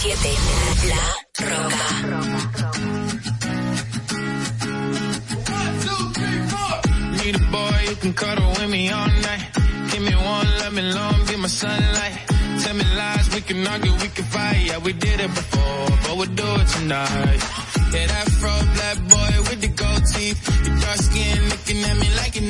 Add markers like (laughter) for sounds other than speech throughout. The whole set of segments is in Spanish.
7. La Roca. Need a boy who can cuddle with me all night. Give me one, let me long, be my sunlight. Tell me lies, we can argue, we can fight. Yeah, we did it before, but we'll do it tonight. Yeah, that fro black boy with the gold teeth. Your dark skin looking at me like an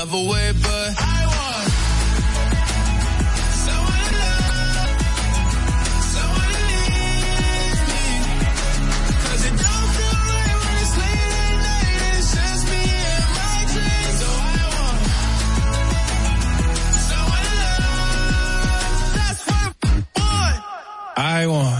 Love away, but I want someone to love, someone to leave me. 'Cause it don't feel right when it's late at night and it's just me and my dreams. So I want someone to love. That's what I want. I want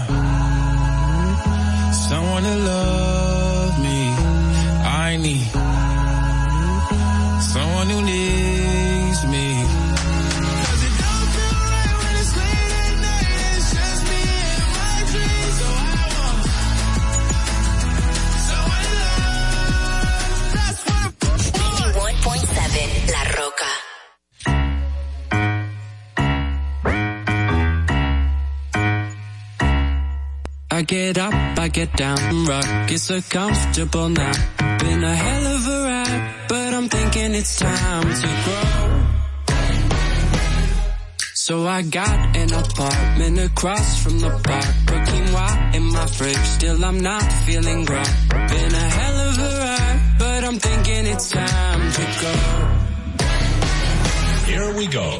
get up, I get down, rock is so comfortable now. Been a hell of a ride, but I'm thinking it's time to grow. So I got an apartment across from the park, put quinoa in my fridge, still I'm not feeling right. Been a hell of a ride, but I'm thinking it's time to go. Here we go.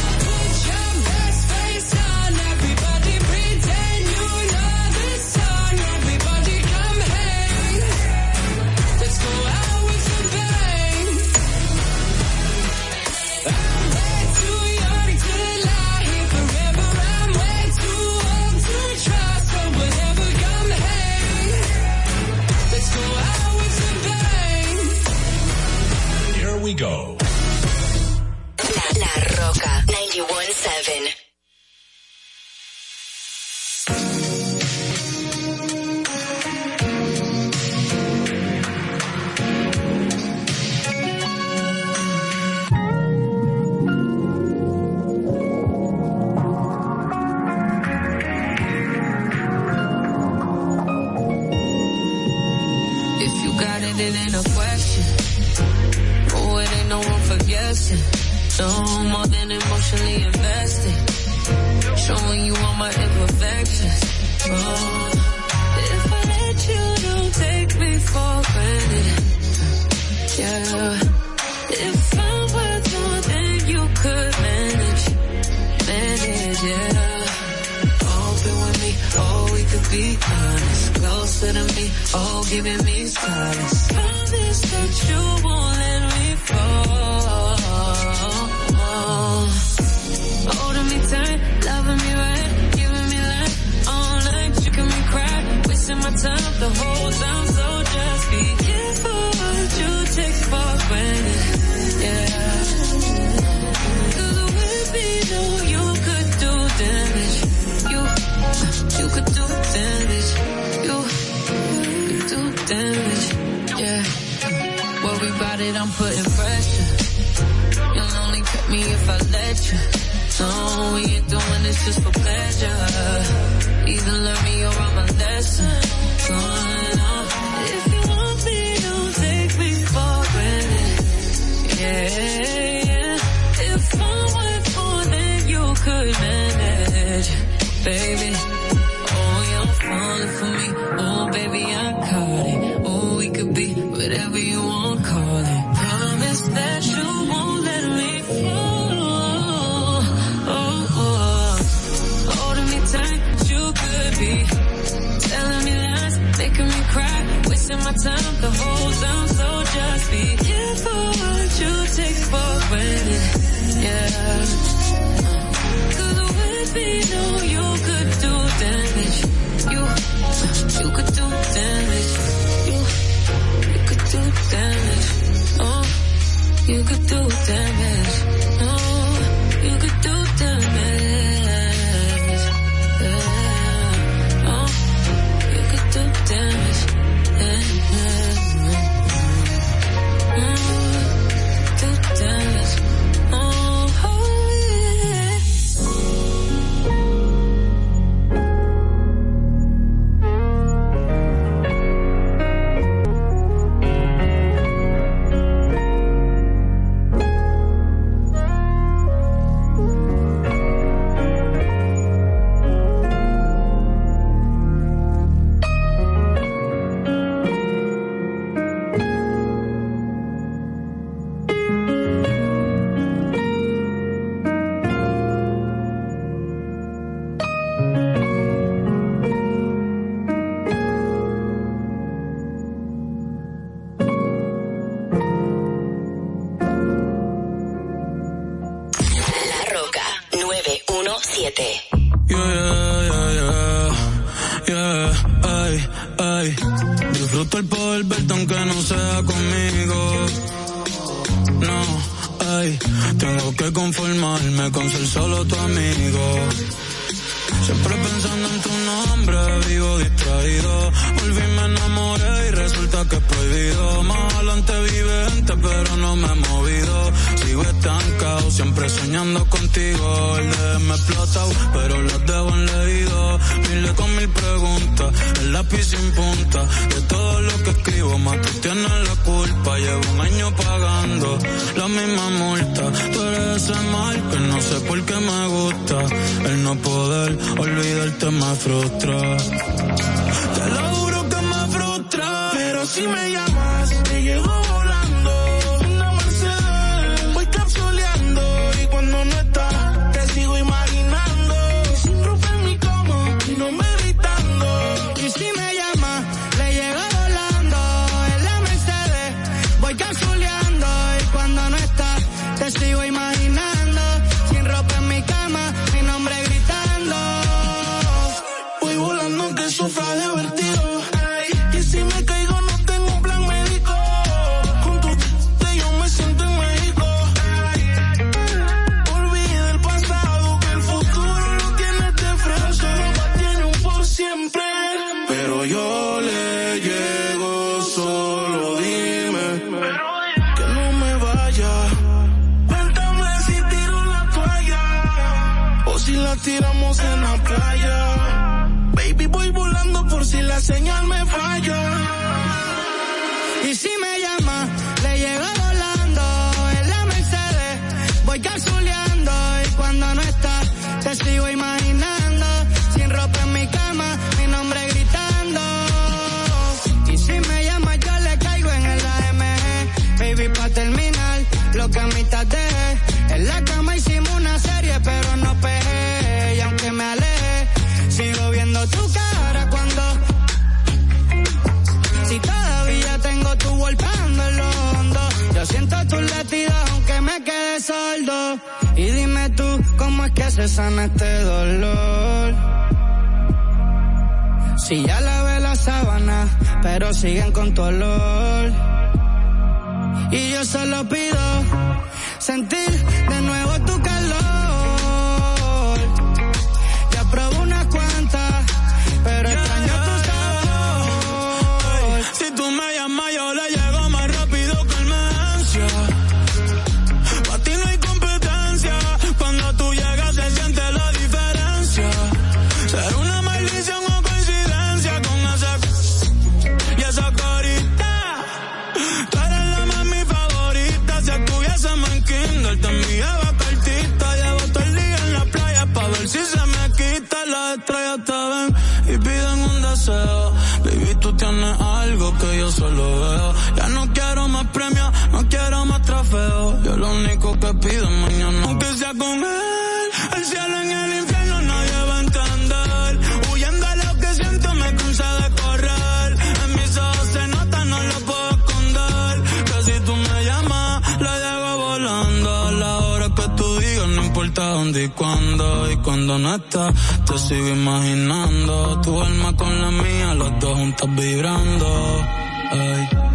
We go. For. No more than emotionally invested. Showing you all my imperfections. Oh, if I let you, don't take me for granted. Yeah. If I'm worth more than you could manage. Manage, yeah. Open with me, oh, we could be honest. Closer to me, oh, giving me solace. time, the whole time. So just be careful what you take for granted. Yeah. Cause with me, know you could do damage. You, you could do damage. You, you could do damage. Yeah. Worry about it, I'm putting pressure. You'll only cut me if I let you. No, we ain't doing this just for pleasure. Either learn me or I'm a lesson. gone up. If sun cuando no estás. Te sigo imaginando, tu alma con la mía, los dos juntos vibrando. Ay.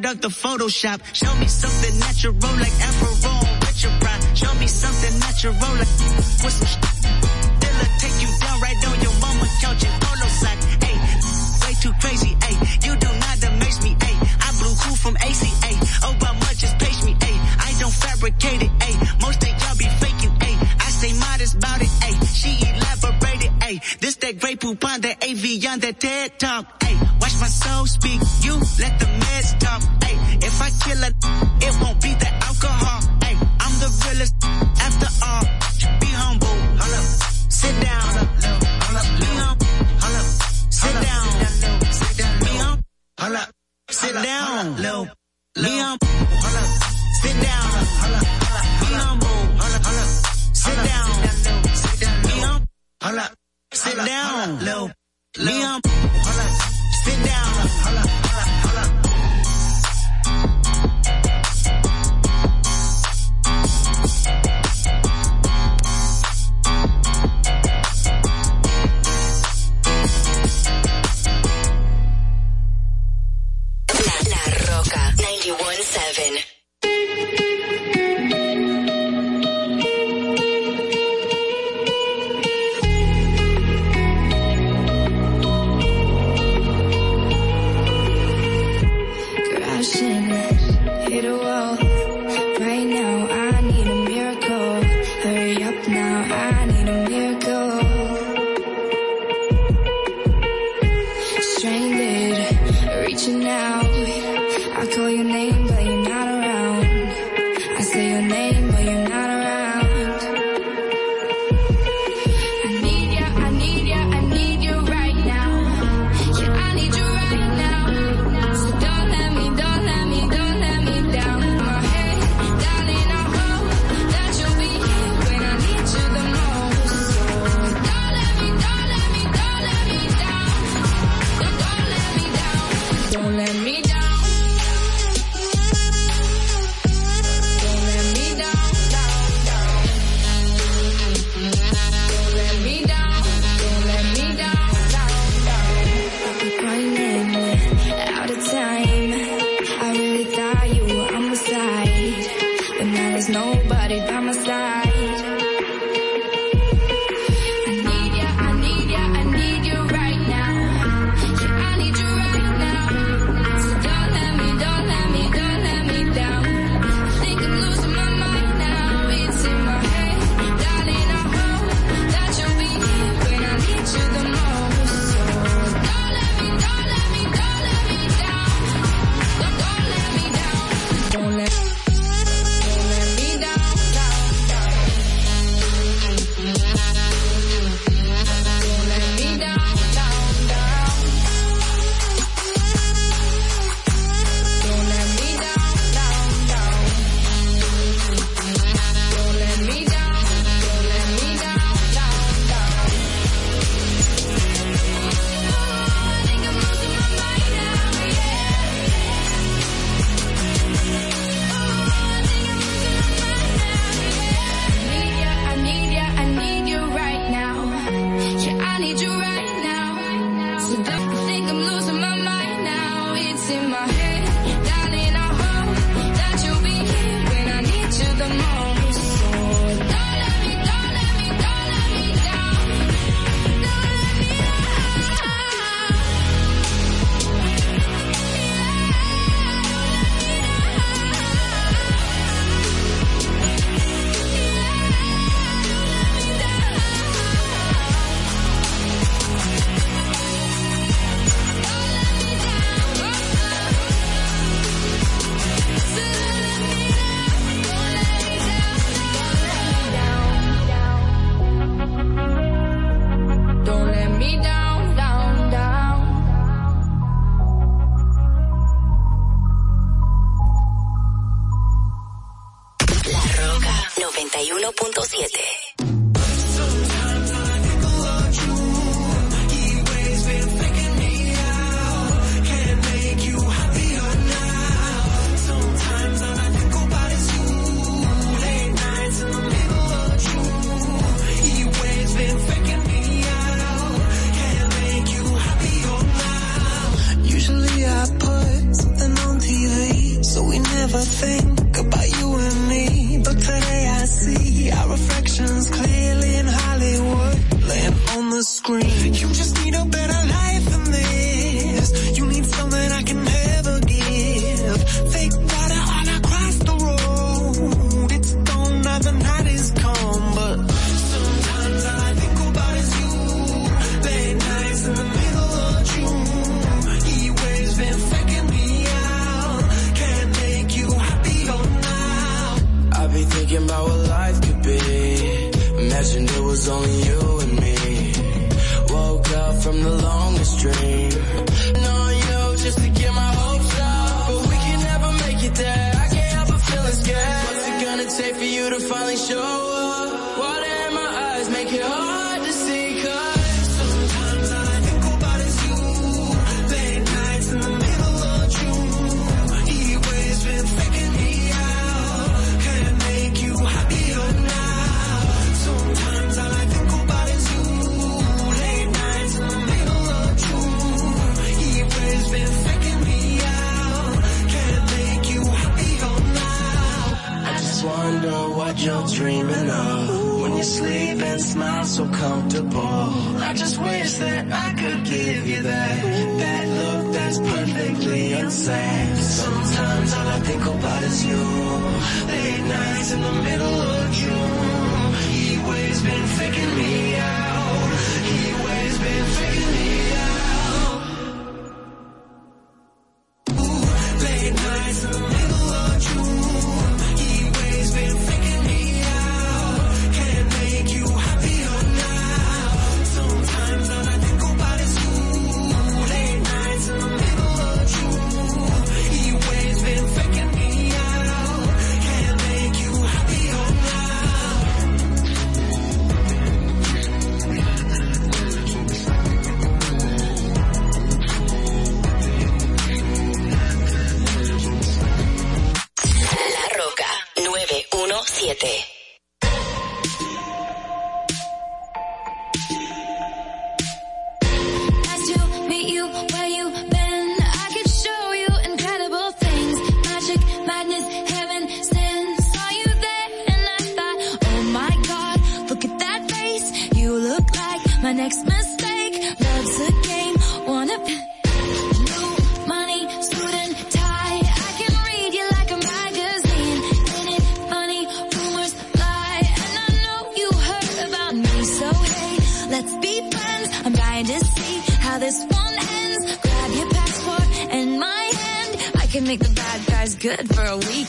product of Photoshop. Show me something natural like Aperol Richard Pryor. Show me something natural like with some They'll take you down right on your mama couch in polo sack. Hey, way too crazy. Hey, you do not amaze me. Hey, I blew cool from ACA. Oh, by much just pace me. Hey, I don't fabricate it. Hey, most of y'all be faking. Hey, I stay modest about it. Hey, she elaborated. Hey, this that great poupon, that AV on that Ted.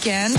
weekend.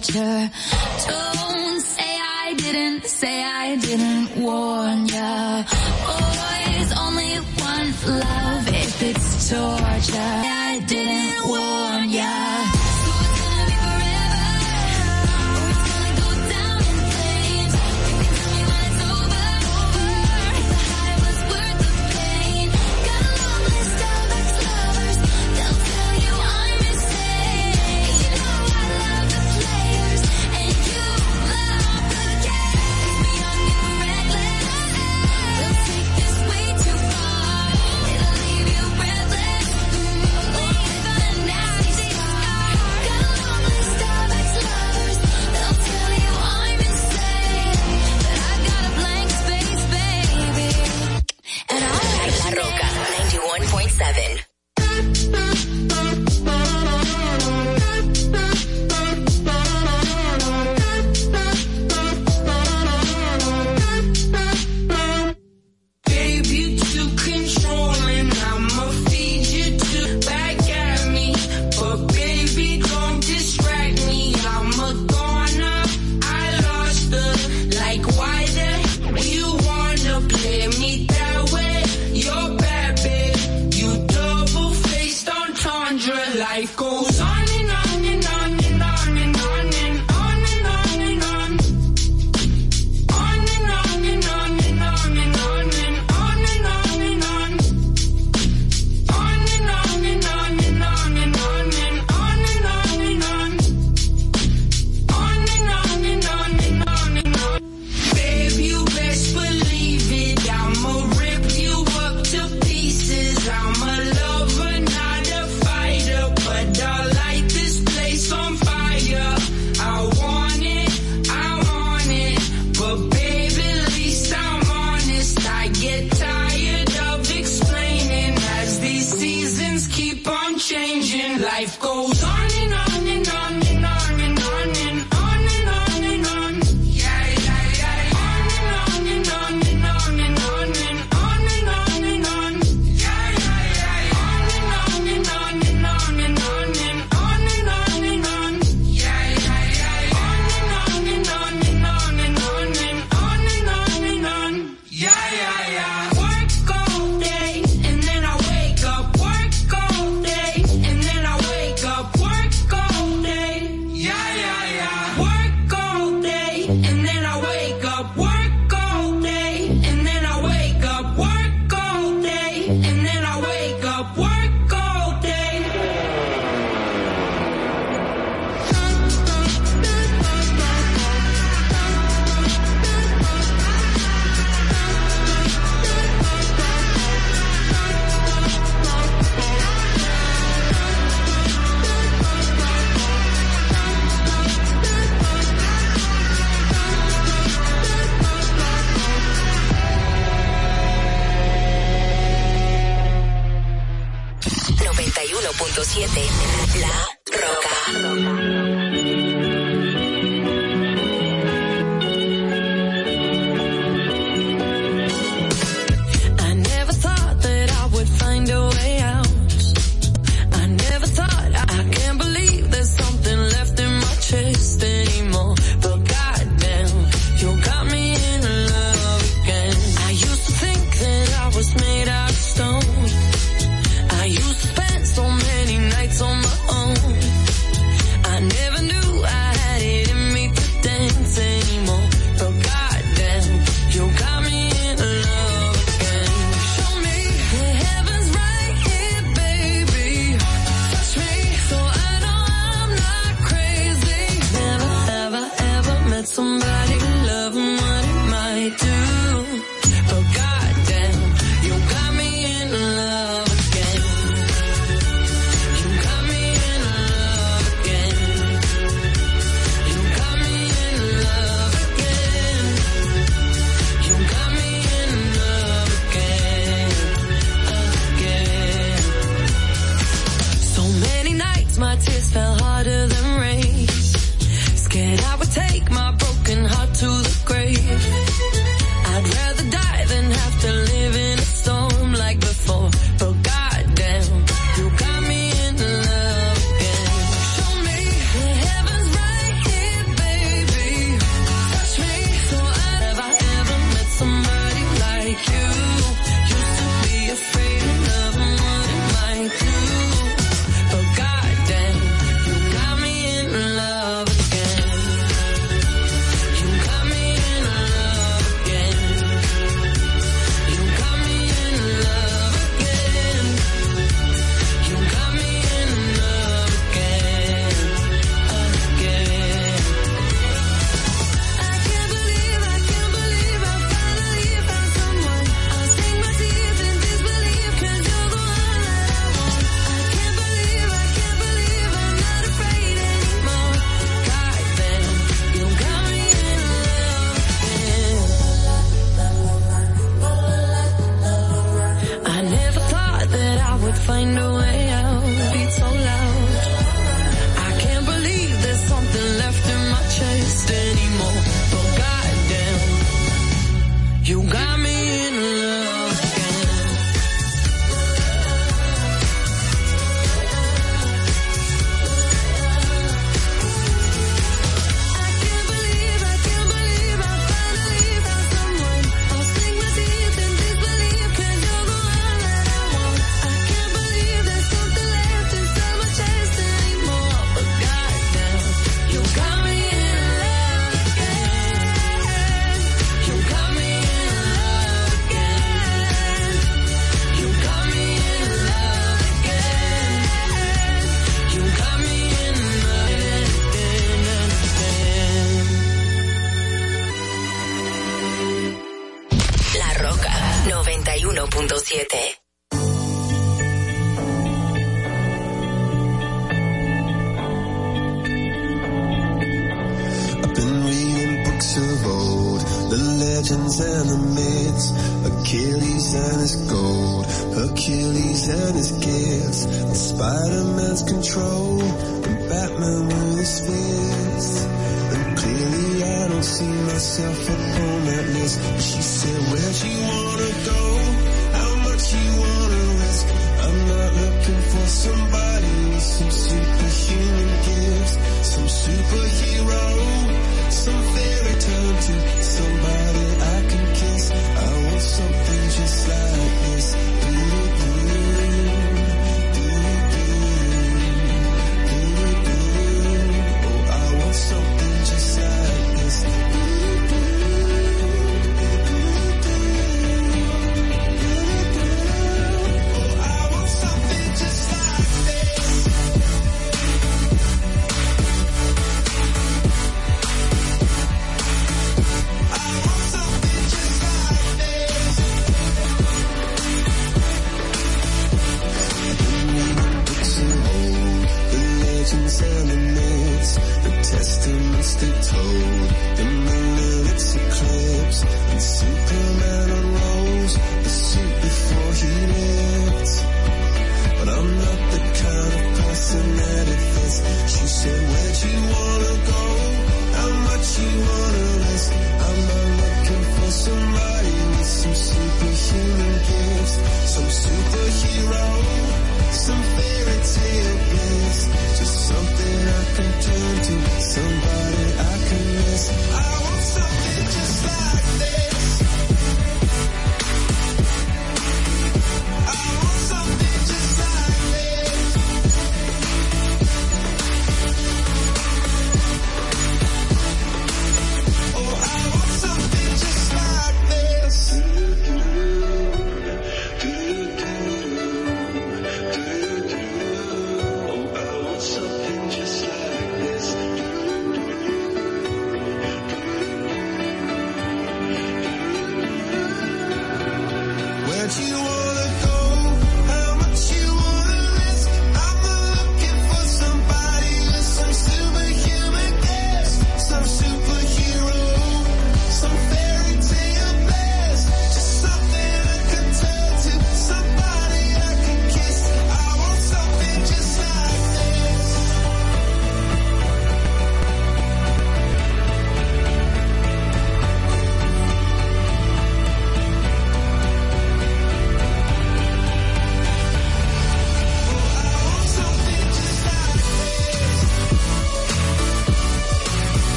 departure. Don't say I didn't, say I didn't warn you.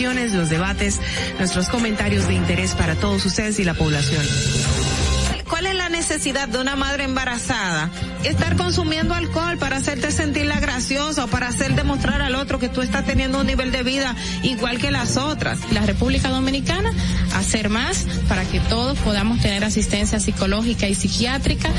Los debates, nuestros comentarios de interés para todos ustedes y la población. ¿Cuál es la necesidad de una madre embarazada? Estar consumiendo alcohol para hacerte sentirla graciosa o para hacer demostrar al otro que tú estás teniendo un nivel de vida igual que las otras. La República Dominicana hacer más para que todos podamos tener asistencia psicológica y psiquiátrica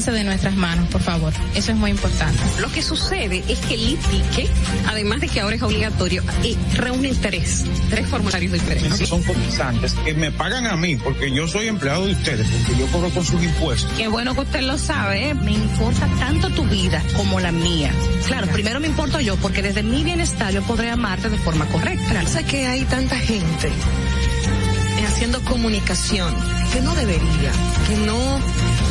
alcance de nuestras manos, por favor. Eso es muy importante. Lo que sucede es que el ITIQUE, además de que ahora es obligatorio, eh, reúne tres, tres formularios diferentes. Son cotizantes que me pagan a mí porque yo soy empleado de ustedes, porque yo cobro con sus impuestos. Qué bueno que usted lo sabe, ¿eh? me importa tanto tu vida como la mía. Claro, primero me importo yo porque desde mi bienestar yo podré amarte de forma correcta. Sé que hay tanta gente haciendo comunicación que no debería, que no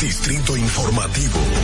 Distrito Informativo.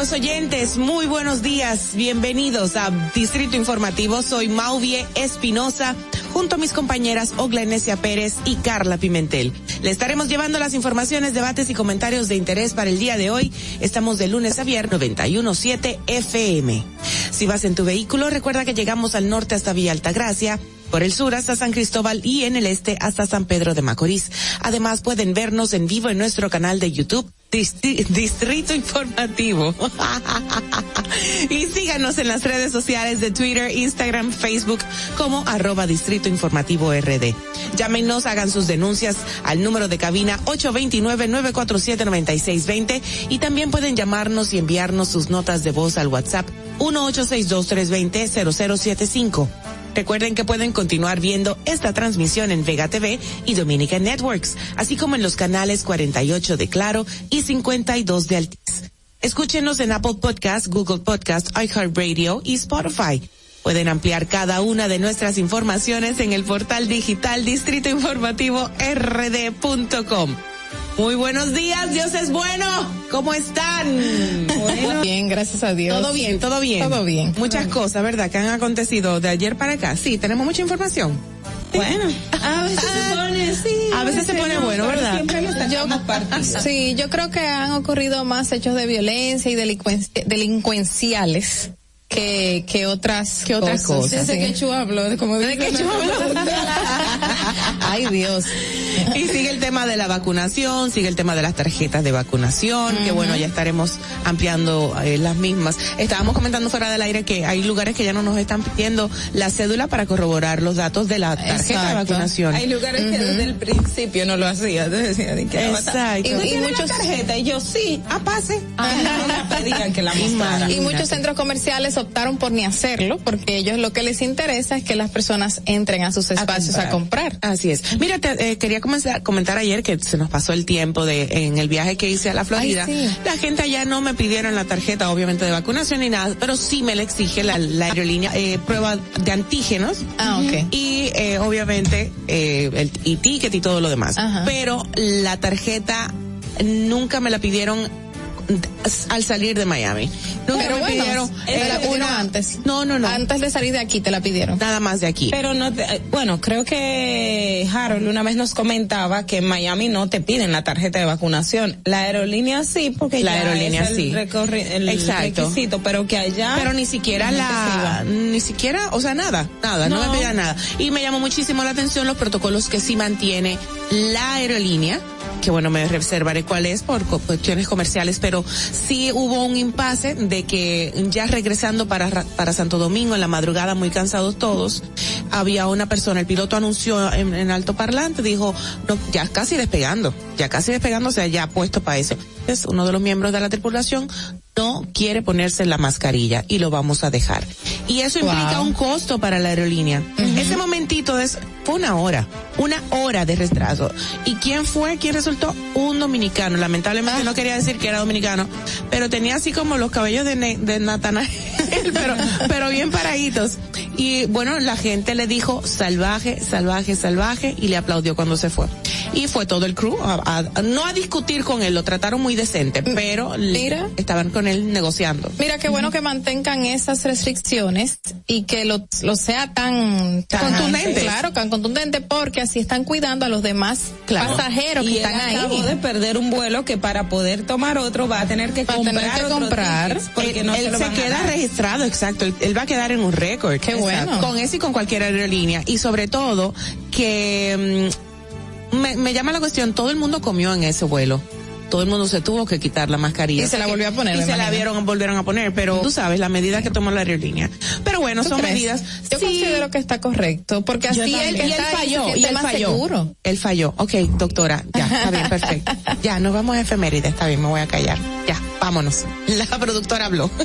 Amigos oyentes, muy buenos días, bienvenidos a Distrito Informativo, soy Mauvie Espinosa, junto a mis compañeras Ogla Enesia Pérez y Carla Pimentel. Le estaremos llevando las informaciones, debates y comentarios de interés para el día de hoy. Estamos de lunes a viernes 917 FM. Si vas en tu vehículo, recuerda que llegamos al norte hasta Villa Altagracia, por el sur hasta San Cristóbal y en el este hasta San Pedro de Macorís. Además pueden vernos en vivo en nuestro canal de YouTube Distrito Informativo. (laughs) y síganos en las redes sociales de Twitter, Instagram, Facebook como arroba Distrito Informativo RD. Llámenos, hagan sus denuncias al número de cabina 829-947-9620 y también pueden llamarnos y enviarnos sus notas de voz al WhatsApp 1-862-320-0075. Recuerden que pueden continuar viendo esta transmisión en Vega TV y Dominica Networks, así como en los canales 48 de Claro y 52 de Altiz. Escúchenos en Apple Podcast, Google Podcast, iHeartRadio y Spotify. Pueden ampliar cada una de nuestras informaciones en el portal digital Distrito Informativo rd.com. Muy buenos días, Dios es bueno. ¿Cómo están? Bueno, bien, gracias a Dios. Todo bien, todo bien. Todo bien. Muchas cosas, ¿verdad? Que han acontecido de ayer para acá. Sí, tenemos mucha información. Bueno, a veces se pone, sí. A veces se pone bueno, ¿verdad? Siempre yo, sí, yo creo que han ocurrido más hechos de violencia y delincuenciales que, que otras, que otras cosas. Desde que Chu habló, como Desde que Chu habló. (laughs) Ay, Dios. Y sigue el tema de la vacunación, sigue el tema de las tarjetas de vacunación, que bueno, ya estaremos ampliando eh, las mismas. Estábamos comentando fuera del aire que hay lugares que ya no nos están pidiendo la cédula para corroborar los datos de la tarjeta de vacunación. Hay lugares que desde el principio no lo hacía, entonces decía de que Exacto. Y, y muchos tarjeta y yo sí, ah pase. Ah, no me pedían que la (laughs) mostrara. Y muchos centros comerciales optaron por ni hacerlo porque ellos lo que les interesa es que las personas entren a sus espacios a comprar. Así es. Mira, te, eh, quería comenzar, comentar ayer que se nos pasó el tiempo de en el viaje que hice a la Florida. Ay, sí. La gente allá no me pidieron la tarjeta, obviamente, de vacunación ni nada, pero sí me la exige la, la aerolínea eh, prueba de antígenos. Ah. Y eh, obviamente eh, el y ticket y todo lo demás. Ajá. Pero la tarjeta nunca me la pidieron al salir de Miami. Nunca Pero me bueno, pidieron la eh, pidieron una- antes. No, no, no. Antes de salir de aquí te la pidieron. Nada más de aquí. Pero no, te- eh, bueno, creo que Harold una vez nos comentaba que en Miami no te piden la tarjeta de vacunación. La aerolínea sí, porque La ya aerolínea es el, sí. recorri- el Exacto. requisito, pero que allá. pero ni siquiera no la, ni siquiera, o sea, nada, nada, no, No. me pedían nada. Y me llamó muchísimo la atención los protocolos que sí mantiene la aerolínea que bueno, me reservaré cuál es por cu- cuestiones comerciales, pero sí hubo un impasse de que ya regresando para, Ra- para Santo Domingo en la madrugada, muy cansados todos, había una persona, el piloto anunció en, en alto parlante, dijo, no, ya casi despegando, ya casi despegando, o sea, ya puesto para eso. Es uno de los miembros de la tripulación no quiere ponerse la mascarilla y lo vamos a dejar. Y eso implica un costo para la aerolínea. Ese momentito es, fue una hora, una hora de retraso. ¿Y quién fue? ¿Quién resultó? Un dominicano. Lamentablemente no quería decir que era dominicano, pero tenía así como los cabellos de, Ne- de Natanael, (laughs) pero, pero bien paraditos. Y bueno, la gente le dijo salvaje, salvaje, salvaje y le aplaudió cuando se fue. Y fue todo el crew, a- a- no a discutir con él, lo trataron muy decente, pero Mira. estaban con él negociando. Mira qué bueno que mantengan esas restricciones y que lo, lo sea tan, tan Contundentes. Claro, tan contundente porque así están cuidando a los demás Claro. pasajeros que y él están acabó ahí. de perder un vuelo que para poder tomar otro va a tener que Va a comprar tener que comprar. porque él no él se, lo se van a queda dar. registrado, exacto. Él, él va a quedar en un récord. Qué Exacto. bueno. Con ese y con cualquier aerolínea. Y sobre todo, que mm, me, me llama la cuestión, todo el mundo comió en ese vuelo. Todo el mundo se tuvo que quitar la mascarilla. Y se la volvió a poner, Y se la vieron, volvieron a poner, pero tú sabes, la medida que tomó la aerolínea. Pero bueno, ¿Tú son crees? medidas. Yo Sí. considero que está correcto, porque así él, y él está ahí, falló, y él más falló. seguro. Él falló. Ok, doctora, ya, está bien, (laughs) perfecto. Ya, nos vamos a efeméride, está bien, me voy a callar. Ya, vámonos. La productora habló. (laughs)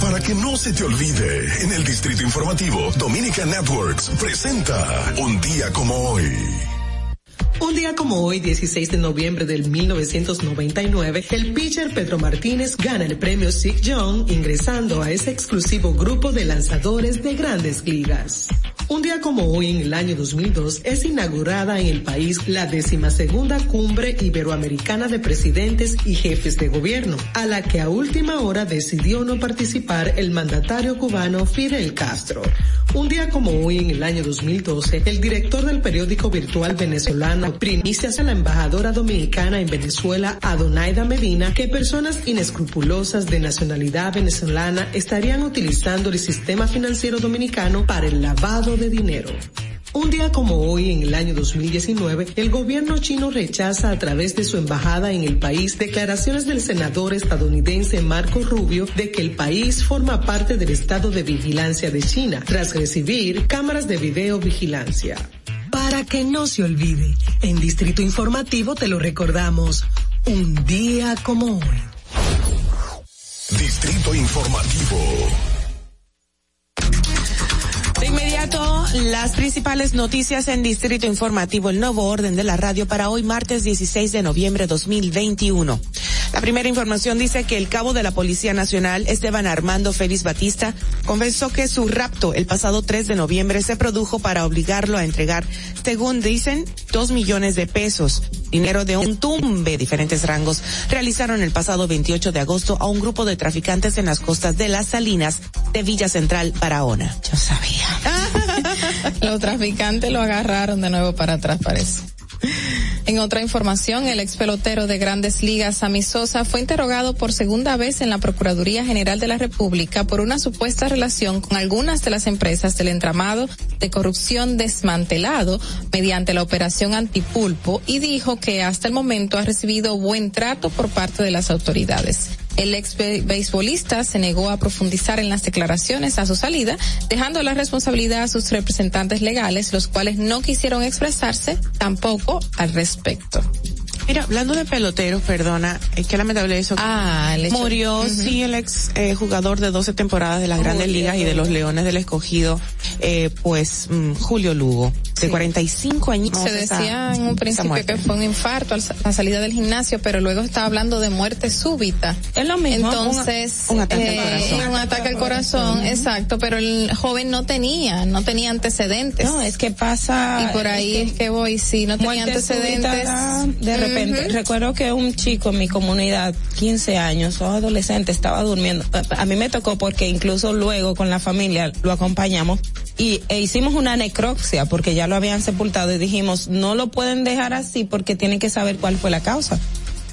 Para que no se te olvide, en el Distrito Informativo, Dominica Networks presenta Un día como hoy. Un día como hoy, 16 de noviembre del 1999, el pitcher Pedro Martínez gana el premio Sig Young ingresando a ese exclusivo grupo de lanzadores de grandes ligas. Un día como hoy, en el año 2002, es inaugurada en el país la decimasegunda cumbre iberoamericana de presidentes y jefes de gobierno, a la que a última hora decidió no participar el mandatario cubano Fidel Castro. Un día como hoy, en el año 2012, el director del periódico virtual venezolano primicias a la embajadora dominicana en Venezuela, Adonaida Medina, que personas inescrupulosas de nacionalidad venezolana estarían utilizando el sistema financiero dominicano para el lavado de dinero. Un día como hoy, en el año 2019, el gobierno chino rechaza a través de su embajada en el país declaraciones del senador estadounidense Marco Rubio de que el país forma parte del estado de vigilancia de China, tras recibir cámaras de video vigilancia. Para que no se olvide, en Distrito Informativo te lo recordamos, un día como hoy. Distrito Informativo. De inmediato, las principales noticias en Distrito Informativo, el nuevo orden de la radio para hoy martes 16 de noviembre 2021. La primera información dice que el cabo de la Policía Nacional, Esteban Armando Félix Batista, confesó que su rapto el pasado 3 de noviembre se produjo para obligarlo a entregar, según dicen, dos millones de pesos, dinero de un tumbe, diferentes rangos, realizaron el pasado 28 de agosto a un grupo de traficantes en las costas de Las Salinas de Villa Central, Barahona. Yo sabía. (laughs) Los traficantes lo agarraron de nuevo para atrás, parece. En otra información, el ex pelotero de Grandes Ligas, Sammy Sosa, fue interrogado por segunda vez en la Procuraduría General de la República por una supuesta relación con algunas de las empresas del entramado de corrupción desmantelado mediante la operación Antipulpo y dijo que hasta el momento ha recibido buen trato por parte de las autoridades. El ex be- beisbolista se negó a profundizar en las declaraciones a su salida, dejando la responsabilidad a sus representantes legales, los cuales no quisieron expresarse tampoco al respecto. Mira, hablando de peloteros, perdona, es que lamentable eso. Ah, el Murió, Ujú. sí, el ex eh, jugador de 12 temporadas de las grandes ligas y de los Leones del Escogido, eh, pues mm, Julio Lugo, de 45 años. Se decía en un principio que fue un infarto a la salida del gimnasio, pero luego estaba hablando de muerte súbita. Es lo mismo. Entonces, Un- un ataque al eh, corazón. un ataque al corazón, exacto, pero el joven no tenía, no tenía antecedentes. No, es que pasa. Y por ahí es que voy, sí, no tenía antecedentes. De repente, recuerdo que un chico en mi comunidad, 15 años, o adolescente, estaba durmiendo. A- A mí me tocó porque incluso luego con la familia lo acompañamos y e hicimos una necropsia porque ya lo habían sepultado y dijimos, no lo pueden dejar así porque tienen que saber cuál fue la causa.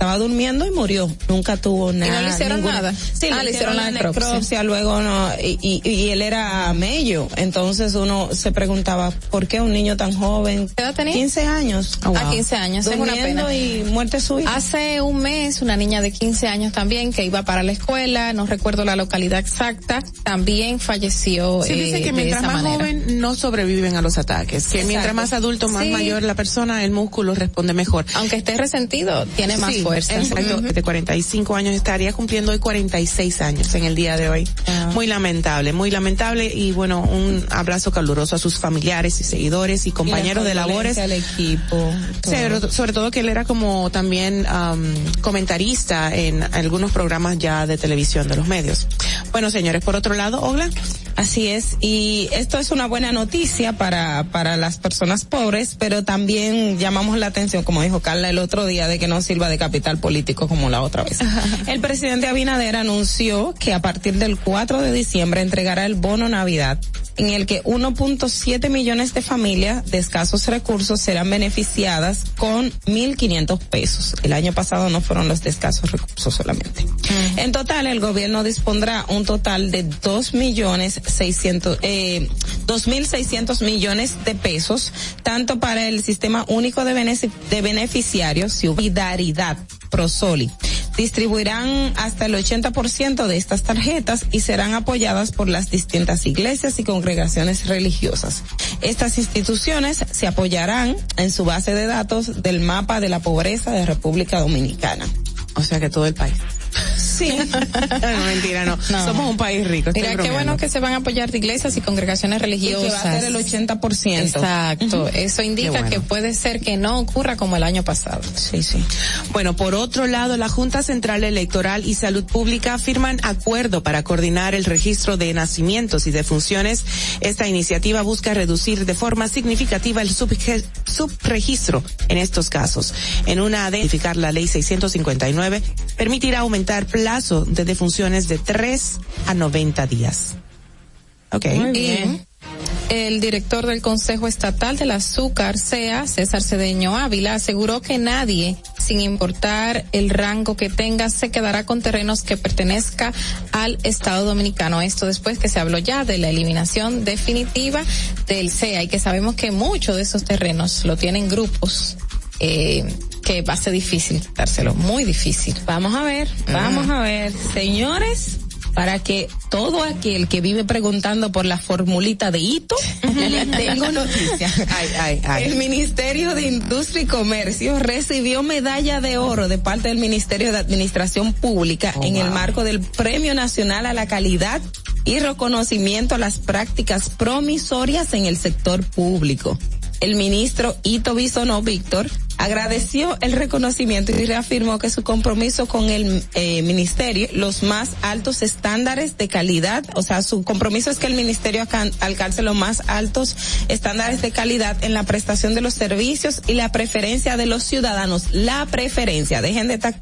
Estaba durmiendo y murió. Nunca tuvo nada. le hicieron ninguna- nada? Sí, Ah, le hicieron la necropsia, luego no, y, y, y él era mello. Entonces uno se preguntaba, ¿por qué un niño tan joven? ¿Qué edad tenía? 15 años. A 15 años, es una Durmiendo pena. y muerte súbita. Hace un mes, una niña de 15 años también que iba para la escuela, no recuerdo la localidad exacta, también falleció. Sí, eh, dice que de mientras esa más manera. joven no sobreviven a los ataques, que Exacto. mientras más adulto, más Sí. mayor la persona, el músculo responde mejor. Aunque esté resentido, tiene más Sí, fuerza. Exacto, Ujú. de 45 años estaría cumpliendo hoy 46 años en el día de hoy. Ah. Muy lamentable, muy lamentable y bueno, un abrazo caluroso a sus familiares y seguidores y compañeros de labores. al equipo. Sobre, sobre todo que él era como también am, comentarista en algunos programas ya de televisión de los medios. Bueno, señores, por otro lado, Ogla. Así es, y esto es una buena noticia para, para las personas pobres, pero también llamamos la atención, como dijo Carla el otro día, de que no sirva de capital político como la otra vez. El presidente Abinader anunció que a partir del 4 de diciembre entregará el bono Navidad, en el que 1.7 millones de familias de escasos recursos serán beneficiadas con 1.500 pesos. El año pasado no fueron los de escasos recursos solamente. En total, el gobierno dispondrá un total de dos millones seiscientos, eh, millones de pesos, tanto para el sistema único de, beneci- de beneficiarios, Solidaridad, Prosoli. Distribuirán hasta el 80% de estas tarjetas y serán apoyadas por las distintas iglesias y congregaciones religiosas. Estas instituciones se apoyarán en su base de datos del mapa de la pobreza de República Dominicana. O sea que todo el país. Sí. (laughs) no, mentira, no. Somos un país rico. Mira, qué bromeando. bueno que se van a apoyar de iglesias y congregaciones religiosas. que va a ser el 80%. Exacto. Eso indica Qué bueno. que puede ser que no ocurra como el año pasado. Sí, sí. Bueno, por otro lado, la Junta Central Electoral y Salud Pública firman acuerdo para coordinar el registro de nacimientos y defunciones. Esta iniciativa busca reducir de forma significativa el subregistro en estos casos. En una de la ley 659 permitirá aumentar plazo de defunciones de 3 a 90 días. Ok. Y el director del Consejo Estatal del Azúcar, CEA, César Cedeño Ávila, aseguró que nadie, sin importar el rango que tenga, se quedará con terrenos que pertenezca al Estado Dominicano. Esto después que se habló ya de la eliminación definitiva del CEA y que sabemos que muchos de esos terrenos lo tienen grupos. Eh, que va a ser difícil quitárselo, muy difícil. Vamos a ver, vamos a ver, señores, para que todo aquel que vive preguntando por la formulita de hito, (laughs) le tengo noticia. Ay, ay, ay. El Ministerio de Industria y Comercio recibió medalla de oro de parte del Ministerio de Administración Pública en el marco del Premio Nacional a la Calidad y reconocimiento a las prácticas promisorias en el sector público. El ministro Ito Víctor agradeció el reconocimiento y reafirmó que su compromiso con el eh, ministerio, los más altos estándares de calidad, o sea, su compromiso es que el ministerio alcance los más altos estándares de calidad en la prestación de los servicios y la preferencia de los ciudadanos. La preferencia, dejen de estar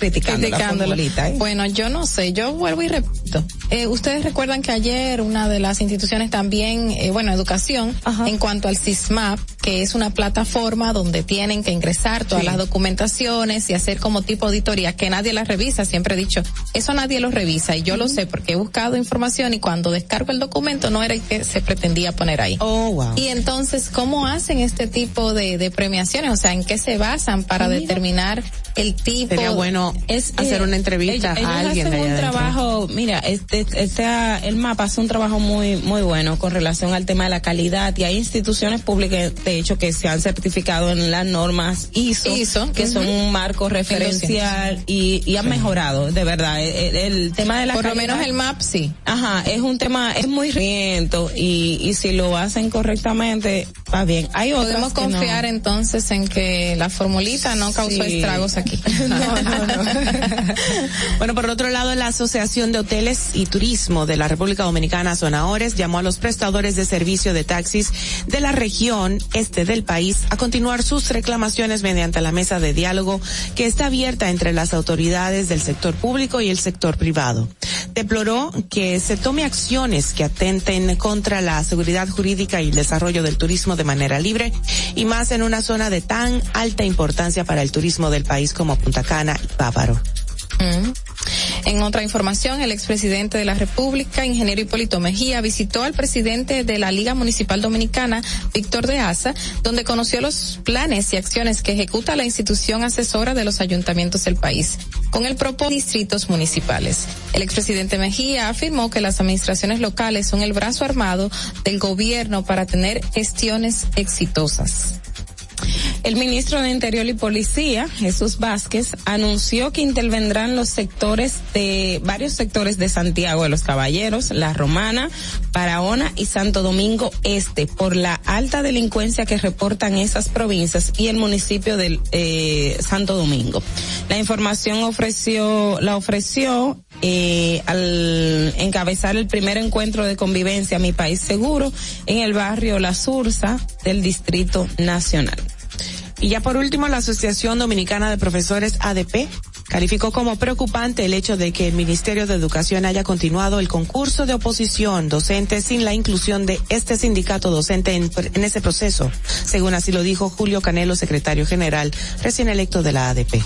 criticando la formulita, ¿eh? Bueno, yo no sé, yo vuelvo y repito. Eh, Ustedes recuerdan que ayer una de las instituciones también, eh, bueno, educación, en cuanto al CISMAP, que es una plataforma donde tienen que ingresar todas Sí. las documentaciones y hacer como tipo auditoría, que nadie las revisa, siempre he dicho, eso nadie lo revisa y yo lo sé porque he buscado información y cuando descargo el documento no era el que se pretendía poner ahí. Oh, wow. Y entonces, ¿cómo hacen este tipo de, de premiaciones? O sea, ¿en qué se basan para determinar el tipo? Sería bueno es hacer eh, una entrevista ellos, a ellos alguien de hacen un trabajo mira este, este el mapa hace un trabajo muy muy bueno con relación al tema de la calidad y hay instituciones públicas de hecho que se han certificado en las normas ISO, ISO, que son un marco referencial y, y han mejorado de verdad el, el tema de la Por lo menos el MAP sí. Ajá, es un tema, es muy riento y, y si lo hacen correctamente, va bien. Hay Podemos no. confiar entonces en que la formulita no causó Sí. estragos aquí. (laughs) (laughs) Bueno, por otro lado, la Asociación de Hoteles y Turismo de la República Dominicana, Zonaores, llamó a los prestadores de servicio de taxis de la región este del país a continuar sus reclamaciones mediante la mesa de diálogo que está abierta entre las autoridades del sector público y el sector privado. deploró que se tome acciones que atenten contra la seguridad jurídica y el desarrollo del turismo de manera libre y más en una zona de tan alta importancia para el turismo del país como Punta Cana y Mm. En otra información, el expresidente de la República, ingeniero Hipólito Mejía, visitó al presidente de la Liga Municipal Dominicana, Víctor de Asa, donde conoció los planes y acciones que ejecuta la institución asesora de los ayuntamientos del país, con el propósito de distritos municipales. El expresidente Mejía afirmó que las administraciones locales son el brazo armado del gobierno para tener gestiones exitosas. El ministro de Interior y Policía, Jesús Vázquez, anunció que intervendrán los sectores de varios sectores de Santiago de los Caballeros, La Romana, Barahona y Santo Domingo Este por la alta delincuencia que reportan esas provincias y el municipio de eh, Santo Domingo. La información ofreció, la ofreció eh, al encabezar el primer encuentro de convivencia Mi País Seguro en el barrio La Sursa del Distrito Nacional. Y ya por último, la Asociación Dominicana de Profesores ADP calificó como preocupante el hecho de que el Ministerio de Educación haya continuado el concurso de oposición docente sin la inclusión de este sindicato docente en, en ese proceso, según así lo dijo Julio Canelo, secretario general recién electo de la ADP.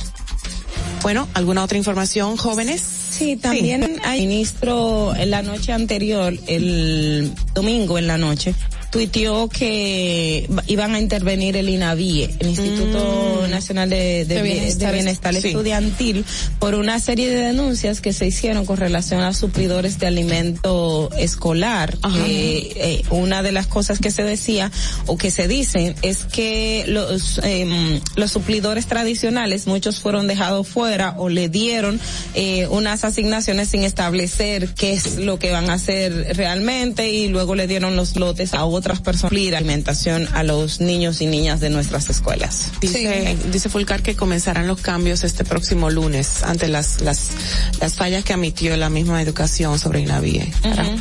Bueno, ¿alguna otra información, jóvenes? Sí, también hay ministro en la noche anterior, el domingo en la noche, tuiteó que iban a intervenir el INAVIE, el Instituto Nacional de, de- De de Bienestar. Bienestar, Sí. Estudiantil, por una serie de denuncias que se hicieron con relación a suplidores de alimento escolar. Que, eh, una de las cosas que se decía o que se dicen es que los, em, los suplidores tradicionales, muchos fueron dejados fuera o le dieron eh, unas asignaciones sin establecer qué es lo que van a hacer realmente y luego le dieron los lotes a otras personas alimentación a los niños y niñas de nuestras escuelas. Dice, dice Fulcar que comenzarán los cambios este próximo lunes ante las, las, las fallas que admitió la misma educación sobre INAVIE.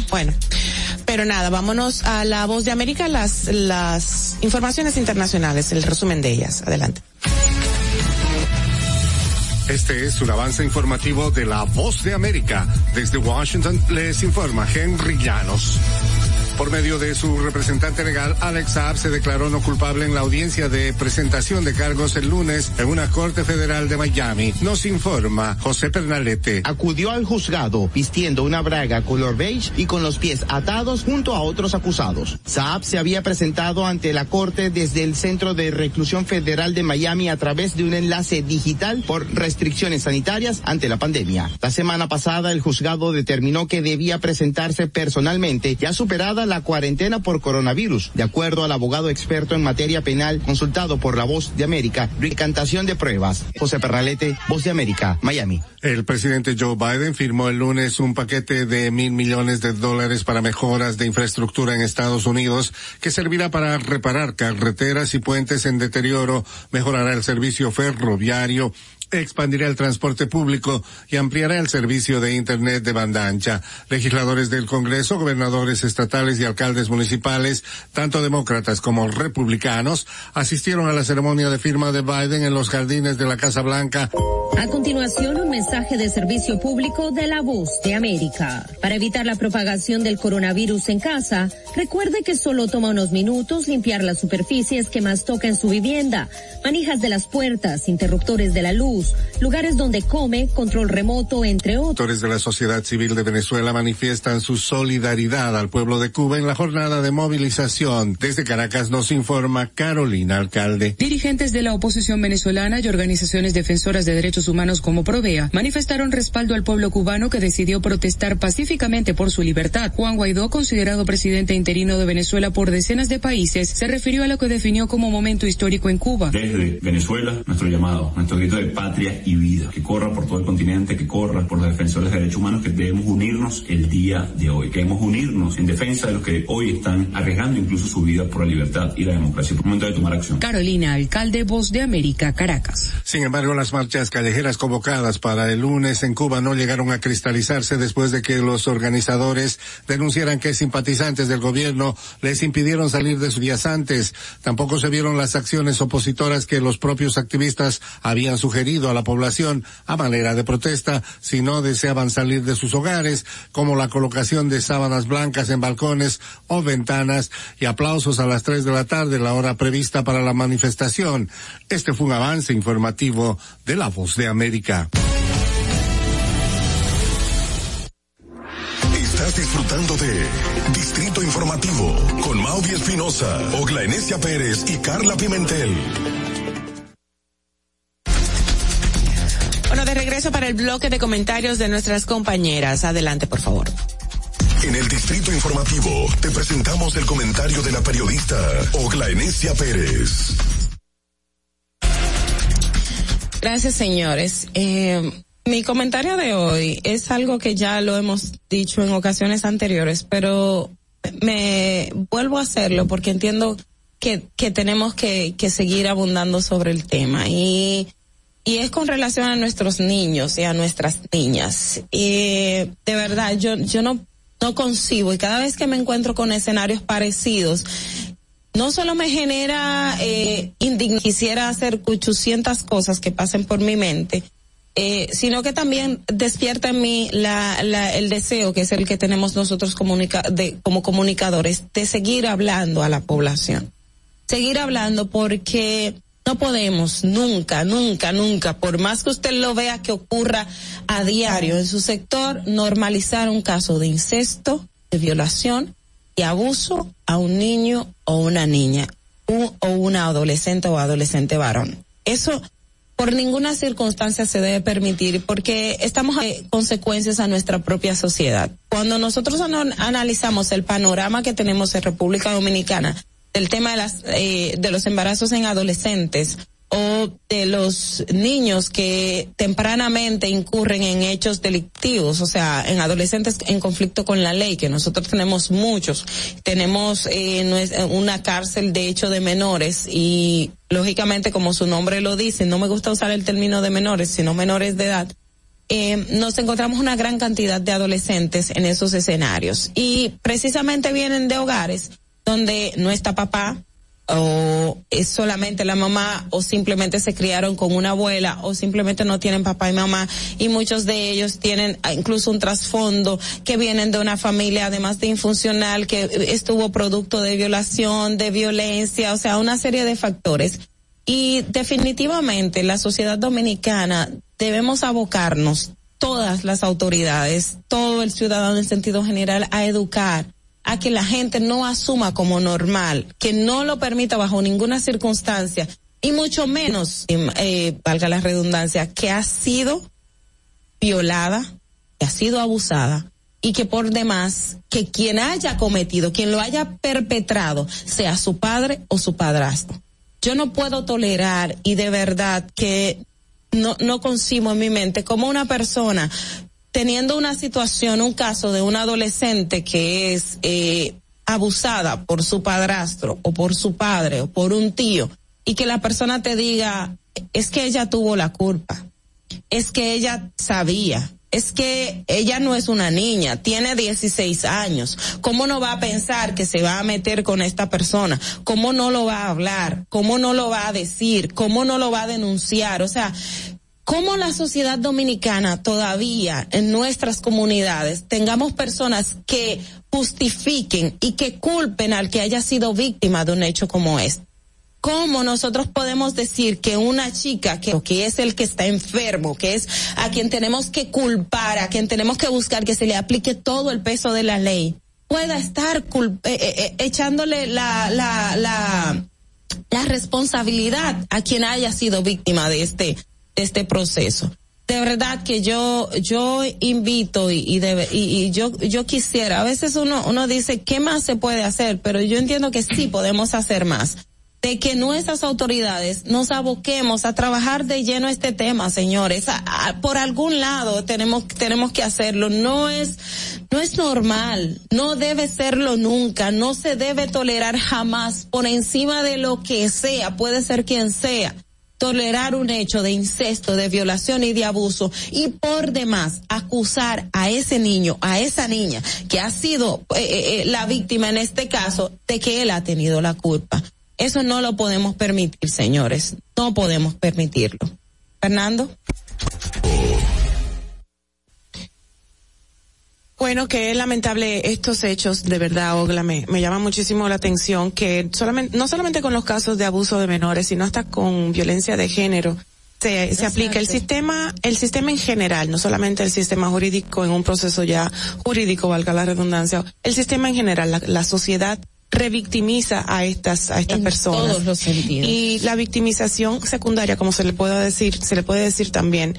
Bueno, pero nada, vámonos a la voz de América, las, las informaciones internacionales, el resumen de ellas. Adelante. Este es un avance informativo de la Voz de América. Desde Washington les informa Henry Llanos. Por medio de su representante legal, Alex Saab se declaró no culpable en la audiencia de presentación de cargos el lunes en una corte federal de Miami. Nos informa José Pernalete. Acudió al juzgado vistiendo una braga color beige y con los pies atados junto a otros acusados. Saab se había presentado ante la corte desde el Centro de Reclusión Federal de Miami a través de un enlace digital por restricciones sanitarias ante la pandemia. La semana pasada el juzgado determinó que debía presentarse personalmente ya superada la cuarentena por coronavirus, de acuerdo al abogado experto en materia penal consultado por La Voz de América, recantación de pruebas. José Perralete, Voz de América, Miami. El presidente Joe Biden firmó el lunes un paquete de mil millones de dólares para mejoras de infraestructura en Estados Unidos que servirá para reparar carreteras y puentes en deterioro, mejorará el servicio ferroviario, expandirá el transporte público y ampliará el servicio de Internet de banda ancha. Legisladores del Congreso, gobernadores estatales y alcaldes municipales, tanto demócratas como republicanos, asistieron a la ceremonia de firma de Biden en los jardines de la Casa Blanca. A continuación, un mensaje de servicio público de la voz de América. Para evitar la propagación del coronavirus en casa, recuerde que solo toma unos minutos limpiar las superficies que más toca en su vivienda, manijas de las puertas, interruptores de la luz, lugares donde come, control remoto, entre otros. Actores de la sociedad civil de Venezuela manifiestan su solidaridad al pueblo de Cuba en la jornada de movilización. Desde Caracas nos informa Carolina Alcalde. Dirigentes de la oposición venezolana y organizaciones defensoras de derechos humanos como Provea manifestaron respaldo al pueblo cubano que decidió protestar pacíficamente por su libertad. Juan Guaidó, considerado presidente interino de Venezuela por decenas de países, se refirió a lo que definió como momento histórico en Cuba. Desde Venezuela, nuestro llamado, nuestro grito de patria y vida, que corra por todo el continente, que corra por los defensores de derechos humanos, que debemos unirnos el día de hoy, que debemos unirnos en defensa de los que hoy están arriesgando incluso su vida por la libertad y la democracia. Por momento de tomar acción. Carolina, alcalde Voz de América, Caracas. Sin embargo, las marchas callejeras convocadas para el lunes en Cuba no llegaron a cristalizarse después de que los organizadores denunciaran que simpatizantes del gobierno les impidieron salir de sus días antes. Tampoco se vieron las acciones opositoras que los propios activistas habían sugerido a la población a manera de protesta si no deseaban salir de sus hogares, como la colocación de sábanas blancas en balcones o ventanas y aplausos a las tres de la tarde, la hora prevista para la manifestación. Este fue un avance informativo de La Voz de América. Estás disfrutando de Distrito Informativo con Maudie Espinosa, Ogla Enesia Pérez y Carla Pimentel. Bueno, de regreso para el bloque de comentarios de nuestras compañeras. Adelante, por favor. En el Distrito Informativo te presentamos el comentario de la periodista Ogla Enesia Pérez. Gracias, señores. Eh, mi comentario de hoy es algo que ya lo hemos dicho en ocasiones anteriores, pero me vuelvo a hacerlo porque entiendo que, que tenemos que, que seguir abundando sobre el tema y, y es con relación a nuestros niños y a nuestras niñas. Y de verdad, yo, yo no, no concibo y cada vez que me encuentro con escenarios parecidos, no solo me genera eh, quisiera hacer 800 cosas que pasen por mi mente, eh, sino que también despierta en mí la, el deseo, que es el que tenemos nosotros de, como comunicadores, de seguir hablando a la población. Seguir hablando porque no podemos nunca, nunca, nunca, por más que usted lo vea que ocurra a diario en su sector, normalizar un caso de incesto, de violación y abuso a un niño o una niña o una adolescente o adolescente varón. Eso por ninguna circunstancia se debe permitir porque estamos a consecuencias a nuestra propia sociedad. Cuando nosotros an analizamos el panorama que tenemos en República Dominicana del tema de las eh, de los embarazos en adolescentes o de los niños que tempranamente incurren en hechos delictivos, o sea, en adolescentes en conflicto con la ley, que nosotros tenemos muchos. Tenemos eh, una cárcel de hecho de menores y lógicamente como su nombre lo dice, no me gusta usar el término de menores, sino menores de edad. Eh, nos encontramos una gran cantidad de adolescentes en esos escenarios y precisamente vienen de hogares donde no está papá, o es solamente la mamá o simplemente se criaron con una abuela o simplemente no tienen papá y mamá y muchos de ellos tienen incluso un trasfondo que vienen de una familia además de infuncional que estuvo producto de violación, de violencia, o sea, una serie de factores. Y definitivamente la sociedad dominicana debemos abocarnos todas las autoridades, todo el ciudadano en sentido general a educar a que la gente no asuma como normal, que no lo permita bajo ninguna circunstancia, y mucho menos, eh, valga la redundancia, que ha sido violada, que ha sido abusada, y que por demás, que quien haya cometido, quien lo haya perpetrado, sea su padre o su padrastro. Yo no puedo tolerar y de verdad que no, no concibo en mi mente como una persona teniendo una situación, un caso de una adolescente que es eh, abusada por su padrastro o por su padre o por un tío y que la persona te diga, es que ella tuvo la culpa, es que ella sabía, es que ella no es una niña, tiene 16 años. ¿Cómo no va a pensar que se va a meter con esta persona? ¿Cómo no lo va a hablar? ¿Cómo no lo va a decir? ¿Cómo no lo va a denunciar? O sea, cómo la sociedad dominicana todavía en nuestras comunidades tengamos personas que justifiquen y que culpen al que haya sido víctima de un hecho como este. ¿Cómo nosotros podemos decir que una chica que, es el que está enfermo, que es a quien tenemos que culpar, a quien tenemos que buscar que se le aplique todo el peso de la ley, pueda estar eh, eh, eh, echándole la, la, la, la responsabilidad a quien haya sido víctima de este, este proceso. De verdad que yo yo invito y, y, debe, y, yo yo quisiera, a veces uno uno dice qué más se puede hacer, pero yo entiendo que sí podemos hacer más. De que nuestras autoridades nos aboquemos a trabajar de lleno este tema, señores. Por algún lado tenemos tenemos que hacerlo. No es no es normal, no debe serlo nunca, no se debe tolerar jamás por encima de lo que sea, puede ser quien sea tolerar un hecho de incesto, de violación y de abuso y por demás acusar a ese niño, a esa niña que ha sido eh, eh, eh, la víctima en este caso de que él ha tenido la culpa. Eso no lo podemos permitir, señores. No podemos permitirlo. Fernando. Bueno, que es lamentable estos hechos, de verdad, Ogla, me, me llama muchísimo la atención que solamente, no solamente con los casos de abuso de menores, sino hasta con violencia de género, se, se aplica el sistema, el sistema en general, no solamente el sistema jurídico en un proceso ya jurídico, valga la redundancia, el sistema en general, la, la sociedad revictimiza a estas a estas personas. todos los sentidos. y la victimización secundaria como se le puede decir se le puede decir también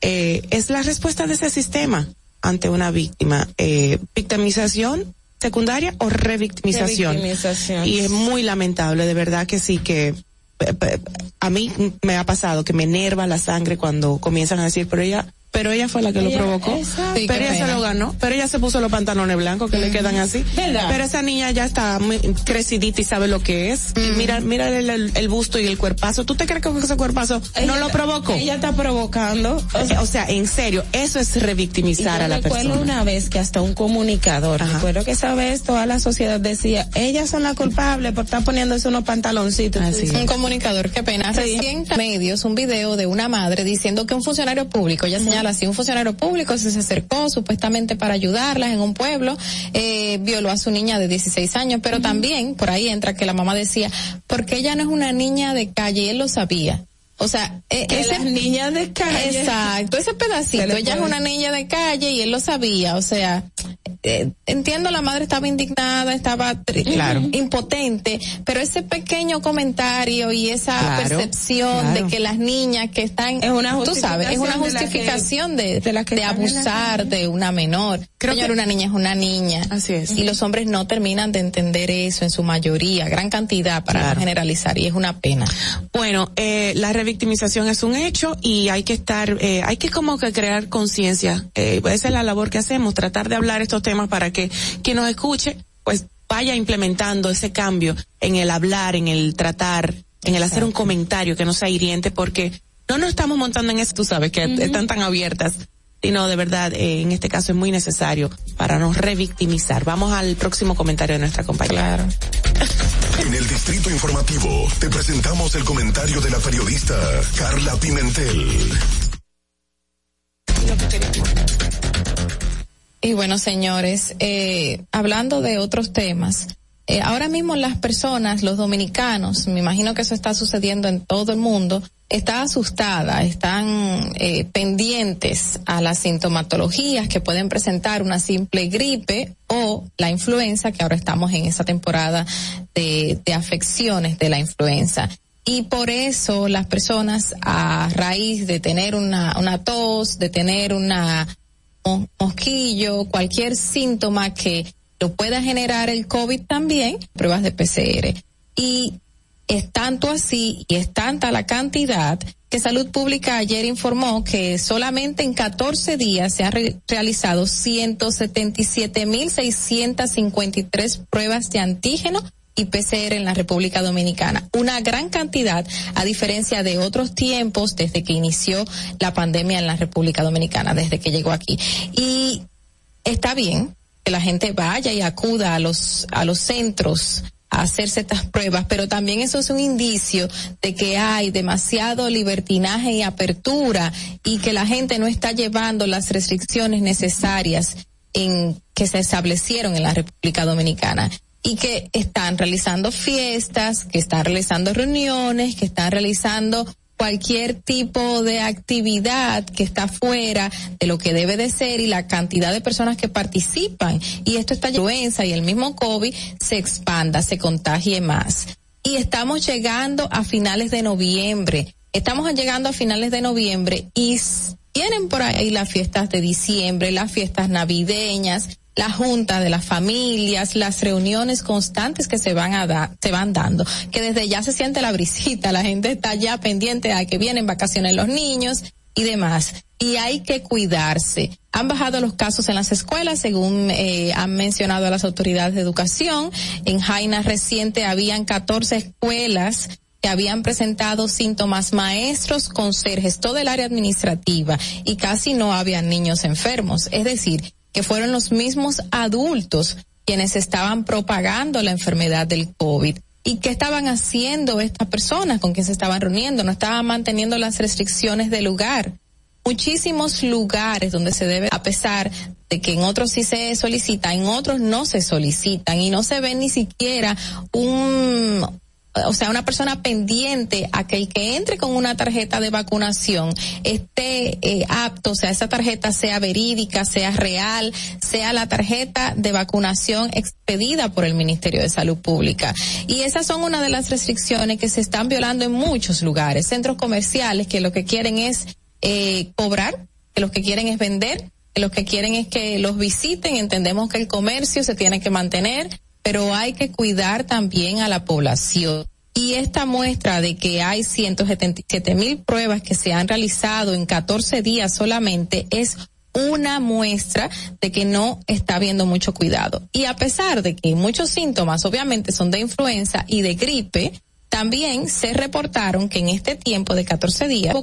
eh, es la respuesta de ese sistema ante una víctima eh, victimización secundaria o revictimización Revictimización. y es muy lamentable de verdad que sí que eh, eh, a mí me ha pasado que me enerva la sangre cuando comienzan a decir pero ella pero ella fue la que lo provocó. exacto. Sí, pero ella se lo ganó. Pero ella se puso los pantalones blancos que le quedan así. ¿Verdad? pero esa niña ya está muy crecidita y sabe lo que es. Y mira mira el, el- el busto y el cuerpazo. Tú te crees que ese cuerpazo no lo provocó Ella está provocando. o sea, en serio eso es revictimizar a la recuerdo persona. una vez que hasta un comunicador, recuerdo que esa vez toda la sociedad decía, ellas son las culpables por estar poniéndose unos pantaloncitos. Un comunicador, qué pena. Recién medios un video de una madre diciendo que un funcionario público, ella señala así, un funcionario público se, acercó supuestamente para ayudarlas en un pueblo, eh, violó a su niña de 16 años, pero también por ahí entra que la mamá decía, porque ella no es una niña de calle, y él lo sabía. O sea, eh, Que ese las niñas de calle. Exacto, ese pedacito, ella es una niña de calle y él lo sabía, o sea, eh, entiendo la madre estaba indignada, estaba Claro. impotente, pero ese pequeño comentario y esa Claro, percepción claro. de que las niñas que están, Es una tú sabes, es una justificación de que- de, abusar de una menor. Creo Señor, que- una niña es una niña. Así es. Y los hombres no terminan de entender eso en su mayoría, gran cantidad para generalizar y es una pena. Bueno, eh, la revictimización es un hecho y hay que estar, eh, hay que como que crear conciencia. Eh, esa es la labor que hacemos, tratar de hablar estos temas para que quien nos escuche, pues vaya implementando ese cambio en el hablar, en el tratar, en el hacer un comentario que no sea hiriente, porque no nos estamos montando en eso, tú sabes, que están tan abiertas. Sino de verdad, eh, en este caso es muy necesario para no revictimizar. Vamos al próximo comentario de nuestra compañera. (laughs) En el Distrito Informativo te presentamos el comentario de la periodista Carla Pimentel. Y bueno, señores, eh, hablando de otros temas, eh, ahora mismo las personas, los dominicanos, me imagino que eso está sucediendo en todo el mundo, está asustada, están eh, pendientes a las sintomatologías que pueden presentar una simple gripe o la influenza, que ahora estamos en esa temporada de, de afecciones de la influenza. Y por eso las personas a raíz de tener una, una tos, de tener una mosquillo, cualquier síntoma que lo pueda generar el COVID también, pruebas de PCR. Y es tanto así y es tanta la cantidad que Salud Pública ayer informó que solamente en 14 días se han re- realizado 177.653 pruebas de antígeno y PCR en la República Dominicana. Una gran cantidad, a diferencia de otros tiempos desde que inició la pandemia en la República Dominicana, desde que llegó aquí. Y está bien que la gente vaya y acuda a los, a los centros a hacerse estas pruebas, pero también eso es un indicio de que hay demasiado libertinaje y apertura y que la gente no está llevando las restricciones necesarias en que se establecieron en la República Dominicana y que están realizando fiestas, que están realizando reuniones, que están realizando cualquier tipo de actividad que está fuera de lo que debe de ser y la cantidad de personas que participan y esto está influenza y el mismo COVID se expanda, se contagie más. Y estamos llegando a finales de noviembre. Estamos llegando a finales de noviembre y tienen por ahí las fiestas de diciembre, las fiestas navideñas, la junta de las familias, las reuniones constantes que se van a dar, se van dando, que desde ya se siente la brisita, la gente está ya pendiente a que vienen vacaciones los niños y demás. Y hay que cuidarse. Han bajado los casos en las escuelas, según eh, han mencionado las autoridades de educación. En Jaina reciente habían 14 escuelas que habían presentado síntomas maestros, conserjes, todo el área administrativa y casi no había niños enfermos. Es decir, que fueron los mismos adultos quienes estaban propagando la enfermedad del COVID. ¿Y qué estaban haciendo estas personas con quien se estaban reuniendo? No estaban manteniendo las restricciones del lugar. Muchísimos lugares donde se debe, a pesar de que en otros sí se solicita, en otros no se solicitan y no se ve ni siquiera un o sea, una persona pendiente a que el que entre con una tarjeta de vacunación esté eh, apto, o sea, esa tarjeta sea verídica, sea real, sea la tarjeta de vacunación expedida por el Ministerio de Salud Pública. Y esas son una de las restricciones que se están violando en muchos lugares, centros comerciales que lo que quieren es eh, cobrar, que lo que quieren es vender, que lo que quieren es que los visiten, entendemos que el comercio se tiene que mantener, pero hay que cuidar también a la población. Y esta muestra de que hay 177 mil pruebas que se han realizado en 14 días solamente es una muestra de que no está habiendo mucho cuidado. Y a pesar de que muchos síntomas obviamente son de influenza y de gripe, también se reportaron que en este tiempo de 14 días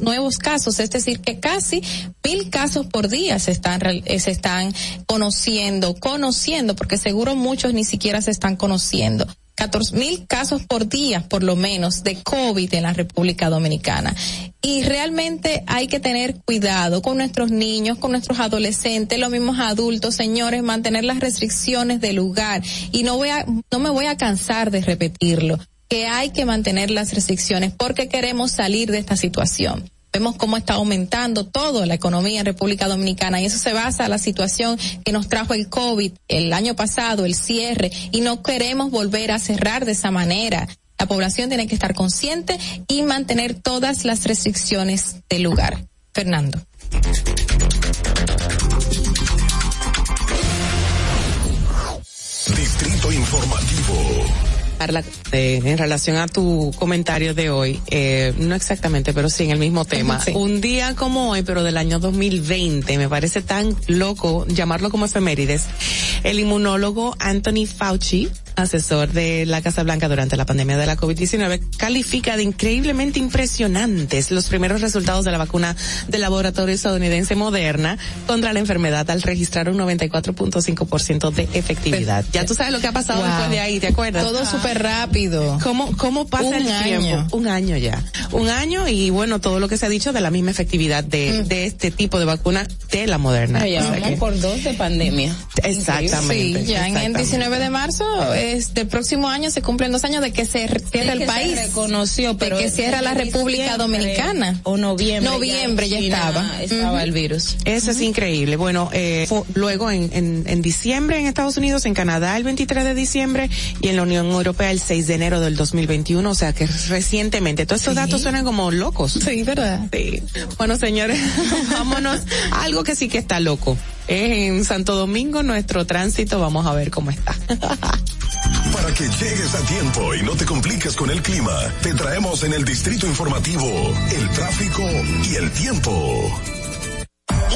nuevos casos, es decir, que casi mil casos por día se están, eh, se están conociendo, conociendo, porque seguro muchos ni siquiera se están conociendo. 14 mil casos por día, por lo menos, de COVID en la República Dominicana. Y realmente hay que tener cuidado con nuestros niños, con nuestros adolescentes, los mismos adultos, señores, mantener las restricciones del lugar. Y no voy a, no me voy a cansar de repetirlo que hay que mantener las restricciones porque queremos salir de esta situación. Vemos cómo está aumentando todo la economía en República Dominicana y eso se basa en la situación que nos trajo el COVID el año pasado, el cierre, y no queremos volver a cerrar de esa manera. La población tiene que estar consciente y mantener todas las restricciones del lugar. Fernando. Distrito Informativo. Carla, eh, en relación a tu comentario de hoy, eh, no exactamente, pero sí en el mismo tema. (laughs) Un día como hoy, pero del año 2020, me parece tan loco llamarlo como efemérides. El inmunólogo Anthony Fauci, asesor de la Casa Blanca durante la pandemia de la COVID-19, califica de increíblemente impresionantes los primeros resultados de la vacuna del laboratorio estadounidense Moderna contra la enfermedad al registrar un 94.5% de efectividad. ya tú sabes lo que ha pasado Wow. después de ahí, ¿te acuerdas? Todo súper rápido. ¿Cómo, cómo pasa Un el año. tiempo? Un año ya. Un año y bueno, todo lo que se ha dicho de la misma efectividad de, de este tipo de vacuna de la Moderna. Ya O sea vamos que- por dos de pandemia. Exactamente. Sí, ya en el exactamente. 19 de marzo, este próximo año se cumplen dos años de que se cierra que el se país. reconoció, pero de que cierra la República Dominicana. o noviembre. Noviembre ya, China estaba. Estaba Ujú. el virus. Eso es increíble. Bueno, eh, luego en, en, en diciembre en Estados Unidos, en Canadá el 23 de diciembre y en la Unión Europea el 6 de enero del 2021, o sea que recientemente. Todos estos datos suenan como locos. Sí, ¿verdad? Sí. Bueno, señores, (laughs) vámonos a algo que sí que está loco. En Santo Domingo nuestro tránsito, vamos a ver cómo está. (laughs) Para que llegues a tiempo y no te compliques con el clima, te traemos en el Distrito Informativo el tráfico y el tiempo.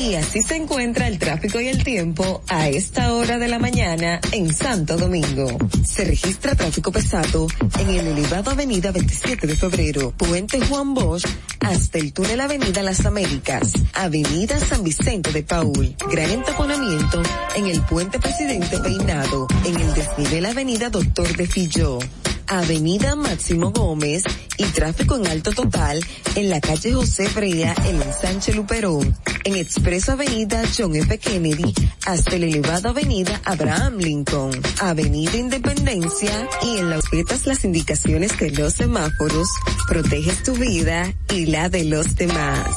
Y así se encuentra el tráfico y el tiempo a esta hora de la mañana en Santo Domingo. Se registra tráfico pesado en el elevado Avenida 27 de Febrero, Puente Juan Bosch, hasta el túnel Avenida Las Américas, Avenida San Vicente de Paul. Gran entaponamiento en el Puente Presidente Peinado, en el desnivel Avenida Doctor de Filló. Avenida Máximo Gómez y tráfico en alto total en la calle José Brea en el Sánchez Luperón, en Expreso Avenida John F. Kennedy hasta el elevado Avenida Abraham Lincoln, Avenida Independencia y en las respetas las indicaciones de los semáforos, proteges tu vida y la de los demás.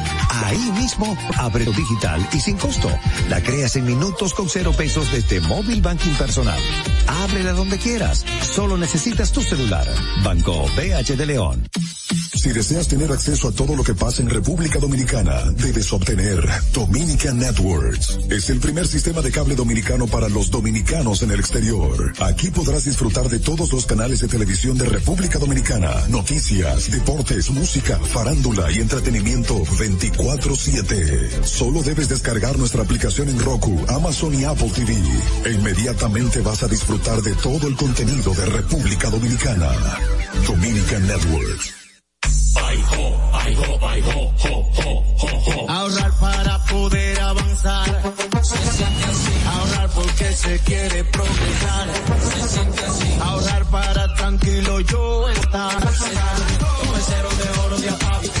Ahí mismo, abre tu digital y sin costo. La creas en minutos con cero pesos desde Móvil Banking Personal. Ábrela donde quieras. Solo necesitas tu celular. Banco BH de León. Si deseas tener acceso a todo lo que pasa en República Dominicana, debes obtener Dominican Networks. Es el primer sistema de cable dominicano para los dominicanos en el exterior. Aquí podrás disfrutar de todos los canales de televisión de República Dominicana, noticias, deportes, música, farándula y entretenimiento 24/7. Solo debes descargar nuestra aplicación en Roku, Amazon y Apple TV. E inmediatamente vas a disfrutar de todo el contenido de República Dominicana. Dominican Networks. Ahorrar para poder avanzar. Se siente así. Ahorrar porque se quiere progresar. Se siente así. Ahorrar para tranquilo yo estar. Como el cero de oro de APAP.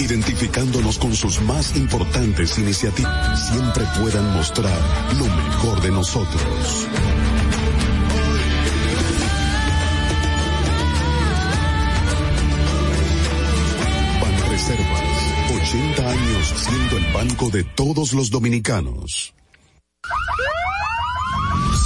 identificándonos con sus más importantes iniciativas. Siempre puedan mostrar lo mejor de nosotros. Banreservas, 80 años siendo el banco de todos los dominicanos.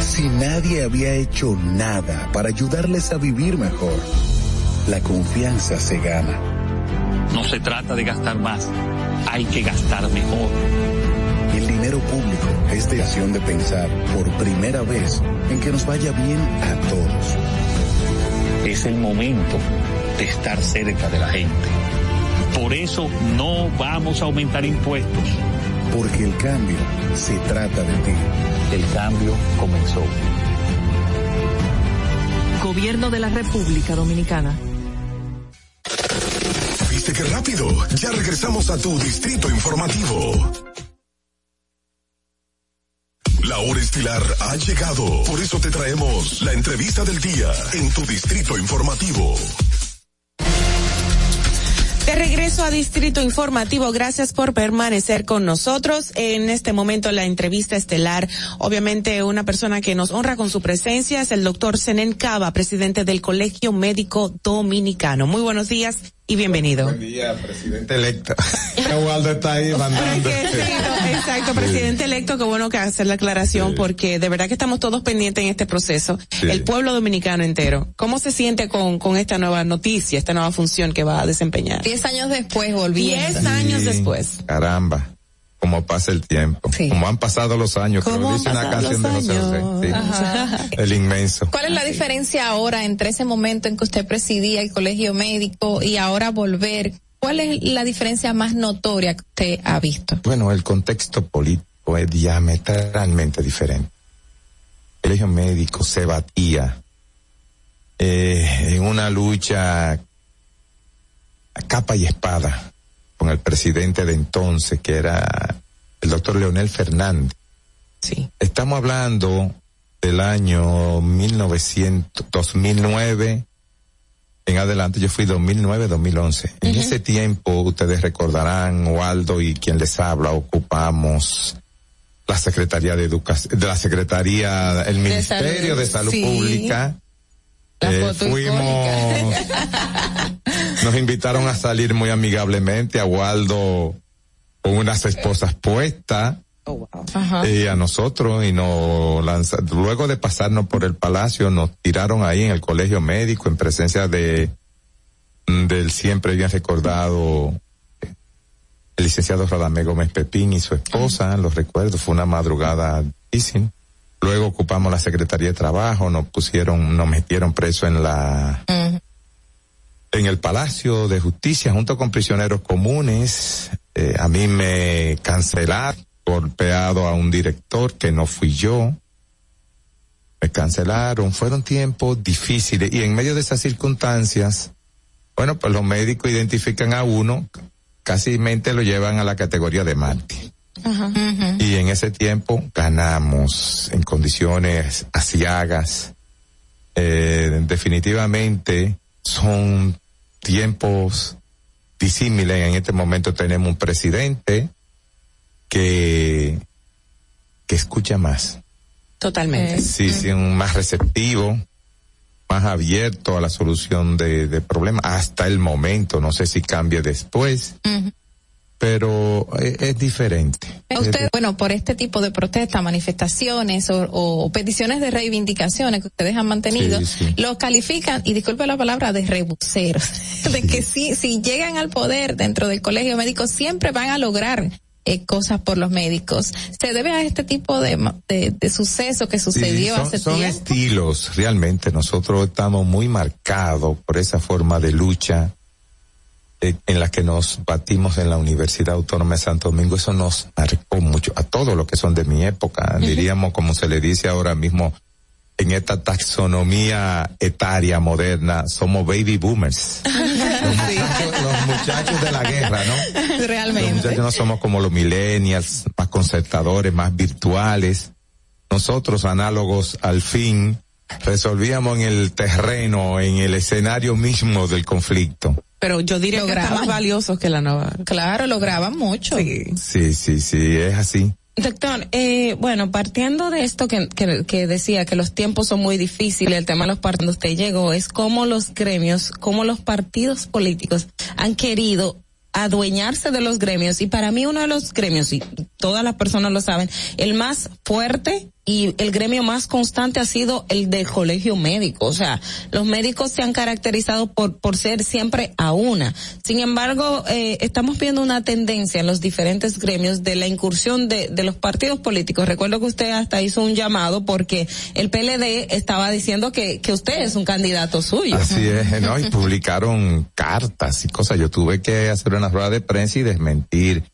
si nadie había hecho nada para ayudarles a vivir mejor? La confianza se gana. No se trata de gastar más, hay que gastar mejor. El dinero público es de acción de pensar por primera vez en que nos vaya bien a todos. Es el momento de estar cerca de la gente. Por eso no vamos a aumentar impuestos. Porque el cambio se trata de ti. El cambio comenzó. Gobierno de la República Dominicana. ¿Viste qué rápido? Ya regresamos a tu Distrito Informativo. La hora estilar ha llegado. Por eso te traemos la entrevista del día en tu Distrito Informativo. De regreso a Distrito Informativo, gracias por permanecer con nosotros. En este momento la entrevista estelar, obviamente una persona que nos honra con su presencia es el doctor Senen Cava, presidente del Colegio Médico Dominicano. Muy buenos días y bienvenido. Buen día, presidente electo. (laughs) Waldo está ahí mandando. Exacto, presidente electo, qué bueno que hacer la aclaración porque de verdad que estamos todos pendientes en este proceso. El pueblo dominicano entero. ¿Cómo se siente con, con esta nueva noticia, esta nueva función que va a desempeñar? Diez años después volviendo. Diez años después. Caramba. Como pasa el tiempo. Como han pasado los años. Como ¿Cómo dice una pasado canción de los José José. Sí. El inmenso. ¿Cuál es la diferencia ahora entre ese momento en que usted presidía el colegio médico y ahora volver? ¿Cuál es la diferencia más notoria que usted ha visto? Bueno, el contexto político es diametralmente diferente. El colegio médico se batía eh, en una lucha a capa y espada con el presidente de entonces, que era el doctor Leonel Fernández. Sí. Estamos hablando del año 1900, 2009 en adelante, yo fui 2009-2011. En ese tiempo, ustedes recordarán, Waldo y quien les habla, ocupamos la Secretaría de Educación, de la Secretaría, el Ministerio de Salud sí. Pública. La Eh, foto fuimos, (laughs) nos invitaron a salir muy amigablemente a Waldo con unas esposas puestas. Y a nosotros y nos lanza, luego de pasarnos por el palacio nos tiraron ahí en el colegio médico en presencia de del siempre bien recordado el licenciado Radamé Gómez Pepín y su esposa, los recuerdo, fue una madrugada difícil. Luego ocupamos la Secretaría de Trabajo, nos pusieron, nos metieron preso en la, en el Palacio de Justicia junto con prisioneros comunes. Eh, a mí me cancelaron, golpeado a un director que no fui yo. Me cancelaron, fueron tiempos difíciles y en medio de esas circunstancias, bueno, pues los médicos identifican a uno, casi mente lo llevan a la categoría de mártir. Y en ese tiempo ganamos en condiciones asiagas. Eh, definitivamente son tiempos disímiles. En este momento tenemos un presidente que, que escucha más. Totalmente. Sí, sí, un más receptivo, más abierto a la solución de, de problemas hasta el momento. No sé si cambie después pero es, es diferente. Usted, bueno, por este tipo de protestas, manifestaciones o, o, peticiones de reivindicaciones que ustedes han mantenido, Sí, sí. los califican, y disculpe la palabra, de rebuseros. (laughs) de que si, si llegan al poder dentro del colegio médico, siempre van a lograr eh, cosas por los médicos. Se debe a este tipo de, de, de suceso que sucedió Sí, son, hace son tiempo. estilos, realmente nosotros estamos muy marcados por esa forma de lucha eh, en la que nos batimos en la Universidad Autónoma de Santo Domingo, eso nos marcó mucho a todos los que son de mi época, diríamos como se le dice ahora mismo en esta taxonomía etaria moderna, somos baby boomers. (laughs) Los, muchachos, los muchachos de la guerra, ¿no? Los Realmente. muchachos no somos como los millennials, más concertadores, más virtuales. Nosotros, análogos al fin, resolvíamos en el terreno, en el escenario mismo del conflicto. Pero yo diría que están más valiosos que la nueva. Claro, lograban mucho. Sí, sí, sí, es así. Doctor, eh, bueno, partiendo de esto que, que, que decía que los tiempos son muy difíciles, el tema de los partidos, usted llegó, es cómo los gremios, cómo los partidos políticos han querido adueñarse de los gremios y para mí uno de los gremios, y todas las personas lo saben, el más fuerte y el gremio más constante ha sido el del colegio médico. O sea, los médicos se han caracterizado por, por ser siempre a una. Sin embargo, eh, estamos viendo una tendencia en los diferentes gremios de la incursión de, de los partidos políticos. Recuerdo que usted hasta hizo un llamado porque el PLD estaba diciendo que, que usted es un candidato suyo. Así es, ¿no? Y (laughs) publicaron cartas y cosas. Yo tuve que hacer una rueda de prensa y desmentir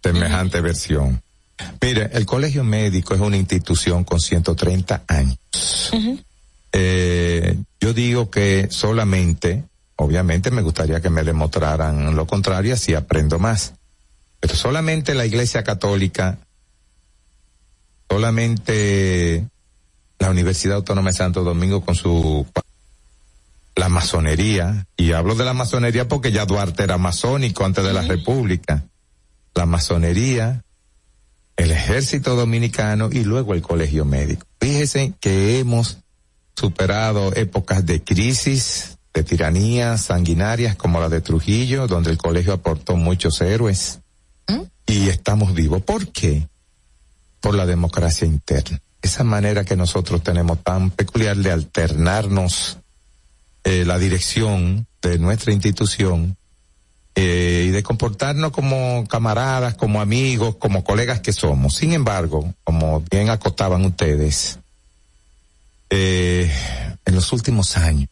semejante versión. Mire, el colegio médico es una institución con 130 años. Eh, yo digo que solamente, obviamente me gustaría que me demostraran lo contrario, así aprendo más. Pero solamente la Iglesia Católica, solamente la Universidad Autónoma de Santo Domingo con su la masonería, y hablo de la masonería porque ya Duarte era masónico antes de la República, la masonería, el ejército dominicano y luego el colegio médico. Fíjese que hemos superado épocas de crisis, de tiranías sanguinarias como la de Trujillo, donde el colegio aportó muchos héroes. Y estamos vivos. ¿Por qué? Por la democracia interna. Esa manera que nosotros tenemos tan peculiar de alternarnos eh, la dirección de nuestra institución eh, y de comportarnos como camaradas, como amigos, como colegas que somos. Sin embargo, como bien acotaban ustedes, eh, en los últimos años,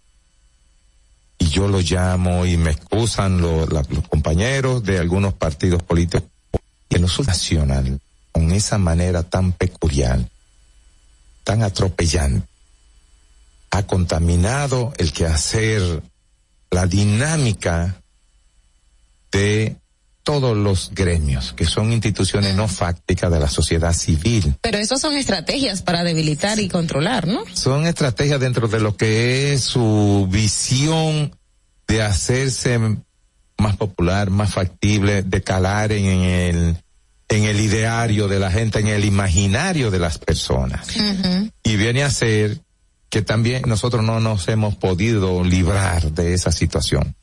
y yo lo llamo y me excusan los compañeros de algunos partidos políticos, en los nacional, con esa manera tan peculiar, tan atropellante, ha contaminado el quehacer, la dinámica de todos los gremios, que son instituciones no fácticas de la sociedad civil. Pero eso son estrategias para debilitar y controlar, ¿no? Son estrategias dentro de lo que es su visión de hacerse más popular, más factible, de calar en el, en el ideario de la gente, en el imaginario de las personas. Y viene a ser que también nosotros no nos hemos podido librar de esa situación.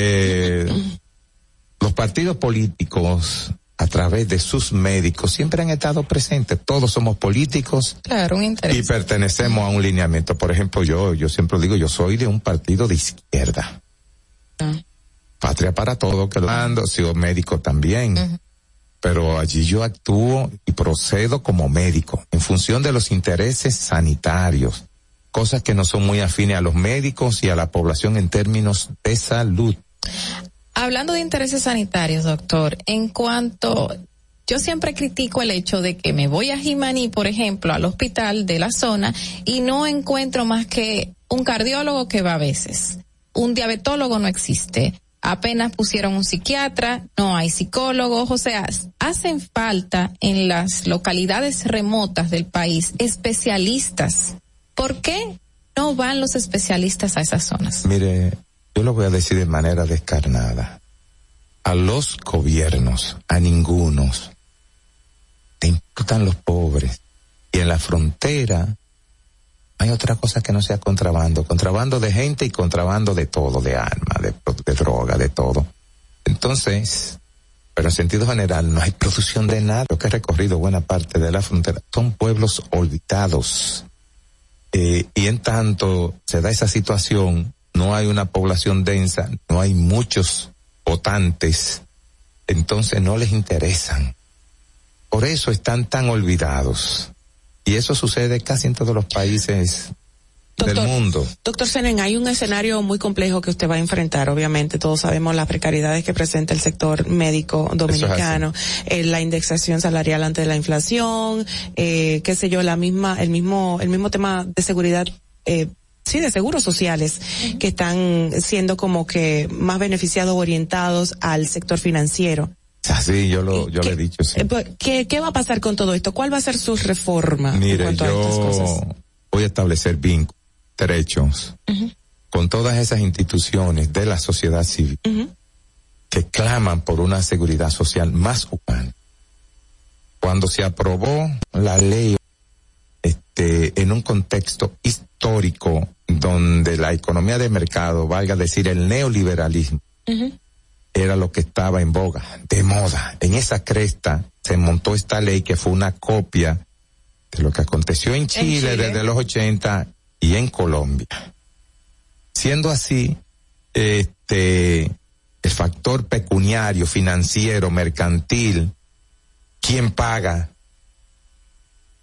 Eh, los partidos políticos a través de sus médicos siempre han estado presentes. Todos somos políticos Claro, un interés. y pertenecemos a un lineamiento. Por ejemplo, yo, yo siempre digo, yo soy de un partido de izquierda. Patria para todo, que lo ando, sido médico también. Pero allí yo actúo y procedo como médico en función de los intereses sanitarios, cosas que no son muy afines a los médicos y a la población en términos de salud. Hablando de intereses sanitarios, doctor, en cuanto yo siempre critico el hecho de que me voy a Jimaní, por ejemplo, al hospital de la zona y no encuentro más que un cardiólogo que va a veces. Un diabetólogo no existe. Apenas pusieron un psiquiatra, no hay psicólogos, o sea, hacen falta en las localidades remotas del país especialistas. ¿Por qué no van los especialistas a esas zonas? Mire, yo lo voy a decir de manera descarnada. A los gobiernos, a ningunos, te importan los pobres. Y en la frontera hay otra cosa que no sea contrabando. Contrabando de gente y contrabando de todo, de armas, de, droga, de todo. Entonces, pero en sentido general no hay producción de nada. Yo que he recorrido buena parte de la frontera, son pueblos olvidados. Eh, y en tanto se da esa situación, no hay una población densa, no hay muchos votantes, entonces no les interesan. Por eso están tan olvidados. Y eso sucede casi en todos los países del mundo. Doctor Senen, hay un escenario muy complejo que usted va a enfrentar, obviamente, todos sabemos las precariedades que presenta el sector médico dominicano, eh, la indexación salarial ante la inflación, eh, qué sé yo, la misma, el mismo, el mismo tema de seguridad, eh, sí, de seguros sociales, que están siendo como que más beneficiados orientados al sector financiero. Así yo lo, yo le he dicho. Sí. Eh, pues, ¿Qué, ¿Qué va a pasar con todo esto? ¿Cuál va a ser su reforma en Mire, cuanto a estas cosas? yo voy a establecer vínculos, derechos con todas esas instituciones de la sociedad civil que claman por una seguridad social más humana. Cuando se aprobó la ley este, en un contexto histórico donde la economía de mercado, valga decir el neoliberalismo, era lo que estaba en boga, de moda. En esa cresta se montó esta ley que fue una copia de lo que aconteció en Chile, Chile. desde los 80 y en Colombia. Siendo así, este, el factor pecuniario, financiero, mercantil, ¿quién paga?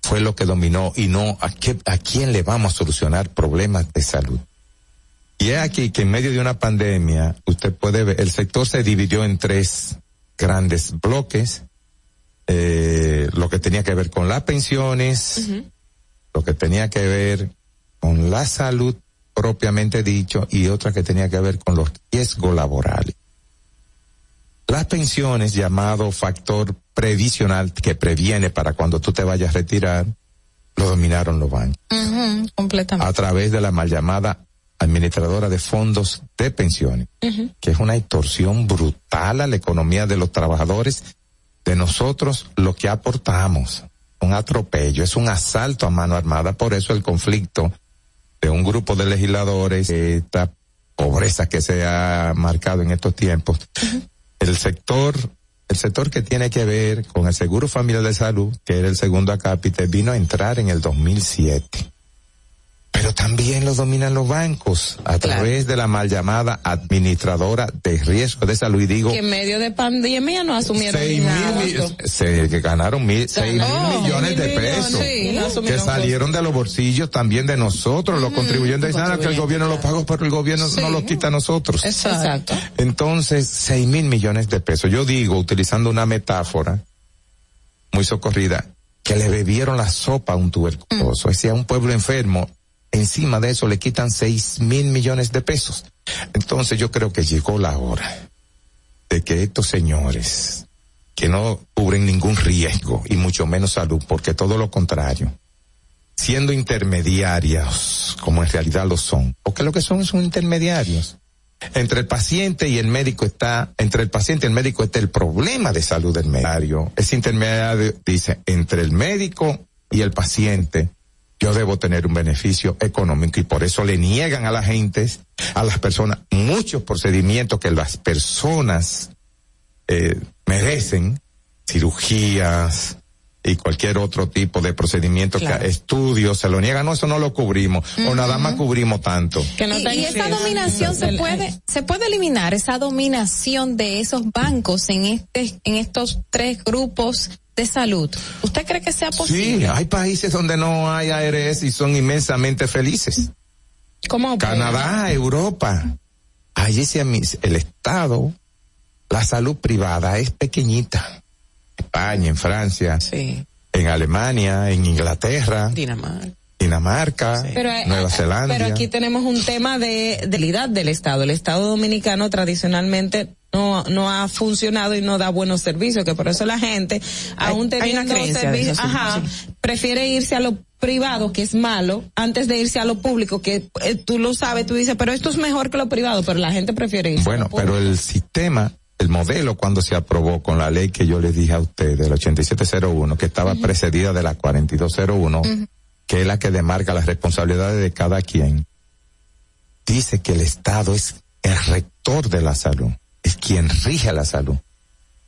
Fue lo que dominó y no a, qué, a quién le vamos a solucionar problemas de salud. Y es aquí que en medio de una pandemia, usted puede ver, el sector se dividió en tres grandes bloques, eh, lo que tenía que ver con las pensiones, lo que tenía que ver con la salud propiamente dicho y otra que tenía que ver con los riesgos laborales. Las pensiones, llamado factor previsional que previene para cuando tú te vayas a retirar, lo dominaron los bancos completamente. a través de la mal llamada administradora de fondos de pensiones, que es una extorsión brutal a la economía de los trabajadores, de nosotros lo que aportamos. Un atropello, es un asalto a mano armada, por eso el conflicto de un grupo de legisladores, esta pobreza que se ha marcado en estos tiempos. El sector, el sector que tiene que ver con el seguro familiar de salud, que era el segundo acápite, vino a entrar en el 2007 pero también lo dominan los bancos a través de la mal llamada administradora de riesgo de salud. Y digo que en medio de pandemia no asumieron seis nada. mil mi- se que ganaron mil, seis Ganó, mil millones de millones, pesos. sí, que salieron de los bolsillos también de nosotros los contribuyentes. Dicen "Ah, que el gobierno lo pagó pero el gobierno no lo quita a nosotros Exacto. entonces, seis mil millones de pesos. Yo digo, utilizando una metáfora muy socorrida, que le bebieron la sopa a un tuberculoso. Es decir, a un pueblo enfermo, encima de eso le quitan seis mil millones de pesos. Entonces yo creo que llegó la hora de que estos señores, que no cubren ningún riesgo y mucho menos salud, porque todo lo contrario, siendo intermediarios, como en realidad lo son, porque lo que son son intermediarios. Entre el paciente y el médico está, entre el paciente y el médico está el problema de salud del médico. Ese intermediario dice, entre el médico y el paciente, yo debo tener un beneficio económico y por eso le niegan a la gente, a las personas, muchos procedimientos que las personas eh, merecen cirugías y cualquier otro tipo de procedimiento, Claro. que, estudios, se lo niegan, no, eso no lo cubrimos, o nada más cubrimos tanto. y, y esa dominación se puede se puede eliminar esa dominación de esos bancos en este en estos tres grupos de salud. ¿Usted cree que sea posible? Sí, hay países donde no hay ARS y son inmensamente felices. ¿Cómo? Canadá, Europa. Allí se amis- el Estado, la salud privada es pequeñita. España, en Francia, en Alemania, en Inglaterra, Dinamarca, Dinamarca, Pero, Nueva Zelanda. pero aquí tenemos un tema de debilidad del Estado. El Estado dominicano tradicionalmente no, no ha funcionado y no da buenos servicios, que por eso la gente, aún hay teniendo servicios, ajá, sí. prefiere irse a lo privado, que es malo, antes de irse a lo público, que eh, tú lo sabes, tú dices, pero esto es mejor que lo privado, pero la gente prefiere irse. Bueno, pero el sistema, el modelo cuando se aprobó con la ley que yo les dije a ustedes, del 8701, que estaba precedida de la 4201, que es la que demarca las responsabilidades de cada quien, dice que el Estado es el rector de la salud, es quien rige la salud,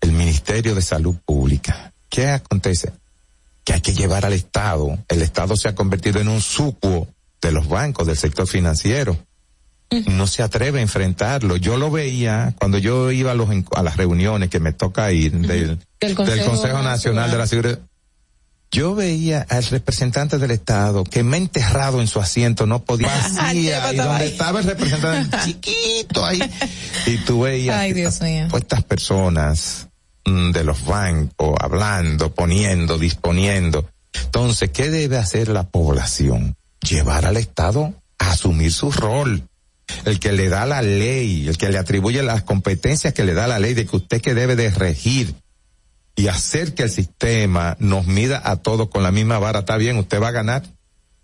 el Ministerio de Salud Pública. ¿Qué acontece? Que hay que llevar al Estado, el Estado se ha convertido en un sucuo de los bancos, del sector financiero no se atreve a enfrentarlo. Yo lo veía cuando yo iba a, los, a las reuniones que me toca ir del, Del del Consejo Consejo, Nacional de la Seguridad. Yo veía al representante del Estado que me ha enterrado en su asiento, no podía vacía, y donde estaba el representante (laughs) chiquito ahí. Y tú veías Ay, Dios mío. pues, estas personas mm, de los bancos hablando, poniendo, disponiendo. Entonces, ¿qué debe hacer la población? Llevar al Estado a asumir su rol. El que le da la ley, el que le atribuye las competencias que le da la ley de que usted que debe de regir y hacer que el sistema nos mida a todos con la misma vara. Está bien, usted va a ganar.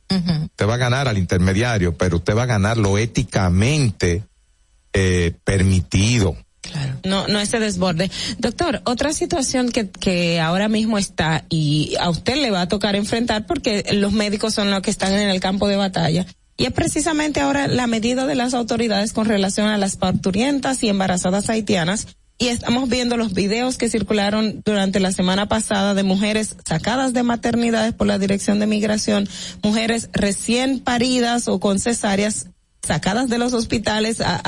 Usted va a ganar al intermediario, pero usted va a ganar lo éticamente eh, permitido. No, no ese desborde. Doctor, otra situación que, que ahora mismo está y a usted le va a tocar enfrentar porque los médicos son los que están en el campo de batalla. Y es precisamente ahora la medida de las autoridades con relación a las parturientas y embarazadas haitianas. Y estamos viendo los videos que circularon durante la semana pasada de mujeres sacadas de maternidades por la Dirección de Migración, mujeres recién paridas o con cesáreas sacadas de los hospitales a, a-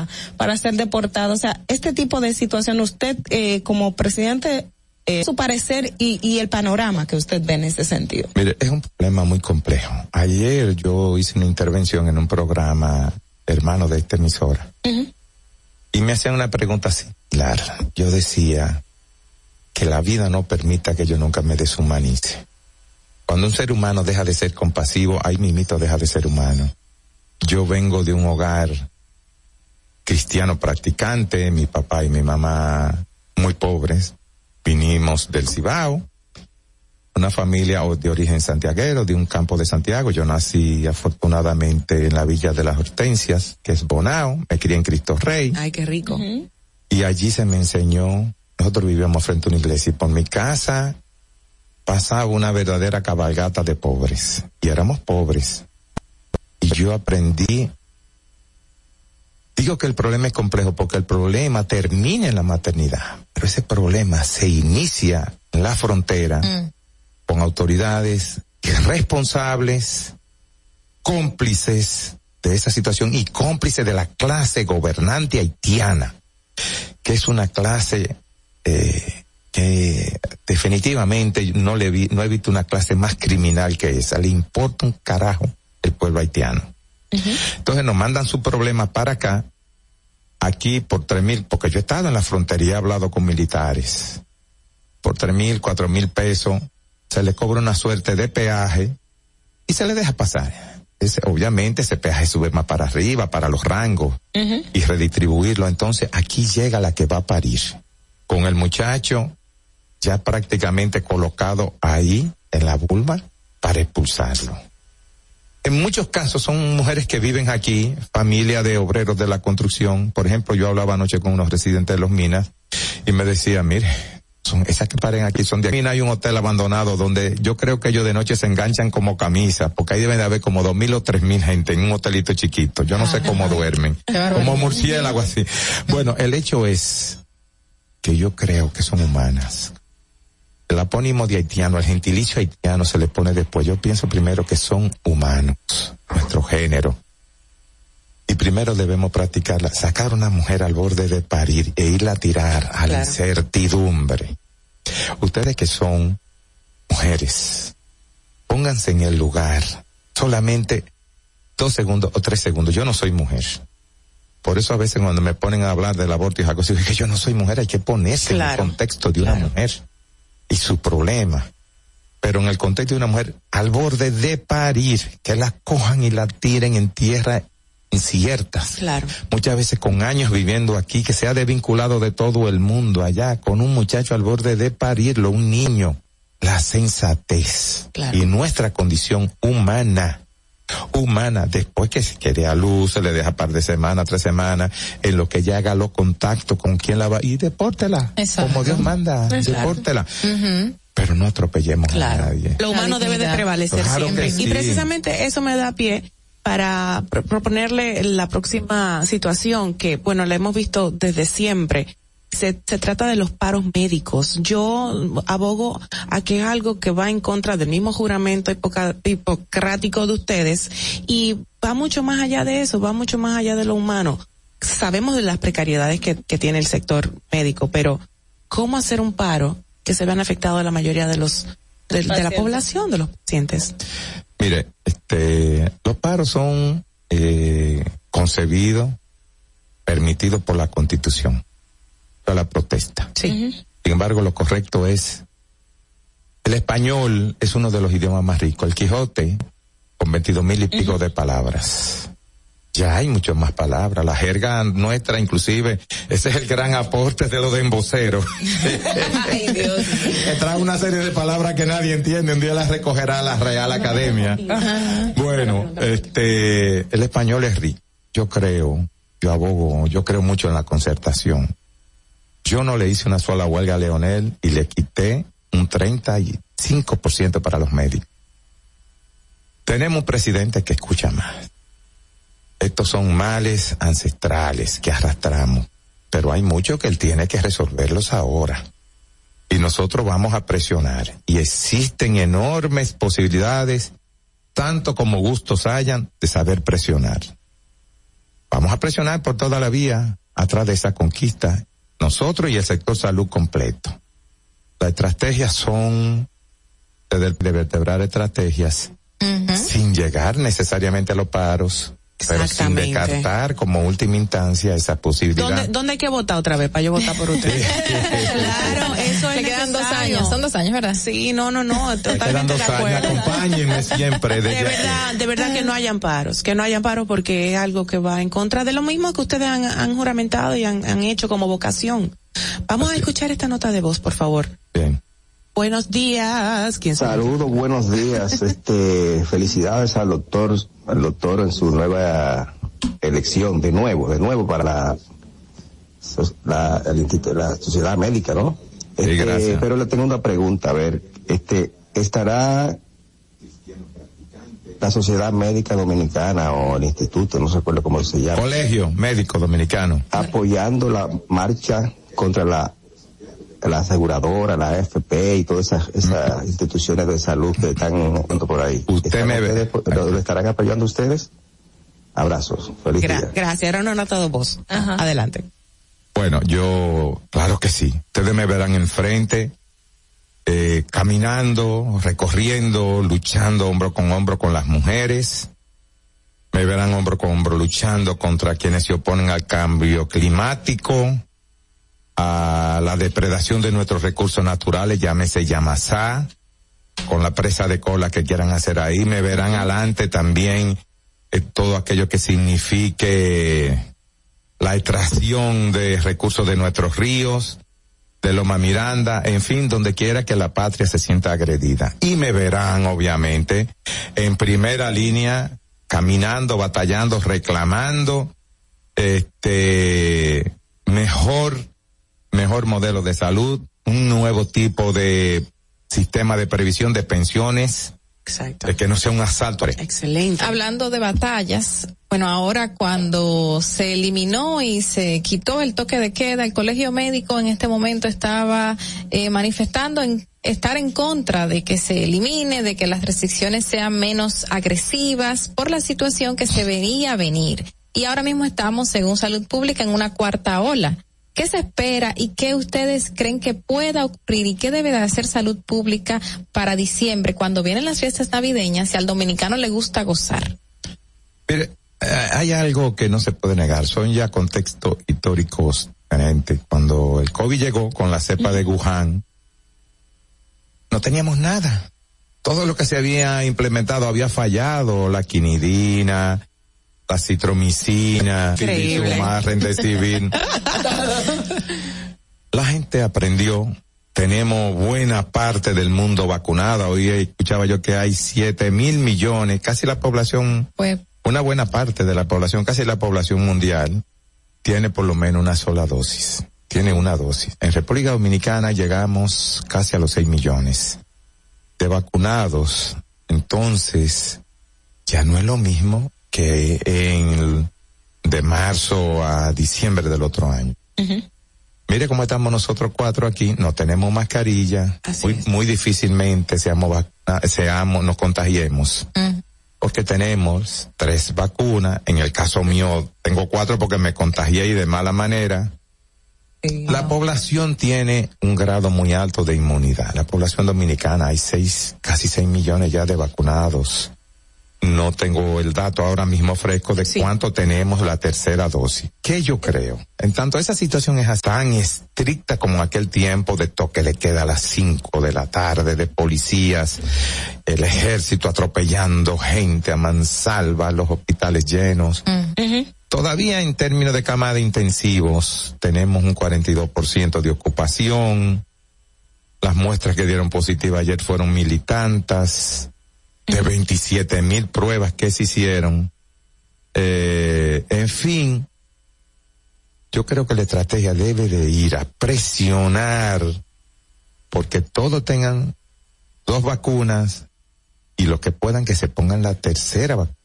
a- para ser deportadas. O sea, este tipo de situación, usted eh, como presidente, eh, su parecer y, y el panorama que usted ve en ese sentido. Mire, es un problema muy complejo. Ayer yo hice una intervención en un programa hermano de esta emisora y me hacían una pregunta similar. Yo decía que la vida no permita que yo nunca me deshumanice. Cuando un ser humano deja de ser compasivo, ahí mimito deja de ser humano. Yo vengo de un hogar cristiano practicante, mi papá y mi mamá muy pobres. Vinimos del Cibao, una familia de origen santiaguero, de un campo de Santiago. Yo nací afortunadamente en la Villa de las Hortensias, que es Bonao. Me crié en Cristo Rey. Ay, qué rico. Y allí se me enseñó, nosotros vivíamos frente a una iglesia y por mi casa pasaba una verdadera cabalgata de pobres. Y éramos pobres. Y yo aprendí, digo que el problema es complejo porque el problema termina en la maternidad, pero ese problema se inicia en la frontera con autoridades responsables, cómplices de esa situación y cómplices de la clase gobernante haitiana que es una clase eh, que definitivamente no le vi, no he visto una clase más criminal que esa. Le importa un carajo el pueblo haitiano. Entonces nos mandan su problema para acá, aquí por tres mil, porque yo he estado en la frontera y he hablado con militares. Por tres mil, cuatro mil pesos, se le cobra una suerte de peaje y se le deja pasar. Ese- obviamente ese peaje sube más para arriba, para los rangos y redistribuirlo. Entonces aquí llega la que va a parir, con el muchacho ya prácticamente colocado ahí en la vulva para expulsarlo. En muchos casos son mujeres que viven aquí, familia de obreros de la construcción. Por ejemplo, yo hablaba anoche con unos residentes de los minas y me decía, mire, son esas que paren aquí son de aquí. Hay un hotel abandonado donde yo creo que ellos de noche se enganchan como camisa, porque ahí deben de haber como dos mil o tres mil gente en un hotelito chiquito. Yo no sé cómo duermen, como murciélago así. Bueno, el hecho es que yo creo que son humanas. El apónimo de haitiano, el gentilicio haitiano se le pone después. Yo pienso primero que son humanos, nuestro género. Y primero debemos practicarla, sacar una mujer al borde de parir e irla a tirar a la incertidumbre. Ustedes que son mujeres, pónganse en el lugar solamente dos segundos o tres segundos. Yo no soy mujer. Por eso a veces cuando me ponen a hablar del aborto y algo así, que yo no soy mujer, hay que ponerse en el contexto de una mujer y su problema. Pero en el contexto de una mujer al borde de parir, que la cojan y la tiren en tierra inciertas. Claro. Muchas veces con años viviendo aquí, que se ha desvinculado de todo el mundo allá, con un muchacho al borde de parirlo, un niño. La sensatez y nuestra condición humana humana después que se quede a luz, se le deja par de semanas, tres semanas, en lo que ya haga los contactos con quien la va y depórtela. Como Dios manda, depórtela. Pero no atropellemos a nadie. Lo humano debe de prevalecer siempre. Y precisamente eso me da pie para proponerle la próxima situación que, bueno, la hemos visto desde siempre se, se trata de los paros médicos. Yo abogo a que es algo que va en contra del mismo juramento hipocrático de ustedes y va mucho más allá de eso, va mucho más allá de lo humano. Sabemos de las precariedades que, que tiene el sector médico, pero ¿cómo hacer un paro que se vean afectados la mayoría de los de, de, la población, de los pacientes? Mire, este, los paros son eh, concebidos, permitidos por la Constitución la protesta. Sí. Sin embargo, lo correcto es, el español es uno de los idiomas más ricos. El Quijote, con veintidós mil y pico de palabras. Ya hay muchas más palabras. La jerga nuestra, inclusive, ese es el gran aporte de los de embocero. (laughs) Ay, Dios. que trae una serie de palabras que nadie entiende. Un día las recogerá la Real Academia. (laughs) Bueno, este, el español es rico. Yo creo, yo abogo, yo creo mucho en la concertación. Yo no le hice una sola huelga a Leonel y le quité un 35% para los médicos. Tenemos un presidente que escucha más. Estos son males ancestrales que arrastramos, pero hay mucho que él tiene que resolverlos ahora. Y nosotros vamos a presionar. Y existen enormes posibilidades, tanto como gustos hayan, de saber presionar. Vamos a presionar por toda la vía atrás de esa conquista nosotros y el sector salud completo. Las estrategias son de, vertebrar estrategias sin llegar necesariamente a los paros, pero sin descartar como última instancia esa posibilidad. ¿Dónde, ¿Dónde hay que votar otra vez para yo votar por usted? (laughs) claro, eso es Le quedan dos años, son dos años, ¿verdad? Sí, no, no, no, totalmente quedan dos de acuerdo. años, acompáñenme siempre. De verdad, de verdad que no hayan paros, que no hayan paros porque es algo que va en contra de lo mismo que ustedes han, han juramentado y han, han hecho como vocación. Vamos a escuchar esta nota de voz, por favor. Bien. Buenos días. ¿Quién sabe? Saludos, buenos días. (laughs) Este, felicidades al doctor, al doctor en su nueva elección, de nuevo, de nuevo para la, la, el instituto- la sociedad médica, ¿no? Este, gracias. pero le tengo una pregunta, a ver, este, estará la sociedad médica dominicana o el instituto, no recuerdo cómo se llama. Colegio Médico Dominicano. Apoyando la marcha contra la la aseguradora, la AFP y todas esas, esas instituciones de salud que están junto por ahí. Usted me ve. ¿Lo, estarán apoyando ustedes? Abrazos. Feliz Gra- día. gracias, era una nota de voz. Adelante. Bueno, yo, claro que sí. Ustedes me verán enfrente, eh, caminando, recorriendo, luchando hombro con hombro con las mujeres. Me verán hombro con hombro luchando contra quienes se oponen al cambio climático, a la depredación de nuestros recursos naturales, llámese Yamasá, con la presa de cola que quieran hacer ahí. Me verán adelante también eh, todo aquello que signifique la extracción de recursos de nuestros ríos, de Loma Miranda, en fin, donde quiera que la patria se sienta agredida. Y me verán, obviamente, en primera línea, caminando, batallando, reclamando, este, mejor, mejor modelo de salud, un nuevo tipo de sistema de previsión de pensiones, Exacto. de que no sea un asalto. Excelente. Hablando de batallas, Bueno, ahora cuando se eliminó y se quitó el toque de queda, el colegio médico en este momento estaba eh, manifestando en estar en contra de que se elimine, de que las restricciones sean menos agresivas por la situación que se venía a venir. Y ahora mismo estamos, según Salud Pública, en una cuarta ola. ¿Qué se espera y qué ustedes creen que pueda ocurrir y qué debe de hacer salud pública para diciembre, cuando vienen las fiestas navideñas y al dominicano le gusta gozar? Mire, eh, hay algo que no se puede negar, son ya contextos históricos diferentes. Cuando el COVID llegó con la cepa de Wuhan, no teníamos nada. Todo lo que se había implementado había fallado, la quinidina, la citromicina. La gente aprendió. Tenemos buena parte del mundo vacunada. Hoy escuchaba yo que hay siete mil millones, casi la población, Pues una buena parte de la población, casi la población mundial, tiene por lo menos una sola dosis. Tiene una dosis. En República Dominicana llegamos casi a los seis millones de vacunados. Entonces, ya no es lo mismo que en de marzo a diciembre del otro año. Mire cómo estamos nosotros cuatro aquí, no tenemos mascarilla, muy, muy difícilmente seamos, seamos, nos contagiemos. Porque tenemos tres vacunas, en el caso mío tengo cuatro porque me contagié y de mala manera. La población tiene un grado muy alto de inmunidad. La población dominicana hay seis, casi seis millones ya de vacunados. No tengo el dato ahora mismo fresco de cuánto tenemos la tercera dosis. ¿Qué yo creo? En tanto esa situación es tan estricta como aquel tiempo de toque le queda a las cinco de la tarde, de policías, el ejército atropellando gente a mansalva, los hospitales llenos. Todavía en términos de cama de intensivos tenemos un 42% de ocupación. Las muestras que dieron positiva ayer fueron mil y tantas. De 27 mil pruebas que se hicieron. Eh, en fin, yo creo que la estrategia debe de ir a presionar porque todos tengan dos vacunas y los que puedan que se pongan la tercera vacuna.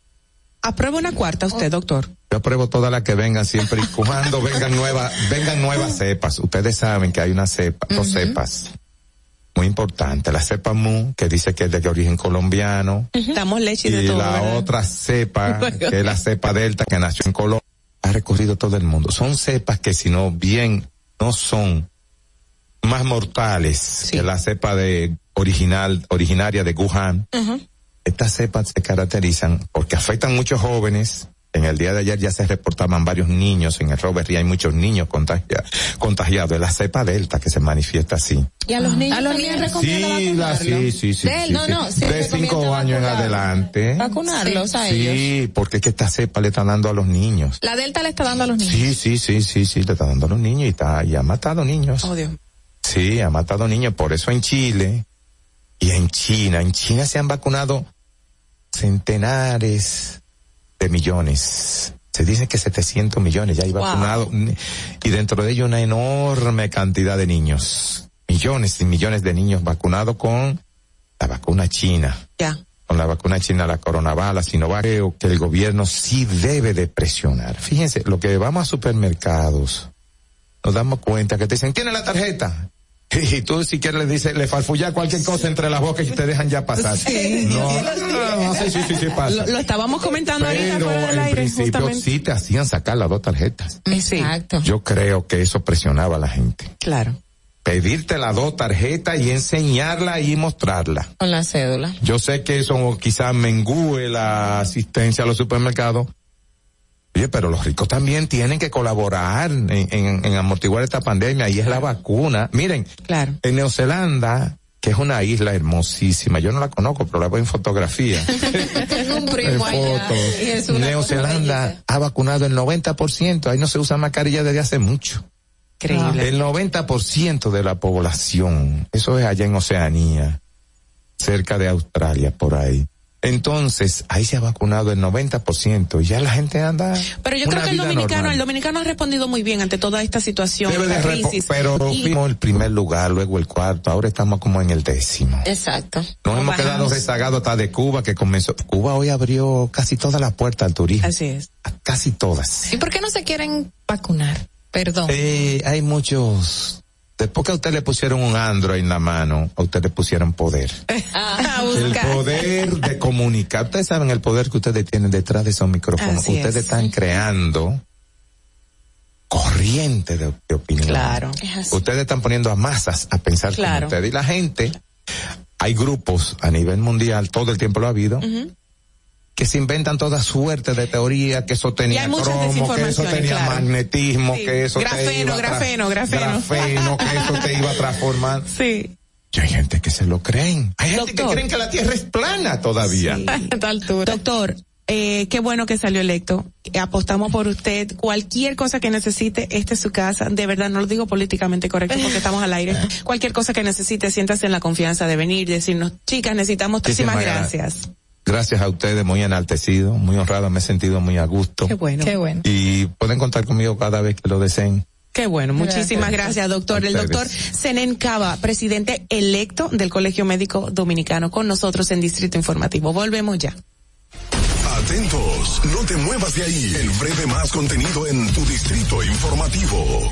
Aprueba una cuarta usted, doctor. Yo apruebo todas las que vengan siempre y cuando vengan nuevas, vengan nuevas cepas. Ustedes saben que hay una cepa, dos cepas. Muy importante. La cepa Mu, que dice que es de origen colombiano. Damos leche y Y de todo. la ¿verdad? otra cepa, (laughs) que es la cepa Delta, que nació en Colombia, ha recorrido todo el mundo. Son cepas que si no bien no son más mortales que la cepa de original, originaria de Wuhan, estas cepas se caracterizan porque afectan muchos jóvenes. En el día de ayer ya se reportaban varios niños en el Robert y hay muchos niños contagia- contagiados. Es la cepa delta que se manifiesta así. Y a los niños A los también niños. Sí, la, sí, sí, sí. De sí, no, sí. no, sí, de cinco años en adelante. Vacunarlos a Sí, ellos. porque es que esta cepa le está dando a los niños. La Delta le está dando a los niños. Sí, sí, sí, sí, sí, le está dando a los niños y está, y ha matado niños. Oh, Dios. Sí, ha matado niños. Por eso en Chile y en China, en China se han vacunado centenares de millones. Se dice que 700 millones ya hay Wow. vacunados. Y dentro de ellos una enorme cantidad de niños. Millones y millones de niños vacunados con la vacuna china. Ya. Con la vacuna china, la Coronavac, la Sinovac. Creo que el gobierno sí debe de presionar. Fíjense, lo que vamos a supermercados, nos damos cuenta que te dicen, ¿tiene la tarjeta? (laughs) Y tú si quieres le dices, le farfulla cualquier cosa entre las bocas y te dejan ya pasar. Sí. No, no, no, no, sí, sí, sí, sí pasa. Lo, lo estábamos comentando ahorita Pero fuera del en aire, principio justamente. sí te hacían sacar las dos tarjetas. Exacto. Yo creo que eso presionaba a la gente. Claro. Pedirte las dos tarjetas y enseñarla y mostrarla. Con la cédula. Yo sé que eso quizás mengúe la asistencia a los supermercados. Oye, pero los ricos también tienen que colaborar en, en- en amortiguar esta pandemia y es la vacuna. Miren, Claro. en Neozelanda, que es una isla hermosísima, yo no la conozco, pero la veo en fotografía. (laughs) Tengo un primo allá. Y es una Neozelanda ha vacunado el 90%, ahí no se usa mascarilla desde hace mucho. Increíble. El 90% de la población, eso es allá en Oceanía, cerca de Australia, por ahí. Entonces, ahí se ha vacunado el 90% y ya la gente anda. Pero yo creo que el dominicano, normal. el dominicano ha respondido muy bien ante toda esta situación, Debe de esta crisis. pero Y- fuimos el primer lugar, luego el cuarto, ahora estamos como en el décimo. Exacto. Nos hemos quedado rezagados hasta de Cuba que comenzó. Cuba hoy abrió casi todas las puertas al turismo. Así es. Casi todas. ¿Y por qué no se quieren vacunar? Perdón. Eh, hay muchos. Después que a usted le pusieron un Android en la mano, a usted le pusieron poder. (laughs) a El poder de comunicar. Ustedes saben el poder que ustedes tienen detrás de esos micrófonos. Así ustedes es. están creando corriente de, de opinión. Claro. Ustedes están poniendo a masas a pensar Claro. como ustedes. Y la gente, hay grupos a nivel mundial, todo el tiempo lo ha habido. Que se inventan toda suerte de teoría, que eso tenía cromo, que eso tenía claro. magnetismo, Sí. que eso te Grafeno, iba a tra- grafeno, grafeno. grafeno, que eso te iba a transformar. (laughs) Sí. Y hay gente que se lo creen. Hay gente que creen que la Tierra es plana todavía. (laughs) Doctor, eh, qué bueno que salió electo. Apostamos por usted. Cualquier cosa que necesite, esta es su casa. De verdad, no lo digo políticamente correcto porque estamos al aire. (laughs) Cualquier cosa que necesite, siéntase en la confianza de venir, decirnos, chicas, necesitamos muchísimas Muchísimas gracias. Gracias a ustedes, muy enaltecido, muy honrado, me he sentido muy a gusto. Qué bueno. Qué bueno. Y pueden contar conmigo cada vez que lo deseen. Qué bueno, muchísimas gracias, doctor. El doctor Senen Cava, presidente electo del Colegio Médico Dominicano, con nosotros en Distrito Informativo. Volvemos ya. Atentos, no te muevas de ahí. El breve más contenido en tu distrito informativo.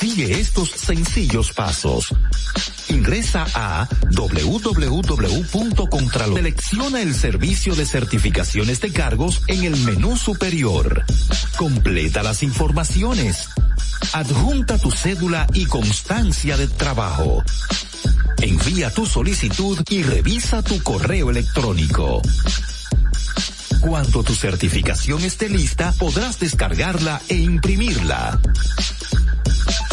Sigue estos sencillos pasos. Ingresa a www.contralor. Selecciona el servicio de certificaciones de cargos en el menú superior. Completa las informaciones. Adjunta tu cédula y constancia de trabajo. Envía tu solicitud y revisa tu correo electrónico. Cuando tu certificación esté lista, podrás descargarla e imprimirla.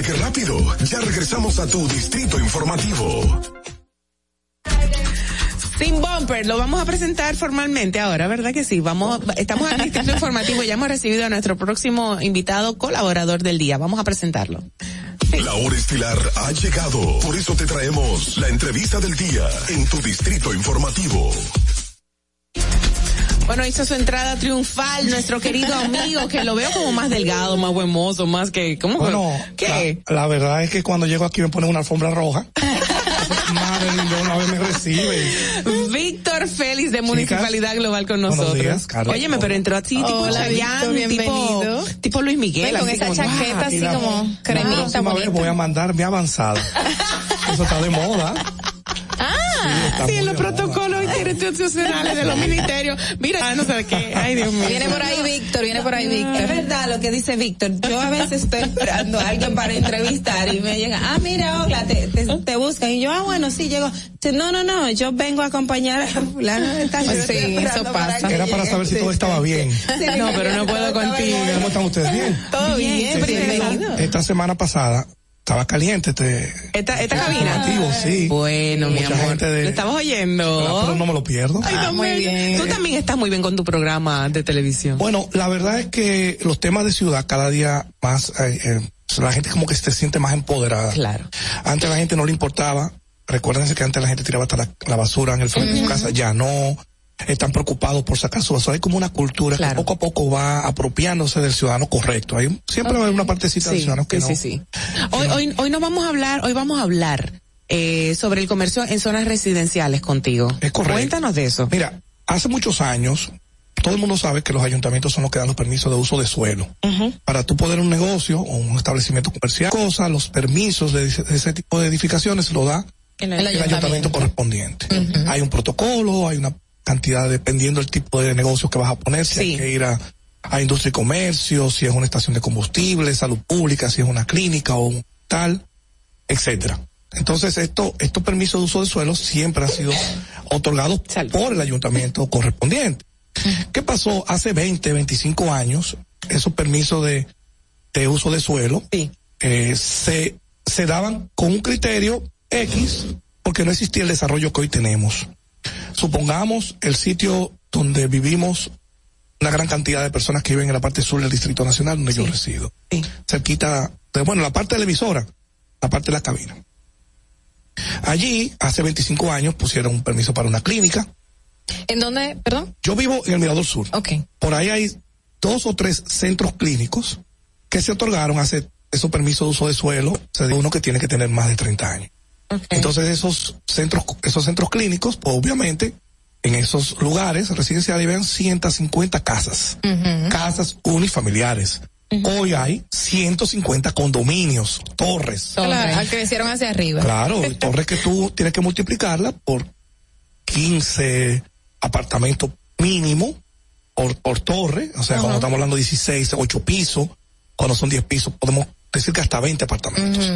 ¿Viste qué rápido? Ya regresamos a tu distrito informativo. Sin bumper, lo vamos a presentar formalmente ahora, ¿verdad que sí? Vamos, estamos en el distrito informativo, ya hemos recibido a nuestro próximo invitado colaborador del día. Vamos a presentarlo. La hora estilar ha llegado, por eso te traemos la entrevista del día en tu distrito informativo. Bueno, hizo su entrada triunfal nuestro querido amigo, que lo veo como más delgado, más buen mozo, más que, ¿cómo? Bueno, ¿qué? La, la verdad es que cuando llego aquí me ponen una alfombra roja. (laughs) Madre de una vez me recibe. Víctor Félix de Municipalidad Global con Buenos nosotros. días. Óyeme, pero entró así tipo Hola, Chayanne, Víctor, tipo, bienvenido. tipo Luis Miguel. Ven con así esa como, chaqueta wow. así como La cremita próxima vez voy a mandar mi avanzada. Eso está de moda. (laughs) Sí, en los protocolos institucionales de los (laughs) ministerios. Mira, no sé qué. Ay, Dios mío. Viene por ahí Víctor, viene por ahí Es Víctor. verdad lo que dice Víctor. Yo a veces estoy esperando a alguien para entrevistar y me llega, ah, mira, Ogla, te, te, te buscan. Y yo, ah, bueno, sí, llego. No, no, no, yo vengo a acompañar a fulano yo Sí, eso pasa. que Era para llegue". saber si todo estaba bien. Sí, No, pero no puedo contigo. ¿Cómo están ustedes? Bien. Todo bien, Bien, bienvenido. Esta semana pasada estaba caliente este Esta, esta cabina. sí. Bueno, mi amor. de- Lo estabas oyendo. pero no me lo pierdo. Ay, Ah, muy bien. Tú también estás muy bien con tu programa de televisión. Bueno, la verdad es que los temas de ciudad cada día más, eh, eh, la gente como que se siente más empoderada. Claro. Antes a la gente no le importaba. Recuérdense que antes la gente tiraba hasta la, la basura en el frente de su casa. Ya no. Están preocupados por sacar su basura. Hay como una cultura que poco a poco va apropiándose del ciudadano correcto. Hay, siempre va a haber una partecita de Sí, ciudadanos que sí, no. sí, sí. Hoy, hoy, hoy no vamos a hablar, hoy vamos a hablar eh, sobre el comercio en zonas residenciales contigo. Es correcto. Cuéntanos de eso. Mira, hace muchos años, todo el mundo sabe que los ayuntamientos son los que dan los permisos de uso de suelo. Para tú poder un negocio o un establecimiento comercial, cosa, los permisos de, ese- de ese tipo de edificaciones lo da El el ayuntamiento, ayuntamiento. correspondiente. Hay un protocolo, hay una cantidad dependiendo del tipo de negocio que vas a poner, si hay que ir a, a industria y comercio, si es una estación de combustible, salud pública, si es una clínica o un tal, etcétera. Entonces, esto, estos permisos de uso de suelo siempre han sido otorgados por el ayuntamiento correspondiente. ¿Qué pasó hace 20, 25 años? Esos permisos de, de uso de suelo eh, se, se daban con un criterio X porque no existía el desarrollo que hoy tenemos. Supongamos el sitio donde vivimos una gran cantidad de personas que viven en la parte sur del Distrito Nacional donde yo resido. Cerquita de, bueno, la parte de la emisora, la parte de la cabina. Allí, hace 25 años, pusieron un permiso para una clínica. ¿En dónde? Perdón. Yo vivo en el Mirador Sur. Ok. Por ahí hay dos o tres centros clínicos que se otorgaron hace esos permisos de uso de suelo, se de uno que tiene que tener más de 30 años. Entonces esos centros, esos centros clínicos, pues obviamente, en esos lugares residenciales viven 150 casas, casas unifamiliares. Hoy hay 150 condominios, torres. Claro, crecieron hacia arriba. Claro, (laughs) torres que tú tienes que multiplicarla por 15 apartamentos mínimo por, por torre, o sea, cuando estamos hablando de 16, 8 pisos, cuando son 10 pisos, podemos decir que hasta 20 apartamentos.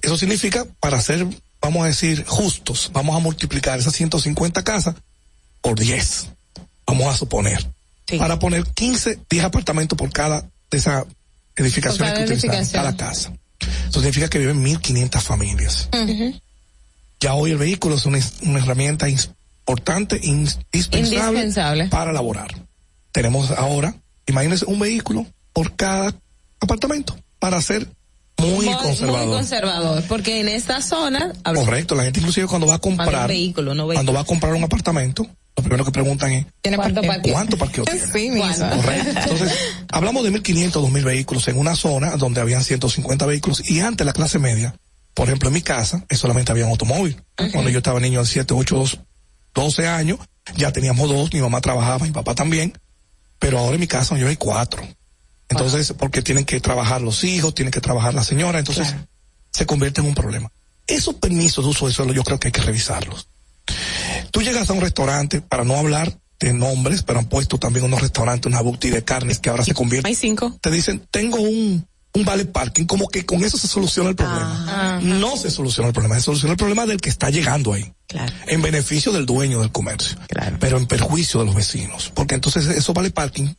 Eso significa, para ser, vamos a decir, justos, vamos a multiplicar esas 150 casas por 10, vamos a suponer, para poner 15, 10 apartamentos por cada de esas edificaciones que cada utilizamos, edificación. cada casa. Eso significa que viven 1.500 familias. Ya hoy el vehículo es una, una herramienta importante, indispensable, Indispensable. para laborar. Tenemos ahora, imagínense, un vehículo por cada apartamento para ser muy, conservador. Muy conservador, porque en esta zona, Correcto, la gente inclusive cuando va a comprar, un vehículo, no cuando va a comprar un apartamento, lo primero que preguntan es ¿Cuánto parqueo? ¿cuánto parqueo tiene? Sí. Correcto. Entonces, (laughs) hablamos de 1.500, 2.000 vehículos en una zona donde habían 150 vehículos y antes la clase media, por ejemplo, en mi casa, solamente había un automóvil. Cuando yo estaba niño de 7, 8, 12 años, ya teníamos dos, mi mamá trabajaba, mi papá también, pero ahora en mi casa yo hay cuatro. Entonces, porque tienen que trabajar los hijos, tienen que trabajar la señora, entonces se convierte en un problema. Esos permisos de uso de suelo yo creo que hay que revisarlos. Tú llegas a un restaurante, para no hablar este, nombres, pero han puesto también unos restaurantes, una boutique de carnes que ahora se convierten. Hay cinco. Te dicen, tengo un, un vale parking, como que con eso se soluciona el problema. No se soluciona el problema, se soluciona el problema del que está llegando ahí. Claro. En beneficio del dueño del comercio. Claro. Pero en perjuicio de los vecinos. Porque entonces esos vale parking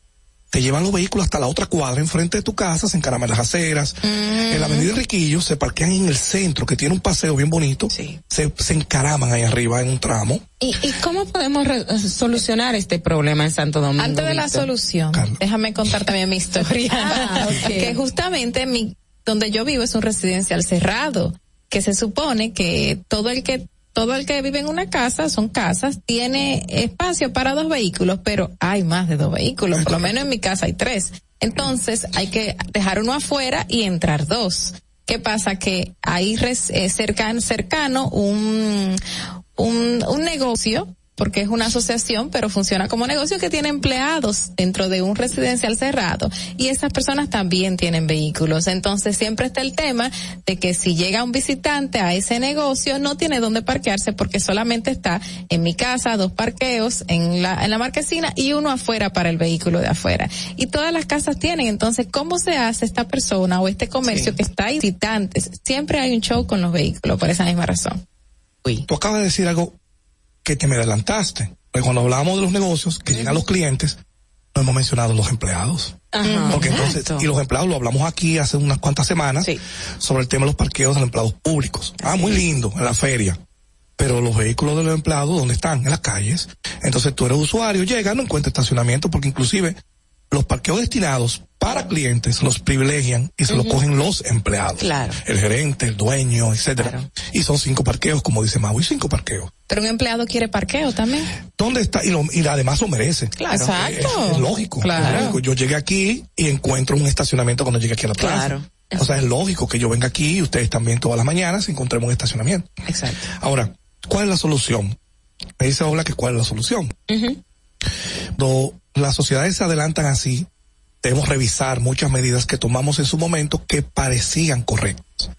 te llevan los vehículos hasta la otra cuadra enfrente de tu casa, se encaraman las aceras. En la avenida Riquillo se parquean en el centro, que tiene un paseo bien bonito. Se, se encaraman ahí arriba en un tramo. ¿Y, y cómo podemos re- solucionar este problema en Santo Domingo? Antes de la Víctor? solución, déjame contar también mi historia. (laughs) Ah. Que justamente mi, donde yo vivo es un residencial cerrado, que se supone que todo el que todo el que vive en una casa, son casas, tiene espacio para dos vehículos, pero hay más de dos vehículos, por lo menos en mi casa hay tres. Entonces hay que dejar uno afuera y entrar dos. ¿Qué pasa? Que hay eh, cercan- cercano un, un, un negocio porque es una asociación, pero funciona como negocio que tiene empleados dentro de un residencial cerrado y esas personas también tienen vehículos. Entonces siempre está el tema de que si llega un visitante a ese negocio no tiene dónde parquearse porque solamente está en mi casa dos parqueos en la en la marquesina y uno afuera para el vehículo de afuera. Y todas las casas tienen. Entonces, ¿cómo se hace esta persona o este comercio que está ahí visitantes? Siempre hay un show con los vehículos por esa misma razón. Tú acabas de decir algo que te me adelantaste. Porque cuando hablábamos de los negocios, que llegan los clientes, no hemos mencionado los empleados. Ajá. Porque entonces, y los empleados lo hablamos aquí hace unas cuantas semanas sobre el tema de los parqueos de los empleados públicos. Ah, muy lindo, en la feria. Pero los vehículos de los empleados, ¿dónde están? En las calles. Entonces tú eres usuario, llega, no encuentra estacionamiento, porque inclusive los parqueos destinados para clientes los privilegian y se los cogen los empleados. Claro. El gerente, el dueño, etcétera. Y son cinco parqueos, como dice Mau, y cinco parqueos. Pero un empleado quiere parqueo también. ¿Dónde está? Y, lo- y además lo merece. Claro. Exacto. Es, lógico. Claro. es lógico. Yo llegué aquí y encuentro un estacionamiento cuando llegue aquí a la plaza. Claro. O sea, es lógico que yo venga aquí y ustedes también todas las mañanas encontremos un estacionamiento. Exacto. Ahora, ¿cuál es la solución? Me dice Ola que cuál es la solución. Cuando las sociedades se adelantan así, debemos revisar muchas medidas que tomamos en su momento que parecían correctas.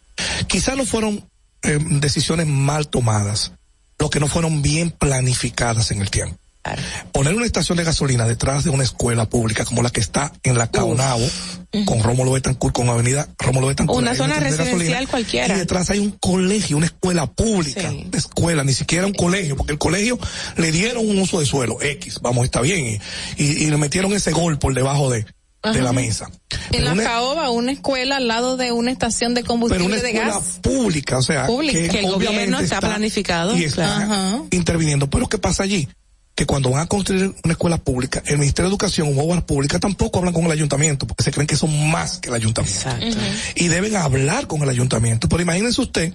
Quizás no fueron eh, decisiones mal tomadas, lo que no fueron bien planificadas en el tiempo. Poner una estación de gasolina detrás de una escuela pública como la que está en la Caonabo, con Rómulo Betancourt, con Avenida Rómulo Betancourt. Una zona gasolina, residencial cualquiera. Y detrás hay un colegio, una escuela pública, una escuela, ni siquiera un colegio, porque el colegio le dieron un uso de suelo, X, vamos, está bien, y, y, y le metieron ese gol por debajo de, de Ajá. la mesa. En la Una- caoba, una escuela al lado de una estación de pero combustible una de escuela gas. pública, o sea, Pública. que, Que el gobierno está planificado, y está interviniendo. Pero ¿qué pasa allí? Que cuando van a construir una escuela pública, el Ministerio de Educación o obras públicas tampoco hablan con el ayuntamiento, porque se creen que son más que el ayuntamiento. Y deben hablar con el ayuntamiento. Pero imagínense usted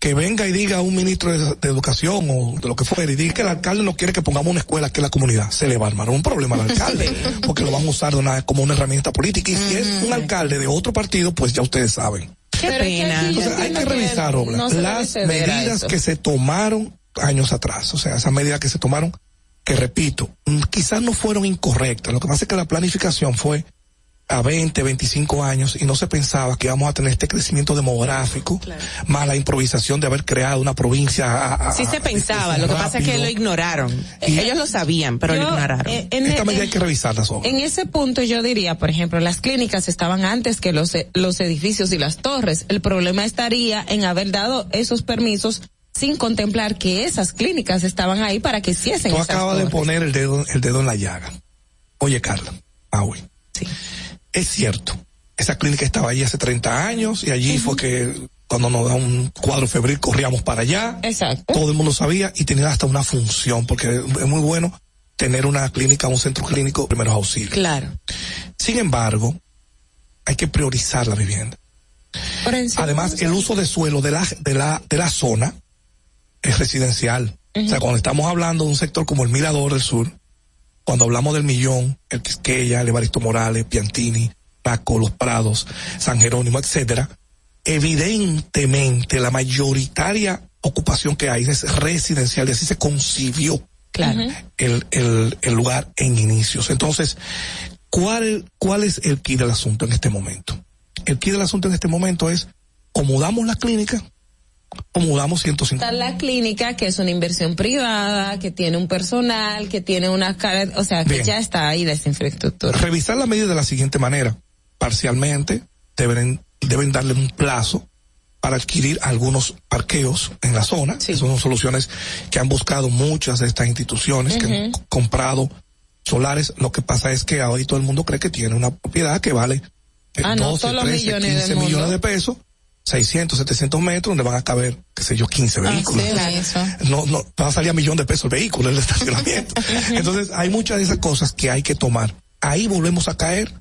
que venga y diga a un ministro de, de Educación o de lo que fuera y diga que el alcalde no quiere que pongamos una escuela aquí en la comunidad. Se le va a armar un problema al alcalde, (laughs) porque lo van a usar de una, como una herramienta política. Y si es un alcalde de otro partido, pues ya ustedes saben. Qué pena. Entonces hay que revisar, Obla, no las medidas que se tomaron años atrás. O sea, esas medidas que se tomaron, que repito, mm, quizás no fueron incorrectas. Lo que pasa es que la planificación fue a 20, 25 años y no se pensaba que íbamos a tener este crecimiento demográfico, más la improvisación de haber creado una provincia. a- a- Sí se a- pensaba, lo que pasa es que lo ignoraron. Y- Ellos lo sabían, pero lo ignoraron. eh, en- Esta medida en- hay que revisarlas. En ese punto yo diría, por ejemplo, las clínicas estaban antes que los, e- los edificios y las torres. El problema estaría en haber dado esos permisos sin contemplar que esas clínicas estaban ahí para que hiciesen Tú acabas de poner el dedo, el dedo en la llaga. Oye, Carla, Maui. Es cierto. Esa clínica estaba allí hace 30 años y allí fue que cuando nos da un cuadro febril corríamos para allá. Exacto. Todo el mundo sabía y tenía hasta una función porque es muy bueno tener una clínica, un centro clínico de primeros auxilios. Claro. Sin embargo, hay que priorizar la vivienda. Además, el uso de suelo de la, de la, de la zona es residencial. O sea, cuando estamos hablando de un sector como el Mirador del Sur, cuando hablamos del Millón, el Quisqueya, el Evaristo Morales, Piantini, Paco, Los Prados, San Jerónimo, etcétera, evidentemente la mayoritaria ocupación que hay es residencial y así se concibió Claro. el, el, el lugar en inicios. Entonces, ¿cuál, ¿cuál es el key del asunto en este momento? El key del asunto en este momento es, o mudamos la clínica acomodamos 150. Está la clínica, que es una inversión privada, que tiene un personal, que tiene una cara, o sea, que ya está ahí la infraestructura. Revisar la medida de la siguiente manera. Parcialmente, deben, deben darle un plazo para adquirir algunos parqueos en la zona. Sí. Esas son soluciones que han buscado muchas de estas instituciones, que han comprado solares. Lo que pasa es que hoy todo el mundo cree que tiene una propiedad que vale ah, 12, no, solo 13, millones 15 millones de pesos 600, 700 metros donde van a caber, qué sé yo, 15 vehículos. Ah, sí, eso. No, no, va a salir a millón de pesos el vehículo, el estacionamiento. (laughs) Entonces, hay muchas de esas cosas que hay que tomar. Ahí volvemos a caer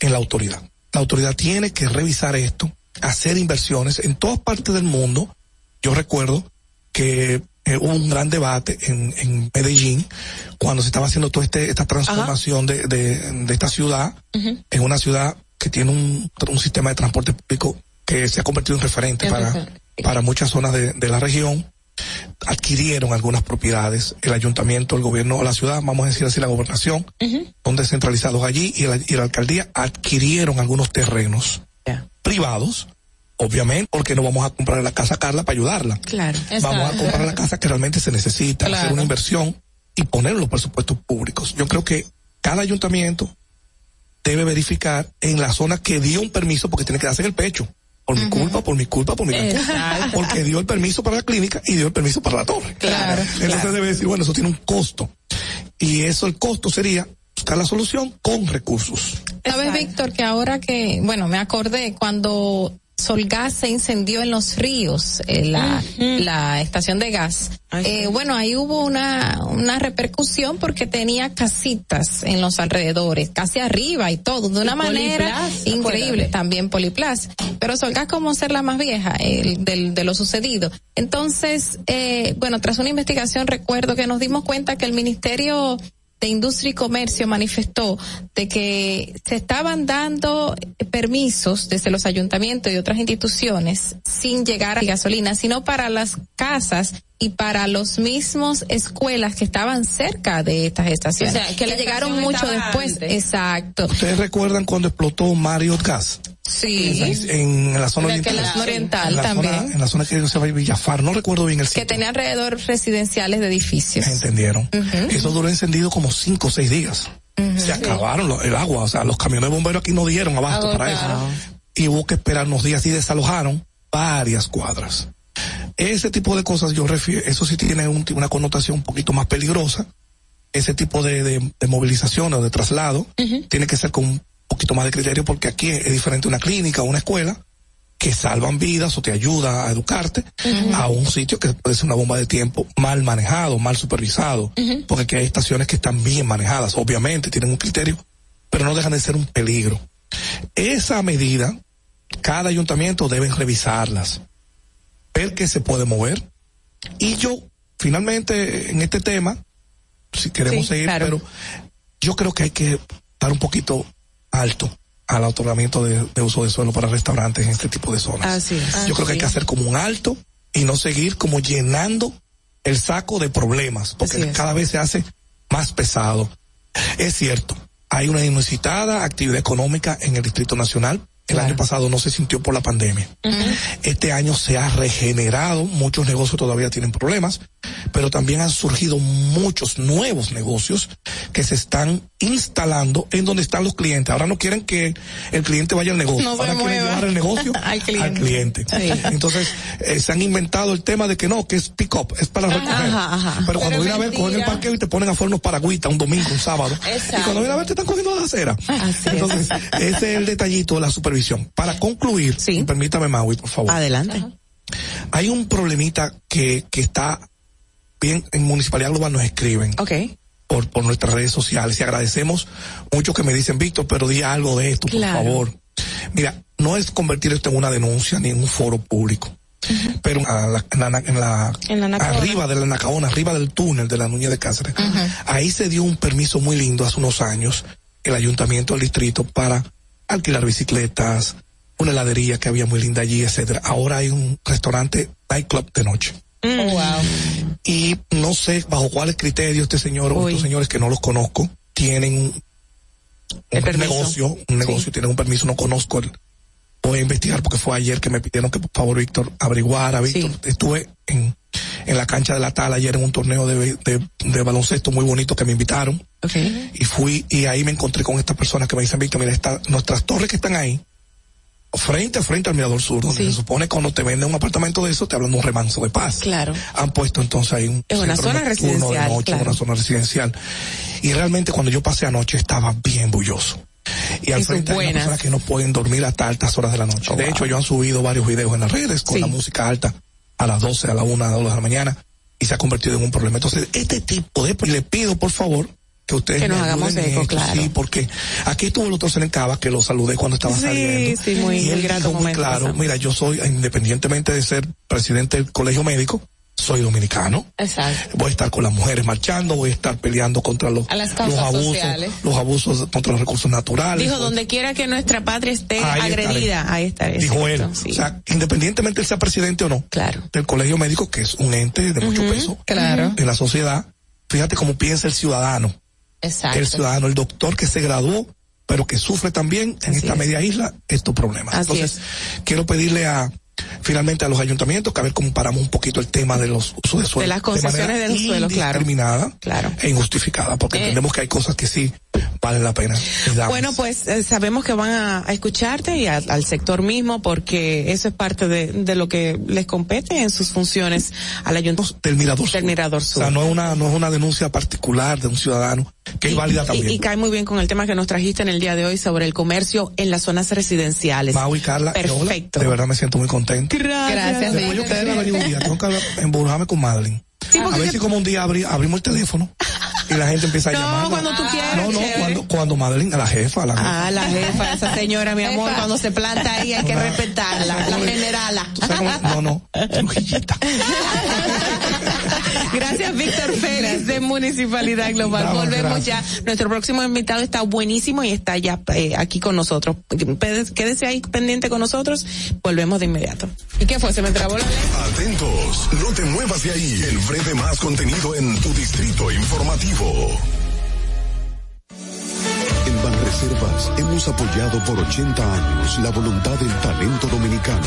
en la autoridad. La autoridad tiene que revisar esto, hacer inversiones en todas partes del mundo. Yo recuerdo que eh, hubo un gran debate en, en Medellín cuando se estaba haciendo toda este, esta transformación de, de, de, esta ciudad uh -huh. en una ciudad que tiene un, un sistema de transporte público que se ha convertido en referente para, para muchas zonas de, de, la región, adquirieron algunas propiedades. El ayuntamiento, el gobierno la ciudad, vamos a decir así, la gobernación, uh -huh. son descentralizados allí y la, y la, alcaldía adquirieron algunos terrenos yeah. privados. Obviamente, porque no vamos a comprar la casa Carla para ayudarla. Claro. Vamos a comprar la casa que realmente se necesita, claro. hacer una inversión y poner los presupuestos públicos. Yo creo que cada ayuntamiento debe verificar en la zona que dio un permiso porque tiene que darse en el pecho por mi uh -huh. culpa, por mi culpa, por mi culpa. Porque dio el permiso para la clínica y dio el permiso para la torre. Claro. Entonces claro. debe decir, bueno, eso tiene un costo. Y eso, el costo sería buscar la solución con recursos. Sabes, Víctor, que ahora que, bueno, me acordé cuando Solgas se incendió en los ríos, eh, la, uh -huh. la estación de gas. Eh. Bueno, ahí hubo una, una repercusión porque tenía casitas en los alrededores, casi arriba y todo, de una manera Poliplas, increíble. También Poliplas. Pero Solgas como ser la más vieja eh, de, de, lo sucedido. Entonces, eh, bueno, tras una investigación recuerdo que nos dimos cuenta que el Ministerio de Industria y Comercio manifestó de que se estaban dando permisos desde los ayuntamientos y otras instituciones sin llegar a gasolina, sino para las casas y para los mismos escuelas que estaban cerca de estas estaciones. O sea, que, que llegaron mucho después. Antes. Exacto. ¿Ustedes recuerdan cuando explotó Mario Gas? Sí. En, en la zona oriental. La zona oriental en la también. Zona, en la zona que se va a Villafar, no recuerdo bien el sitio. Que tenía alrededor residenciales de edificios. Entendieron. Uh -huh. Eso duró encendido como cinco o seis días. Uh -huh. Se acabaron los, el agua, o sea, los camiones de bomberos aquí no dieron abasto oh, para eso. Y hubo que esperar unos días y desalojaron varias cuadras. Ese tipo de cosas yo refiero, eso sí tiene un, una connotación un poquito más peligrosa. Ese tipo de, de, de movilización o de traslado uh -huh. tiene que ser con un poquito más de criterio porque aquí es diferente una clínica o una escuela que salvan vidas o te ayuda a educarte uh -huh. a un sitio que puede ser una bomba de tiempo mal manejado, mal supervisado, uh -huh. porque aquí hay estaciones que están bien manejadas, obviamente tienen un criterio, pero no dejan de ser un peligro. Esa medida, cada ayuntamiento debe revisarlas, ver qué se puede mover. Y yo, finalmente, en este tema, si queremos sí, seguir, claro. pero yo creo que hay que dar un poquito alto al otorgamiento de, de, uso de suelo para restaurantes en este tipo de zonas. Así es. Yo Así creo que hay que hacer como un alto y no seguir como llenando el saco de problemas, porque cada vez se hace más pesado. Es cierto, hay una inusitada actividad económica en el Distrito Nacional, el claro. año pasado no se sintió por la pandemia. Uh -huh. Este año se ha regenerado, muchos negocios todavía tienen problemas, pero también han surgido muchos nuevos negocios que se están instalando en donde están los clientes. Ahora no quieren que el cliente vaya al negocio, no ahora quieren llevar el negocio (laughs) al cliente. Al cliente. Sí. Entonces, eh, se han inventado el tema de que no, que es pick up, es para recoger. Ajá, ajá. Pero, pero cuando viene a ver, cogen el parqueo y te ponen afuera unos paragüitas un domingo, un sábado. Exacto. Y cuando viene a ver, te están cogiendo la acera. Así Entonces, es. ese es el detallito de la supervisión. Para concluir, sí. permítame, Maui, por favor. Adelante. Ajá. Hay un problemita que, que está bien en Municipalidad Global nos escriben. Ok. Por, por nuestras redes sociales y agradecemos mucho que me dicen, Víctor, pero di algo de esto, claro. por favor. Mira, no es convertir esto en una denuncia ni en un foro público. Uh -huh. Pero la, en, la, en, la, en la arriba de la Nacaona, arriba del túnel de la Nuña de Cáceres, uh -huh. ahí se dio un permiso muy lindo hace unos años, el ayuntamiento del distrito para alquilar bicicletas, una heladería que había muy linda allí, etcétera. Ahora hay un restaurante nightclub de noche. Mm. Oh, wow. Y no sé bajo cuáles criterios este señor o estos señores que no los conozco tienen un, un negocio, un negocio, sí. tienen un permiso, no conozco el, voy a investigar porque fue ayer que me pidieron que por favor Víctor averiguara, Víctor, estuve en, en la cancha de la Tala ayer en un torneo de, de, de baloncesto muy bonito que me invitaron. Y fui y ahí me encontré con estas personas que me dicen, Víctor, mira, está, nuestras torres que están ahí, frente a frente al Mirador Sur, donde se supone cuando te venden un apartamento de eso, te hablan de un remanso de paz. Claro. Han puesto entonces ahí un... Es una zona residencial. De noche, claro. Una zona residencial. Y realmente cuando yo pasé anoche estaba bien bulloso. Y al frente hay personas que no pueden dormir hasta altas horas de la noche. Oh, de wow. hecho, yo han subido varios videos en las redes con Sí. la música alta a las 12, a la 1, a las 2 de la mañana y se ha convertido en un problema. Entonces, este tipo de, pues, le pido por favor que ustedes Que nos hagamos eco, esto, claro. Sí, porque aquí estuvo el doctor Selencaba que lo saludé cuando estaba Sí, saliendo. sí, muy- y muy él dijo muy momento claro, pasamos. mira, yo soy, independientemente de ser presidente del colegio médico, soy dominicano. Exacto. Voy a estar con las mujeres marchando, voy a estar peleando contra los, los abusos, sociales. los abusos contra los recursos naturales. Dijo, donde quiera que nuestra patria esté Ahí estaré. agredida, ahí estaré. Dijo él. sí. O sea, independientemente él sea presidente o no. Claro. Del colegio médico, que es un ente de mucho peso. claro. En la sociedad. Fíjate cómo piensa el ciudadano. Exacto. El ciudadano, el doctor que se graduó, pero que sufre también en esta media isla estos problemas. Así Entonces, quiero pedirle a, finalmente a los ayuntamientos que a ver cómo paramos un poquito el tema de los usos de suelo. De las concesiones del suelo, claro. indiscriminada Claro. E injustificada, porque Eh. entendemos que hay cosas que sí valen la pena. y. Bueno, pues eh, sabemos que van a, a escucharte y al- al sector mismo porque eso es parte de, de lo que les compete en sus funciones al ayuntamiento del Mirador Del Mirador o Sur. sea, no es una, no es una denuncia particular de un ciudadano, que es válida Y- también. Y, cae muy bien con el tema que nos trajiste en el día de hoy sobre el comercio en las zonas residenciales. Mau y Carla, hola, Perfecto. de verdad me siento muy contento. Gracias. Después yo quedé un día, tengo que con Madeline. Sí, porque a ver si como un día abri- abrimos el teléfono (laughs) y la gente empieza a No, llamar. cuando tú quieras, No, no, chévere. cuando, cuando Madeline, a la jefa, a la jefa. Ah, la jefa, esa señora, mi amor, cuando se planta ahí hay que respetarla, la generala. ¿Tú sabes cómo? No, no, trujillita. (laughs) Gracias, Víctor Félix, de Municipalidad Global. Vamos, Volvemos gracias. ya. Nuestro próximo invitado está buenísimo y está ya eh, aquí con nosotros. Quédese ahí pendiente con nosotros. Volvemos de inmediato. ¿Y qué fue? ¿Se me trabó la? Atentos, no te muevas de ahí. El breve más contenido en tu distrito informativo. En Banreservas hemos apoyado por 80 años la voluntad del talento dominicano,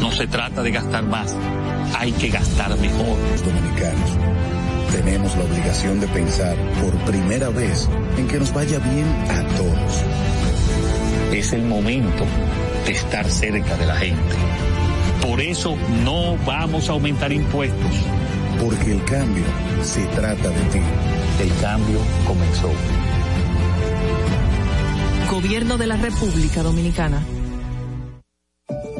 No se trata de gastar más, hay que gastar mejor. Los dominicanos tenemos la obligación de pensar por primera vez en que nos vaya bien a todos. Es el momento de estar cerca de la gente. Por eso no vamos a aumentar impuestos. Porque el cambio se trata de ti. El cambio comenzó. Gobierno de la República Dominicana.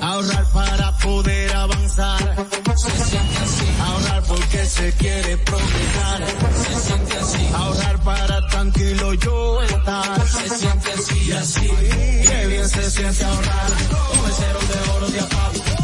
Ahorrar para poder avanzar. Se siente así. Ahorrar porque se quiere progresar. Se siente así. Ahorrar para tranquilo yo estar. Se siente así y así. Qué bien se siente ahorrar. Con el cero de oro de APAP.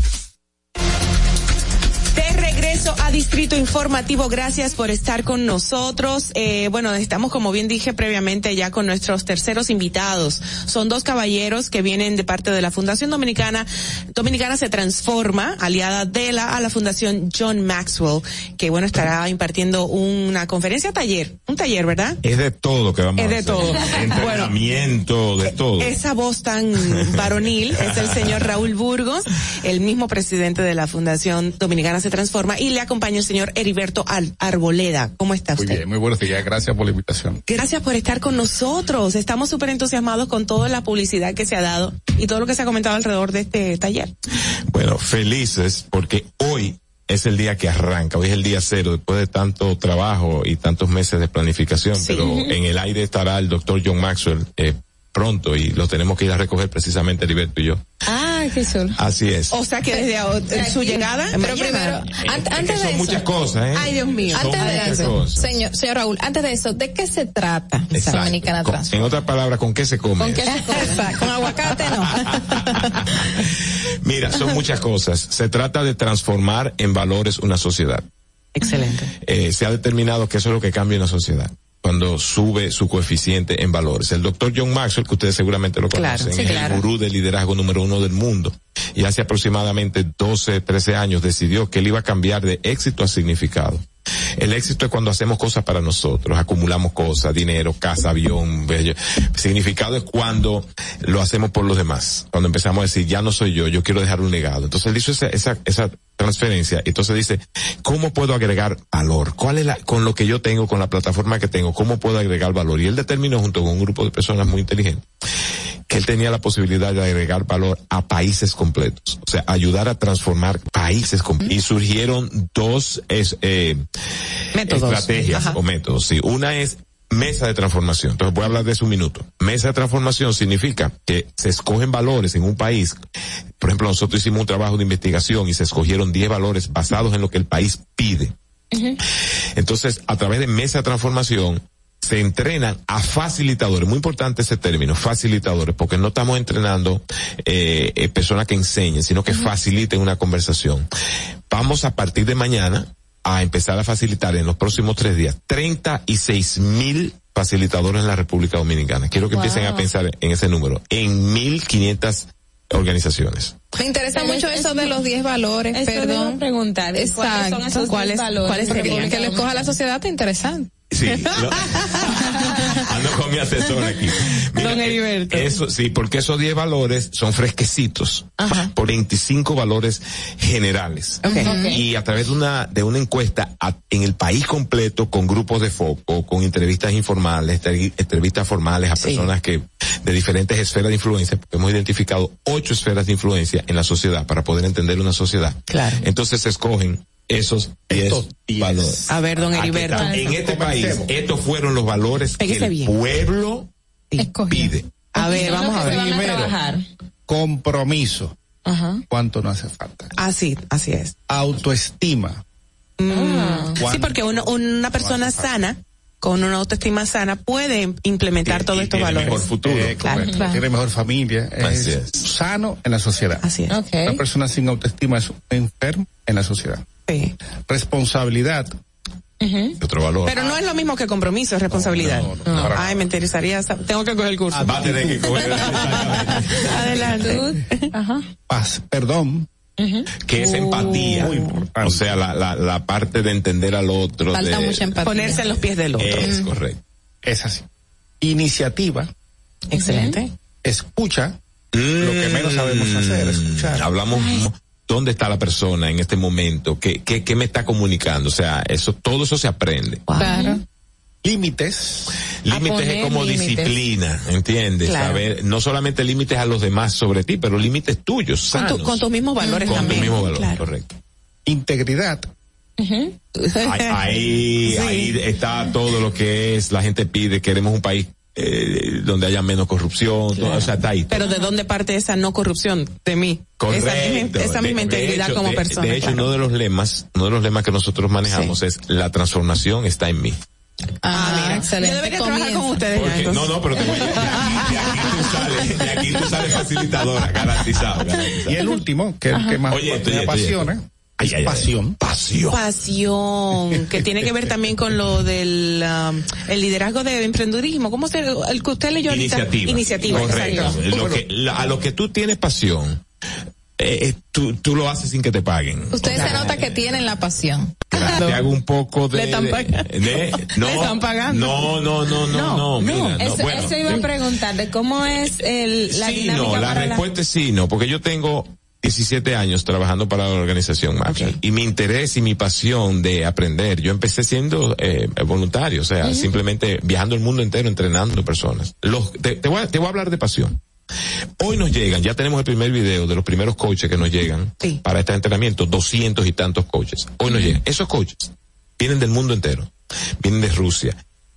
regreso a Distrito Informativo, gracias por estar con nosotros. Eh, bueno, estamos, como bien dije previamente, ya con nuestros terceros invitados. Son dos caballeros que vienen de parte de la Fundación Dominicana. Dominicana se transforma, aliada de la, a la Fundación John Maxwell, que bueno, estará impartiendo una conferencia taller, un taller, ¿verdad? Es de todo que vamos es a de hacer. todo. (laughs) Entrenamiento, de todo. Esa voz tan varonil es el señor Raúl Burgos, el mismo presidente de la Fundación Dominicana se transforma y le acompaña el señor Heriberto Al Arboleda. ¿Cómo está usted? Muy bien, muy buenos días. Gracias por la invitación. Gracias por estar con nosotros. Estamos súper entusiasmados con toda la publicidad que se ha dado y todo lo que se ha comentado alrededor de este taller. Bueno, felices porque hoy es el día que arranca, hoy es el día cero, después de tanto trabajo y tantos meses de planificación, Sí. pero en el aire estará el doctor John Maxwell eh, pronto y lo tenemos que ir a recoger precisamente Heriberto y yo. Ah, qué chulo. Así es. O sea que desde ahora- su llegada, Pero primero, an- Es antes que de son eso. muchas cosas, ¿eh? Ay, Dios mío. Son Antes de muchas eso, cosas. señor, señor Raúl, antes de eso, ¿de qué se trata esa. Dominicana Con- Trans? en otras palabras, ¿con qué se come? ¿Con qué se (laughs) come? Con aguacate no. (laughs) Mira, son muchas cosas. Se trata de transformar en valores una sociedad. Excelente. Eh, se ha determinado que eso es lo que cambia una sociedad cuando sube su coeficiente en valores. El doctor John Maxwell, que ustedes seguramente lo Claro, conocen, sí, es claro. el gurú de liderazgo número uno del mundo. Y hace aproximadamente 12, 13 años decidió que él iba a cambiar de éxito a significado. El éxito es cuando hacemos cosas para nosotros, acumulamos cosas, dinero, casa, avión, bello. Significado es cuando lo hacemos por los demás. Cuando empezamos a decir, ya no soy yo, yo quiero dejar un legado. Entonces él hizo esa, esa, esa transferencia. Entonces dice, ¿cómo puedo agregar valor? ¿Cuál es la, con lo que yo tengo, con la plataforma que tengo, cómo puedo agregar valor? Y él determinó junto con un grupo de personas muy inteligentes que él tenía la posibilidad de agregar valor a países completos, o sea, ayudar a transformar países completos. Y surgieron dos es, eh, estrategias Ajá. o métodos. Sí, una es mesa de transformación. Entonces voy a hablar de eso un minuto. Mesa de transformación significa que se escogen valores en un país. Por ejemplo, nosotros hicimos un trabajo de investigación y se escogieron 10 valores basados en lo que el país pide. Entonces, a través de mesa de transformación, se entrenan a facilitadores, muy importante ese término, facilitadores, porque no estamos entrenando eh, eh, personas que enseñen, sino que faciliten una conversación. Vamos a partir de mañana a empezar a facilitar en los próximos tres días 36 mil facilitadores en la República Dominicana. Quiero que Wow. empiecen a pensar en ese número, en 1.500 organizaciones. Me interesa mucho eso de los 10 valores, Eso perdón. a preguntar, ¿cuáles son Exacto. esos 10 ¿Cuáles, valores cuáles Que le escoja la sociedad está interesante. Sí. lo- Ando con mi asesor aquí. Mira, Don Heriberto. Eso, sí, porque esos 10 valores son fresquecitos. Por 25 valores generales. Ok. Ok. Y a través de una, de una encuesta a- en el país completo con grupos de foco, con entrevistas informales, entre- entrevistas formales a Sí. personas que, de diferentes esferas de influencia, porque hemos identificado ocho esferas de influencia en la sociedad para poder entender una sociedad. Claro. Entonces se escogen esos 10 Estos 10. valores. A ver, don Heriberto. En este país, estos fueron los valores que el bien. pueblo pide. A ver, vamos a ver. Primero. trabajar. Compromiso. Ajá. ¿Cuánto no hace falta? Así, así es. Autoestima. Mm. Sí, ¿Cuánto? porque uno- una persona sana, con una autoestima sana, puede implementar todos Y estos tiene valores. mejor futuro. Eh, Claro, correcto. claro. Tiene mejor familia. Así Es, es. sano en la sociedad. Así es. Una persona sin autoestima es un enfermo en la sociedad. Sí. Responsabilidad. Otro valor. Pero no es lo mismo que compromiso, es responsabilidad. No, no, no, para Ay, me interesaría. Tengo que coger el curso. Va a tener que coger Adelante. Ajá. Paz. Perdón. que es empatía. Muy importante. O sea, la, la, la parte de entender al otro. Falta de- mucha empatía. Ponerse en los pies del otro. Es correcto. Es así. Iniciativa. Excelente. Escucha. Lo que menos sabemos hacer, escuchar. Hablamos dónde está la persona en este momento, qué, qué, qué me está comunicando. O sea, eso, todo eso se aprende. Claro. Límites. Límites es como disciplina, ¿entiendes? Claro. Saber, no solamente límites a los demás sobre ti, pero límites tuyos, Con, tu- sanos. con tus mismos valores Con también. mismo valor, Claro. correcto. Integridad. ahí, ahí, está todo lo que es, la gente pide, queremos un país eh, donde haya menos corrupción, o sea, está ahí. Pero ¿de dónde parte esa no corrupción? De mí. Correcto. Esa, misma integridad como persona. De hecho, uno de los lemas, uno de los lemas que nosotros manejamos es la transformación está en mí. Ah, mira, excelente. Yo debería trabajar con ustedes No, no, pero te voy a, de, aquí, tú (laughs) sales, de aquí tú sales facilitadora, garantizado, Y el último, que, que más oye, me apasiona, pasión. Pasión. Pasión, que tiene que ver también con lo del um, el liderazgo de emprendedurismo. ¿Cómo se, el que usted leyó ahorita? Iniciativa. Iniciativa, Correcto. Lo que, a lo que tú tienes pasión, eh, eh, tú, tú lo haces sin que te paguen. Usted se nota que tienen la pasión. Te hago un poco de. ¿Le están pagando? no, (laughs) ¿Le están pagando? No, no, no, no, no. mira, eso, bueno, eso iba a preguntar, de cómo es el, la sí, dinámica no, la para respuesta es sí, no, porque yo tengo 17 años trabajando para la organización Maxwell y mi interés y mi pasión de aprender, yo empecé siendo eh, voluntario, o sea, simplemente viajando el mundo entero entrenando personas. Los, te, te, voy a, te voy a hablar de pasión. Hoy nos llegan, ya tenemos el primer video de los primeros coaches que nos llegan para este entrenamiento, doscientos y tantos coaches. Hoy nos llegan. Esos coaches vienen del mundo entero. Vienen de Rusia,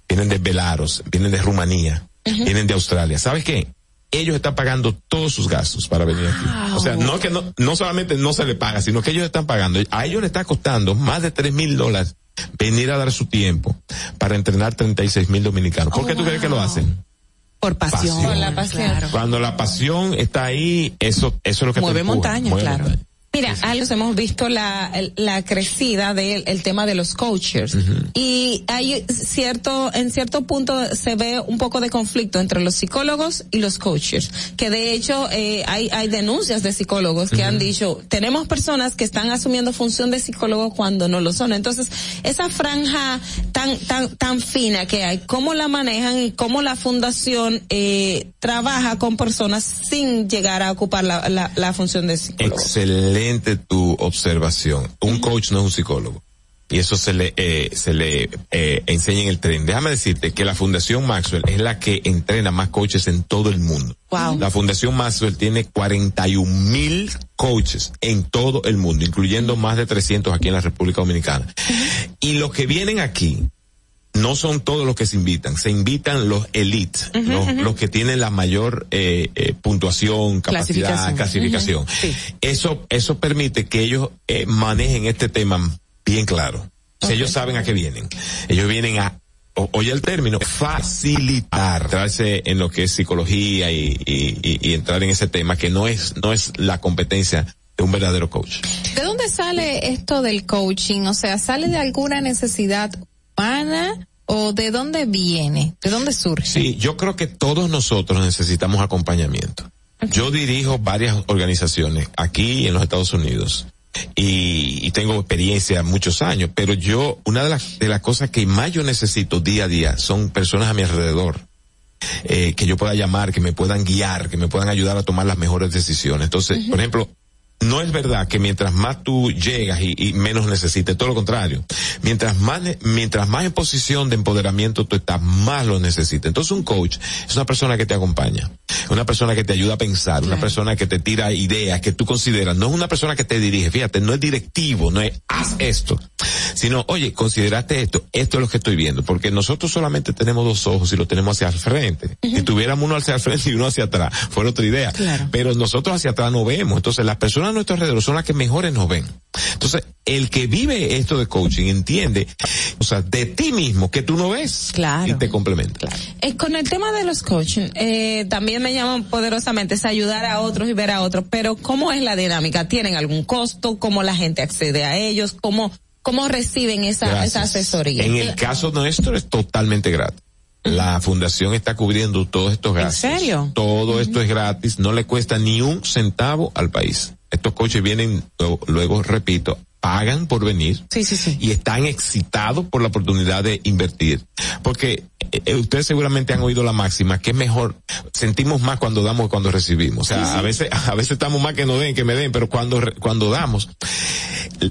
vienen de Belarus, vienen de Rumanía, vienen de Australia. ¿Sabes qué? Ellos están pagando todos sus gastos para venir aquí. O sea, no que no, no solamente no se le paga, sino que ellos están pagando. A ellos le está costando más de tres mil dólares venir a dar su tiempo para entrenar 36 mil dominicanos. ¿Por qué tú crees que lo hacen? Por pasión. Por la pasión. Cuando la pasión está ahí, eso, eso es lo que mueve te empuja, montaña, mueve claro. montaña. Mira, Alex, hemos visto la, la crecida del el tema de los coaches. Y hay cierto, en cierto punto se ve un poco de conflicto entre los psicólogos y los coaches, que de hecho eh, hay, hay denuncias de psicólogos que han dicho, tenemos personas que están asumiendo función de psicólogo cuando no lo son. Entonces, esa franja tan, tan, tan fina que hay, ¿cómo la manejan y cómo la fundación eh, trabaja con personas sin llegar a ocupar la, la, la función de psicólogo? Excelente tu observación. Un coach no es un psicólogo. Y eso se le, eh, se le eh, enseña en el tren. Déjame decirte que la Fundación Maxwell es la que entrena más coaches en todo el mundo. Wow. La Fundación Maxwell tiene 41 mil coaches en todo el mundo, incluyendo más de 300 aquí en la República Dominicana. (laughs) Y los que vienen aquí no son todos los que se invitan, se invitan los elites, los, los que tienen la mayor eh, eh, puntuación, capacidad, Clasificación. Eso, eso permite que ellos eh, manejen este tema bien claro. O sea, ellos saben a qué vienen. Ellos vienen a o- oye el término, facilitar, entrarse en lo que es psicología y, y- y- y entrar en ese tema que no es, no es la competencia de un verdadero coach. ¿De dónde sale esto del coaching? O sea, ¿sale de alguna necesidad humana o de dónde viene? ¿De dónde surge? Sí, yo creo que todos nosotros necesitamos acompañamiento. Yo dirijo varias organizaciones aquí en los Estados Unidos y, y tengo experiencia muchos años, pero yo, una de las, de las cosas que más yo necesito día a día son personas a mi alrededor. eh, que yo pueda llamar, que me puedan guiar, que me puedan ayudar a tomar las mejores decisiones. Entonces, por ejemplo, no es verdad que mientras más tú llegas y, y menos necesites, todo lo contrario. Mientras más, mientras más en posición de empoderamiento tú estás, más lo necesitas. Entonces un coach es una persona que te acompaña, una persona que te ayuda a pensar, una persona que te tira ideas que tú consideras, no es una persona que te dirige, fíjate, no es directivo, no es haz esto, sino, oye, consideraste esto, esto es lo que estoy viendo, porque nosotros solamente tenemos dos ojos y lo tenemos hacia el frente. Si tuviéramos uno hacia el frente y uno hacia atrás, fuera otra idea. Pero nosotros hacia atrás no vemos. Entonces las personas a nuestro alrededor son las que mejores nos ven. Entonces, el que vive esto de coaching entiende, o sea, de ti mismo que tú no ves. Claro. Y te complementa. Eh, con el tema de los coaching, eh, también me llaman poderosamente es ayudar a otros y ver a otros, pero ¿cómo es la dinámica? ¿Tienen algún costo? ¿Cómo la gente accede a ellos? ¿Cómo, cómo reciben esa, asesoría? En el caso nuestro es totalmente gratis. La fundación está cubriendo todos estos gastos. serio? Todo esto es gratis, no le cuesta ni un centavo al país. Estos coches vienen, luego, repito, pagan por venir Sí, sí, sí. y están excitados por la oportunidad de invertir. Porque eh, eh, ustedes seguramente han oído la máxima que es mejor, sentimos más cuando damos que cuando recibimos. O sea, a veces, (laughs) a veces estamos más que no den, que me den, pero cuando, cuando damos,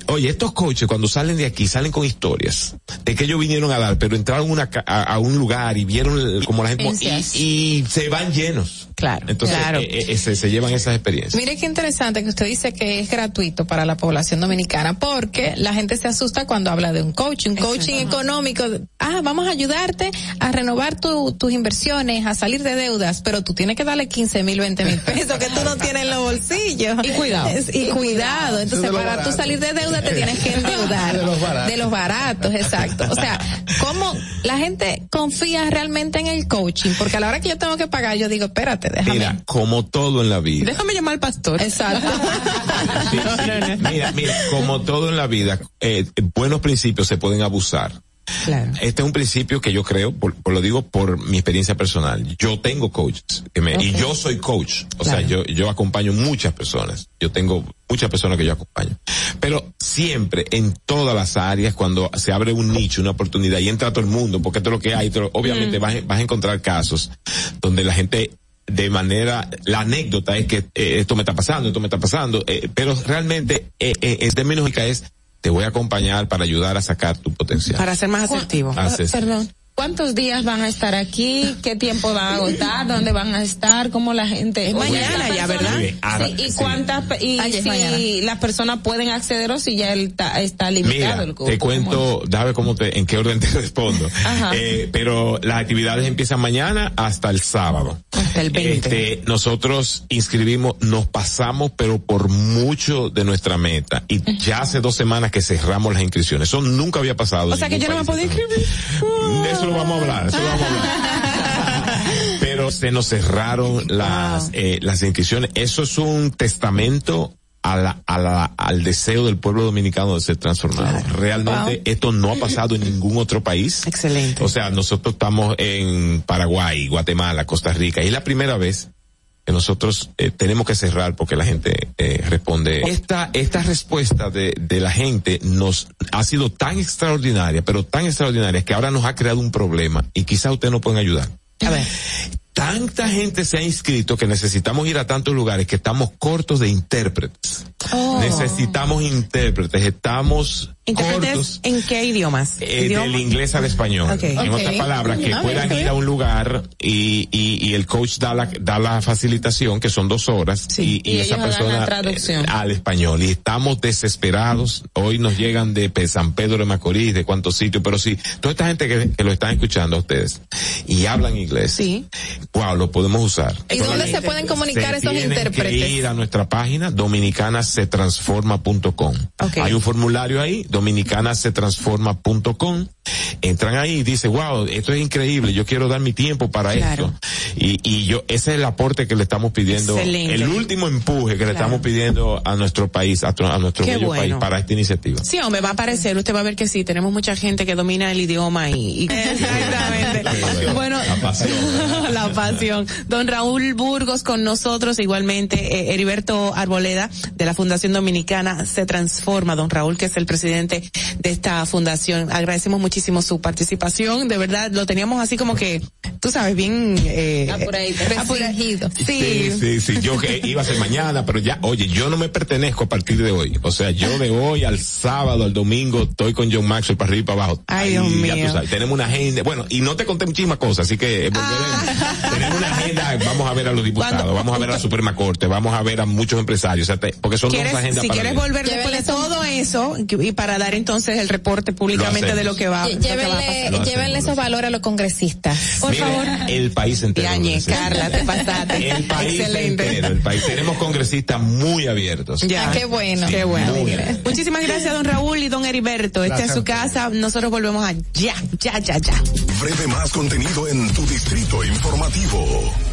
oye, estos coches cuando salen de aquí salen con historias. de que ellos vinieron a dar, pero entraron una, a, un lugar y vieron como la gente y, se van llenos. Claro. Entonces claro. Eh, eh, se, llevan esas experiencias. Mire qué interesante que usted dice que es gratuito para la población dominicana porque la gente se asusta cuando habla de un coaching, un coaching económico. Ah, vamos a ayudarte a renovar tus inversiones, a salir de deudas, pero tú tienes que darle 15 mil, 20 mil pesos que tú no tienes en los bolsillos. Y cuidado. y, cuidado. Entonces, para tú salir de deuda te tienes que endeudar. (laughs) de los baratos. De los baratos, exacto. O sea, ¿cómo la gente confía realmente en el coaching? Porque a la hora que yo tengo que pagar, yo digo, espérate, déjame. Mira, como todo en la vida. Déjame llamar al pastor. Exacto. mira, mira, como todo en la vida, eh, buenos principios se pueden abusar. Claro. Este es un principio que yo creo, por, lo digo por mi experiencia personal. Yo tengo coaches y yo soy coach. O sea, yo, yo acompaño muchas personas. Yo tengo muchas personas que yo acompaño. Pero siempre, en todas las áreas, cuando se abre un nicho, una oportunidad y entra todo el mundo, porque esto es lo que hay, obviamente mm. vas, vas, a encontrar casos donde la gente de manera, la anécdota es que eh, esto me está pasando, esto me está pasando, eh, pero realmente eh, eh en términos es te voy a acompañar para ayudar a sacar tu potencial. Para ser más asertivo. Perdón. ¿Cuántos días van a estar aquí? ¿Qué tiempo van a agotar? ¿Dónde van a estar? ¿Cómo la gente? Es mañana ya, ¿verdad? Sí, ¿Y cuántas, y si las personas pueden acceder o si ya está, está limitado el Te cuento, déjame cómo te, en qué orden te (laughs) respondo. Eh, pero las actividades empiezan mañana hasta el sábado. Hasta el 20. Este, nosotros inscribimos, nos pasamos, pero por mucho de nuestra meta. Y ya hace dos semanas que cerramos las inscripciones. Eso nunca había pasado. O sea que yo no me puedo inscribir (laughs) eso lo vamos a hablar, eso lo vamos a hablar. (laughs) Pero se nos cerraron las, eh, las inscripciones. Eso es un testamento a la, a la, al deseo del pueblo dominicano de ser transformado. Realmente esto no ha pasado en ningún otro país. Excelente. O sea, nosotros estamos en Paraguay, Guatemala, Costa Rica y es la primera vez nosotros eh, tenemos que cerrar porque la gente eh, responde. Esta, esta respuesta de, de la gente nos ha sido tan extraordinaria, pero tan extraordinaria que ahora nos ha creado un problema y quizá ustedes no pueden ayudar. A ver tanta gente se ha inscrito que necesitamos ir a tantos lugares que estamos cortos de intérpretes. Oh. Necesitamos intérpretes, estamos ¿Intérpretes en qué idiomas? Eh, del inglés al español. En otras palabras, que puedan ir a un lugar y, y, y, el coach da la, da la facilitación, que son dos horas, y, y, esa persona traducción. al español. Y estamos desesperados. Hoy nos llegan de San Pedro de Macorís, de cuántos sitios, pero sí, toda esta gente que, que lo están escuchando a ustedes y hablan inglés. Sí wow, lo podemos usar. ¿Y dónde se pueden comunicar esos intérpretes? Que ir a nuestra página dominicanasetransforma.com. Okay. Hay un formulario ahí, dominicanasetransforma.com. Entran ahí y dicen, wow, esto es increíble, yo quiero dar mi tiempo para esto. Y, y yo, ese es el aporte que le estamos pidiendo, el último empuje que le estamos pidiendo a nuestro país, a, nuestro bello país para esta iniciativa. Sí, me va a parecer, usted va a ver que sí, tenemos mucha gente que domina el idioma y... (laughs) Exactamente. bueno, la pasión. (laughs) la pasión. Don Raúl Burgos con nosotros, igualmente eh, Heriberto Arboleda de la Fundación Dominicana Se Transforma. Don Raúl, que es el presidente de esta fundación. Agradecemos muchísimo su participación. De verdad, lo teníamos así como que, tú sabes, bien... Eh, apuradito. Sí. sí, sí, Yo que iba a ser mañana, pero ya, oye, yo no me pertenezco a partir de hoy. O sea, yo de hoy al sábado, al domingo, estoy con John Maxwell para arriba y para abajo. Ay, Dios mío. Ya tú sabes, tenemos una agenda. Bueno, y no te conté muchísimas cosas, así que ah. tenemos una agenda, vamos a ver a los diputados, vamos a ver a la Suprema Corte, vamos a ver a muchos empresarios, porque son dos agendas Si quieres volver después de todo eso, y para dar entonces el reporte públicamente de lo que va, llévenle, esos valores a los congresistas, por favor. El país entero. Carla, te pasaste. El país Excelente. el país. Tenemos congresistas muy abiertos. Ya, qué bueno. Qué bueno. Muchísimas gracias, don Raúl y don Heriberto. Esta es su casa. Nosotros volvemos a ya, ya, ya, ya. Breve más contenido en tu distrito informativo.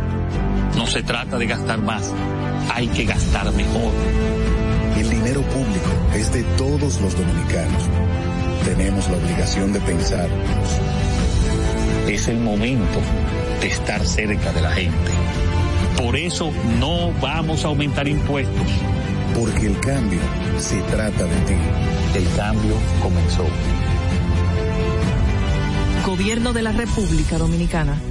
No se trata de gastar más, hay que gastar mejor. El dinero público es de todos los dominicanos. Tenemos la obligación de pensar. Es el momento de estar cerca de la gente. Por eso no vamos a aumentar impuestos. Porque el cambio se trata de ti. El cambio comenzó. Gobierno de la República Dominicana.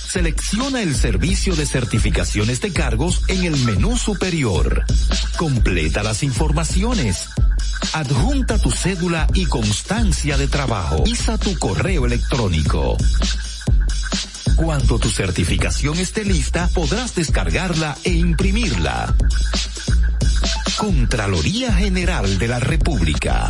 Selecciona el servicio de certificaciones de cargos en el menú superior. Completa las informaciones. Adjunta tu cédula y constancia de trabajo. Isa tu correo electrónico. Cuando tu certificación esté lista, podrás descargarla e imprimirla. Contraloría General de la República.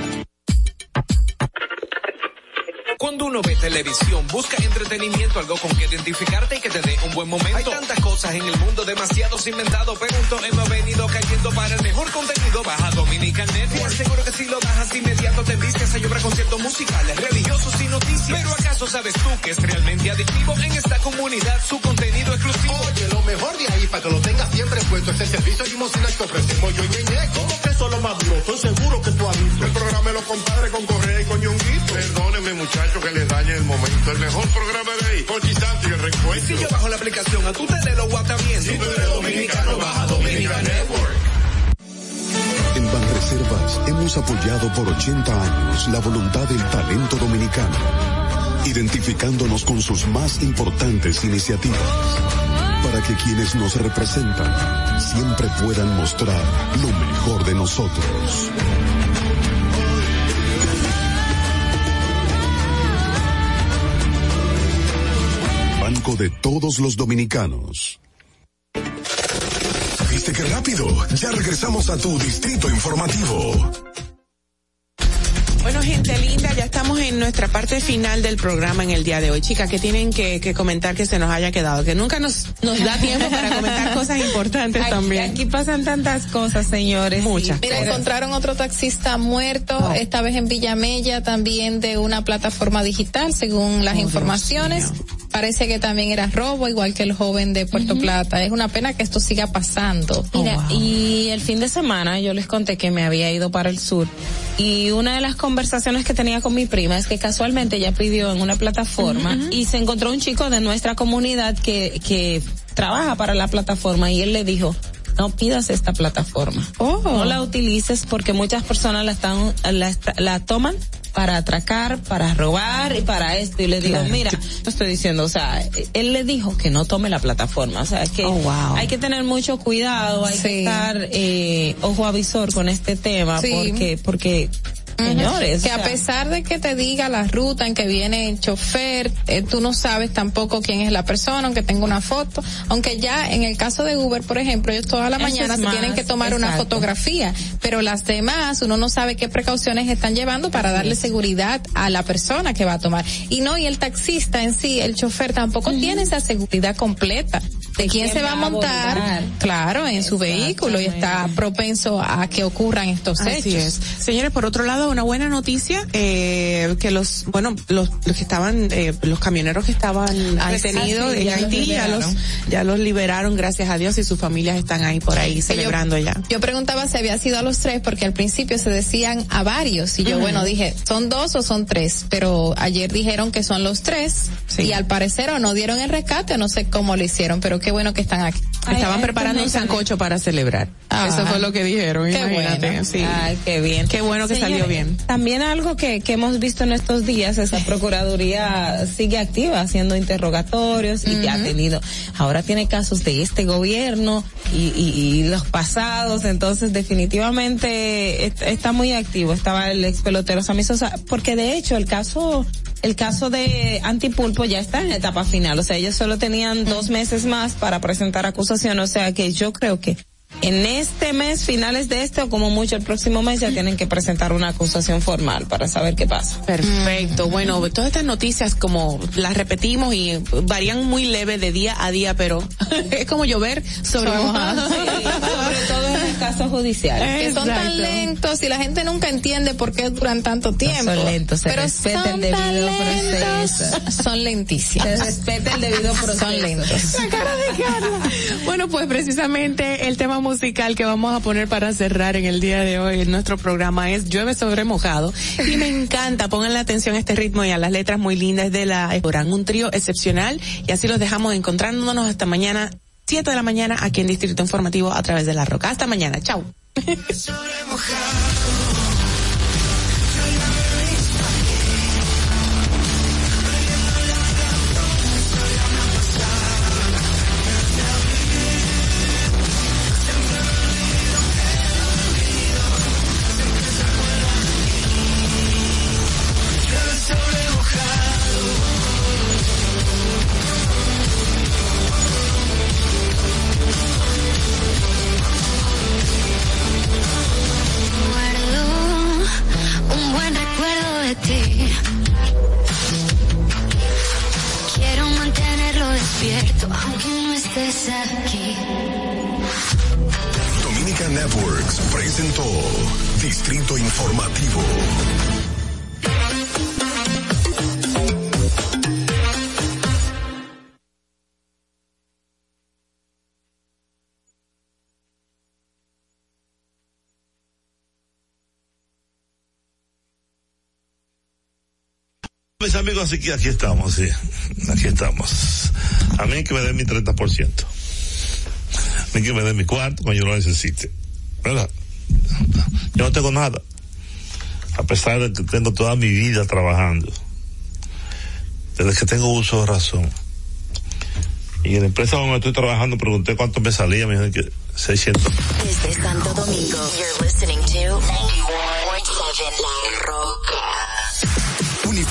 Cuando uno ve televisión, busca entretenimiento, algo con que identificarte y que te dé un buen momento. Hay tantas cosas en el mundo, demasiados inventados, pero hemos venido cayendo para el mejor contenido. Baja Dominican Network. Seguro que si lo bajas inmediato te vistes a llorar conciertos musicales, religiosos y noticias. Pero ¿acaso sabes tú que es realmente adictivo en esta comunidad su contenido exclusivo? Oye, lo mejor de ahí para que lo tengas siempre puesto es el servicio limosina que ofrecemos yo y Ñeñe. ¿Cómo que eso lo más? Estoy seguro que tú has visto. El programa de los compadres con Correa y con Ñonguito. Perdónenme muchachos que les dañe el momento. El mejor programa de ahí. Por Santo y el reencuentro. Si yo bajo la aplicación, a tú te de lo guataviendo. Si tú eres dominicano, baja Dominica Network. En Banreservas hemos apoyado por 80 años la voluntad del talento dominicano, identificándonos con sus más importantes iniciativas, para que quienes nos representan siempre puedan mostrar lo mejor de nosotros. Banco de todos los dominicanos. ¿Viste qué rápido? Ya regresamos a tu distrito informativo. Bueno, gente linda, ya estamos en nuestra parte final del programa en el día de hoy. Chicas, que tienen que, que comentar que se nos haya quedado? Que nunca nos, nos da tiempo para comentar (laughs) cosas importantes Aquí- también. Aquí pasan tantas cosas, señores. Muchas. Mira, encontraron otro taxista muerto, esta vez en Villamella, también de una plataforma digital, según las informaciones. Parece que también era robo, igual que el joven de Puerto Plata. Es una pena que esto siga pasando. Mira, y el fin de semana yo les conté que me había ido para el sur y una de las conversaciones que tenía con mi prima es que casualmente ella pidió en una plataforma y se encontró un chico de nuestra comunidad que, que trabaja para la plataforma y él le dijo, no pidas esta plataforma. No la utilices porque muchas personas la están, la, la toman para atracar, para robar y para esto. Y le digo, Claro. mira, yo estoy diciendo, o sea, él le dijo que no tome la plataforma. O sea, que hay que tener mucho cuidado, hay que estar eh, ojo avisor con este tema Sí. porque, porque, señores. que o a pesar de que te diga la ruta en que viene el chofer, eh, tú no sabes tampoco quién es la persona, aunque tenga una foto. Aunque ya en el caso de Uber, por ejemplo, ellos toda la Eso mañana se más, tienen que tomar una fotografía, pero las demás uno no sabe qué precauciones están llevando para darle seguridad a la persona que va a tomar. Y no, y el taxista en sí, el chofer tampoco tiene esa seguridad completa. de quién se va a montar, claro, en su vehículo y está propenso a que ocurran estos Así hechos. es. Señores, por otro lado, una buena noticia, eh, que los, bueno, los, los que estaban, eh, los camioneros que estaban Ah, detenidos en ya los Haití, ya los, liberaron. ya los liberaron, gracias a Dios, y sus familias están ahí por ahí celebrando ya. Yo preguntaba si había sido a los tres porque al principio se decían a varios y yo bueno dije son dos o son tres pero ayer dijeron que son los tres y al parecer o no dieron el rescate o no sé cómo lo hicieron pero qué bueno que están aquí. Estaban preparando un sancocho para celebrar. Eso fue lo que dijeron, Qué imagínate. bueno. Sí. Ay, qué bien. Qué bueno que salió bien. También algo que, que hemos visto en estos días, esa Procuraduría sigue activa haciendo interrogatorios y ya ha tenido, ahora tiene casos de este gobierno y, y, y los pasados, entonces definitivamente est- está muy activo. Estaba el ex pelotero Sammy Sosa, porque de hecho el caso el caso de Antipulpo ya está en etapa final, o sea, ellos solo tenían dos meses más para presentar acusación, o sea que yo creo que en este mes, finales de este o como mucho el próximo mes, ya tienen que presentar una acusación formal para saber qué pasa. Perfecto. Bueno, todas estas noticias como las repetimos y varían muy leve de día a día, pero (laughs) es como llover sobre Sobre mojado. mojado, sí. Sobre todo en el caso judicial. que son tan lentos y la gente nunca entiende por qué duran tanto tiempo. son lentos, se pero respeta son el debido proceso. Son lentísimos. Se respeta el debido proceso. Son lentos. La cara de Carla. Bueno, pues precisamente el tema musical que vamos a poner para cerrar en el día de hoy en nuestro programa es Llueve sobre mojado. Y me encanta, pongan la atención a este ritmo y a las letras muy lindas de la Esporán, un trío excepcional. Y así los dejamos encontrándonos hasta mañana, 7 de la mañana, aquí en Distrito Informativo a través de La Roca. Hasta mañana, chao. (laughs) Mis amigos, así aquí estamos, sí. Aquí estamos. A mí que me den mi 30%. A mí que me den mi cuarto cuando yo lo necesite. ¿Verdad? Yo no tengo nada. A pesar de que tengo toda mi vida trabajando. Desde que tengo uso de razón. Y en la empresa donde estoy trabajando pregunté cuánto me salía, me dijeron que 600. Desde Santo Domingo, you're listening to 91.7 La Roca.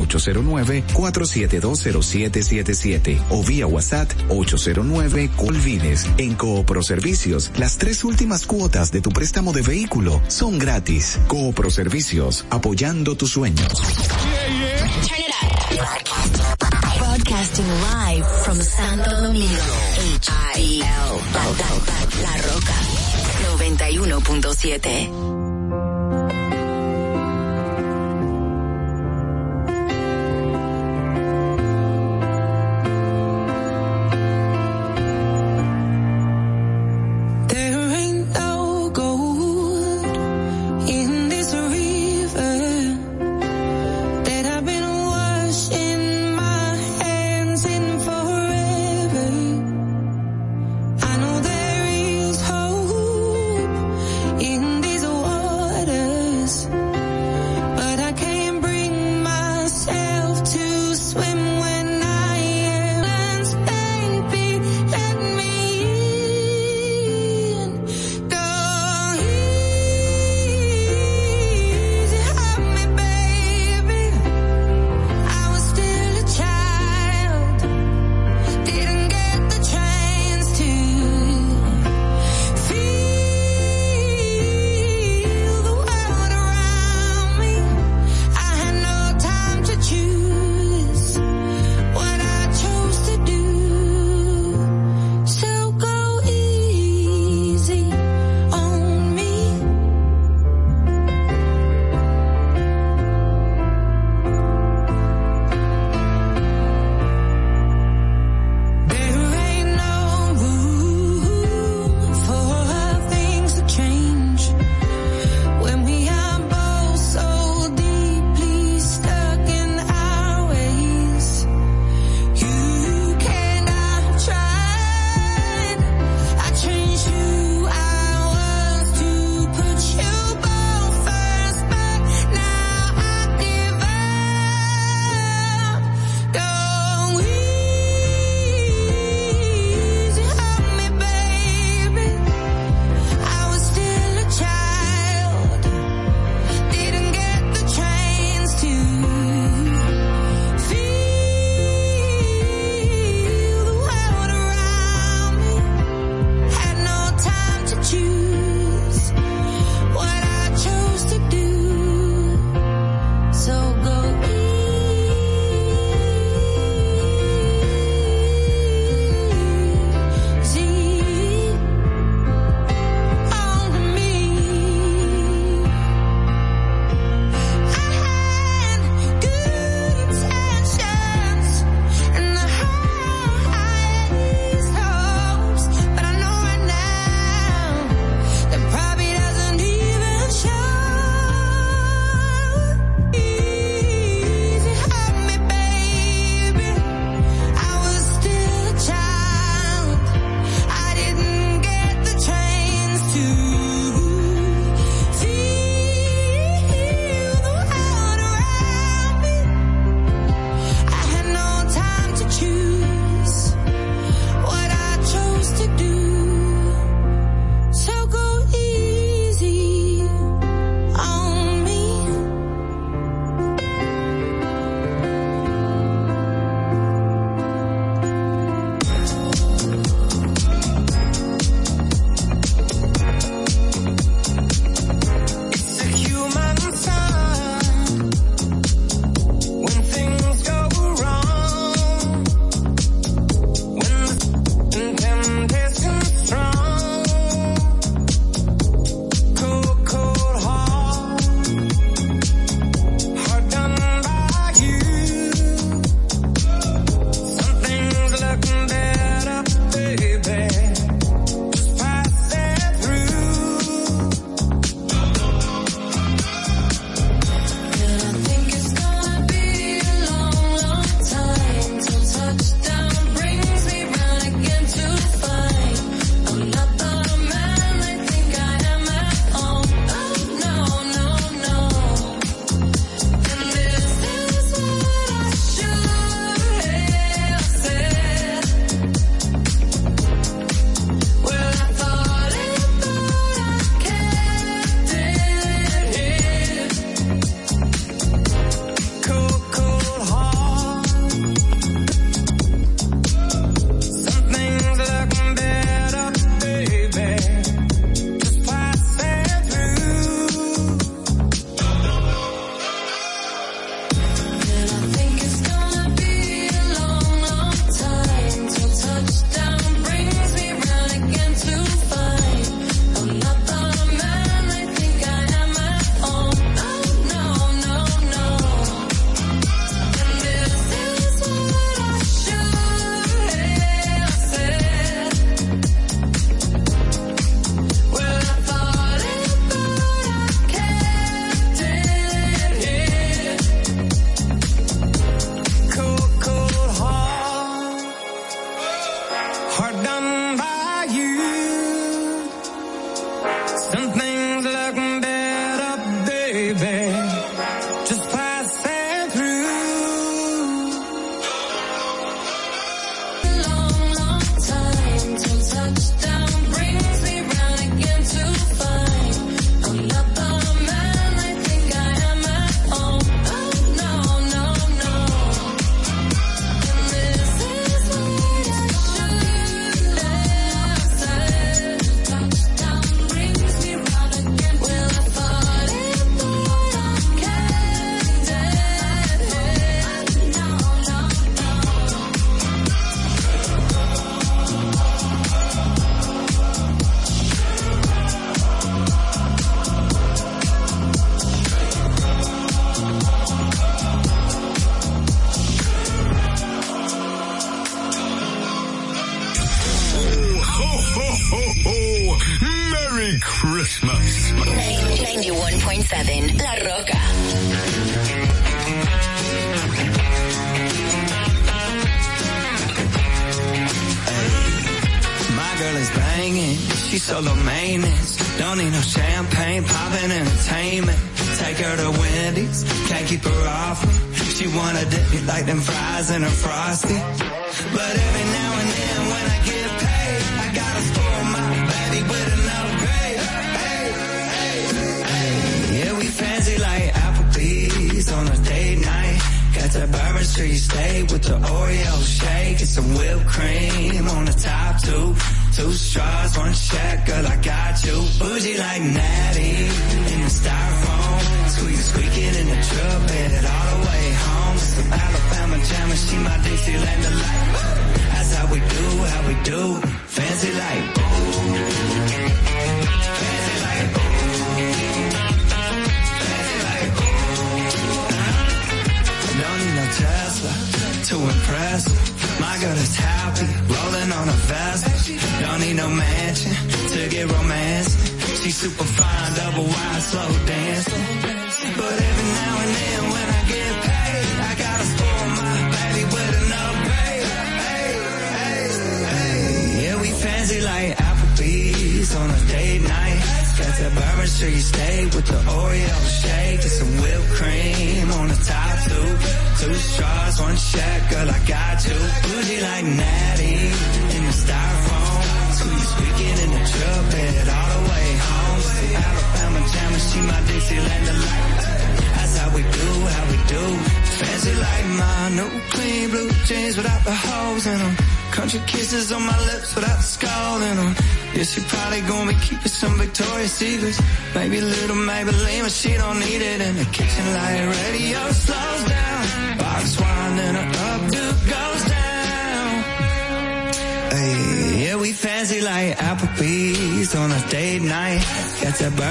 809-4720777 o vía WhatsApp 809 Colvines. En Coproservicios, las tres últimas cuotas de tu préstamo de vehículo son gratis. Coproservicios, apoyando tus sueños. Yeah, yeah. Turn it up. Broadcasting live from Santo Domingo, HIL, La Roca, 91.7.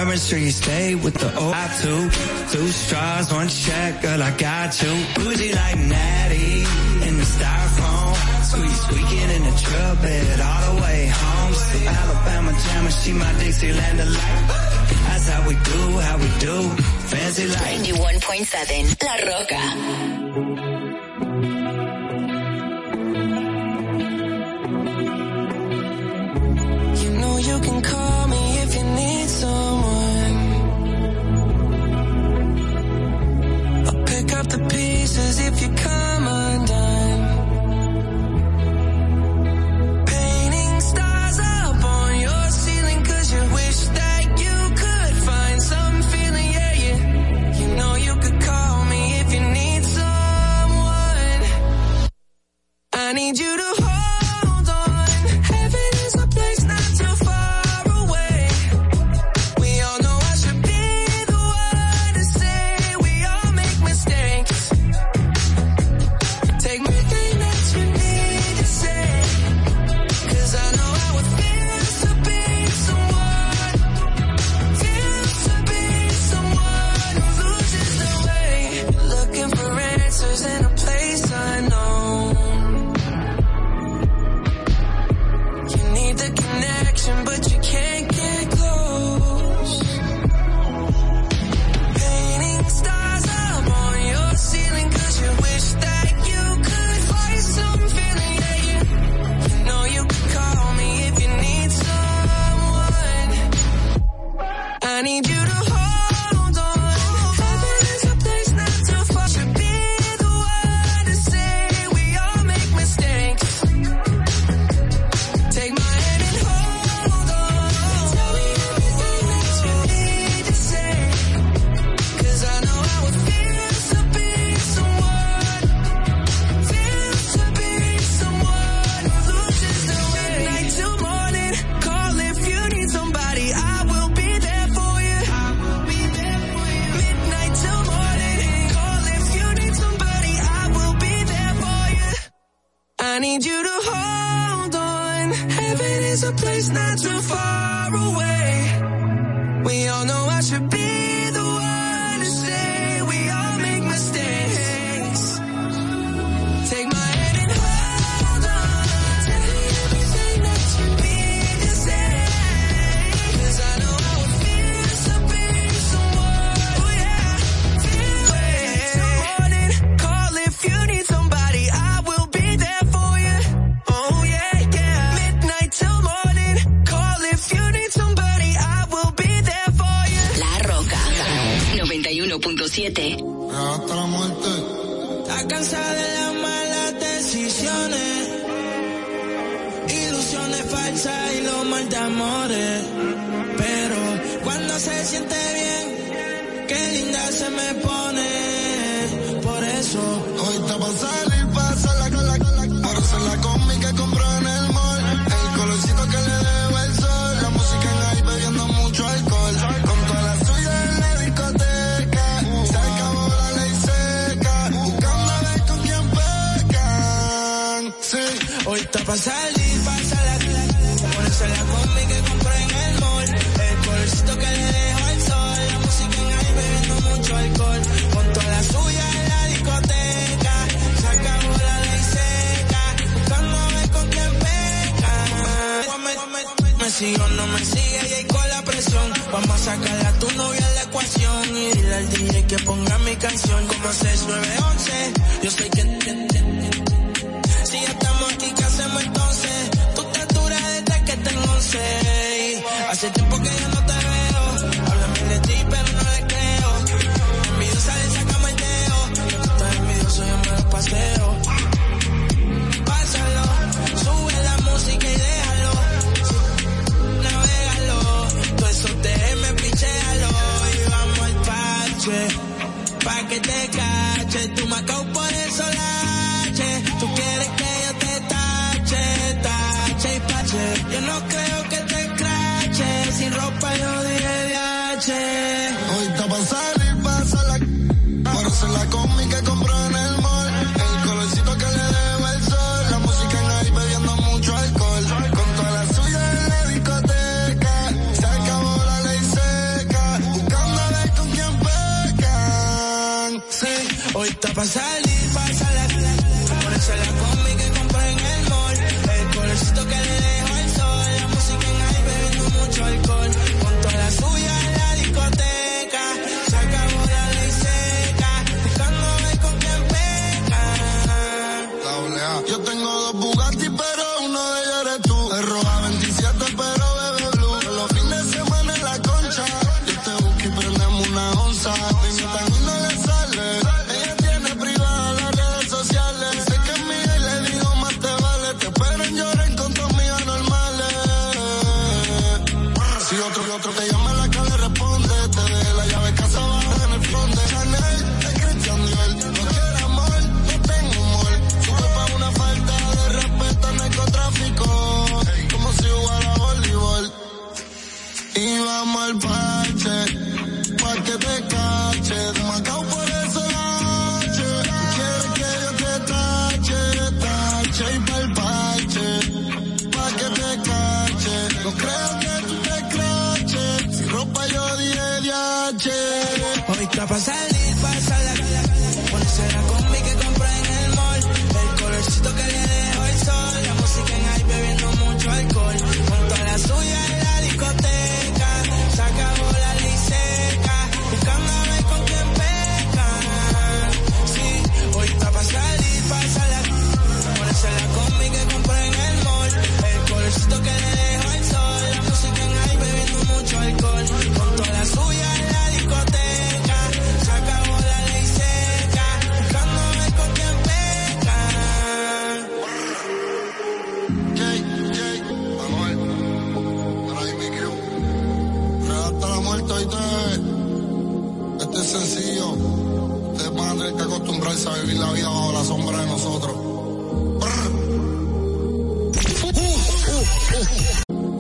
Byron Street, stay with the old I two. Two straws, one check, girl, I got you. Bougie like Natty in the styrofoam. Sweet weekend in the truck bed all the way home. So Alabama jammer, she my Dixieland delight. That's how we do, how we do. Fancy like 91.7 La Roca.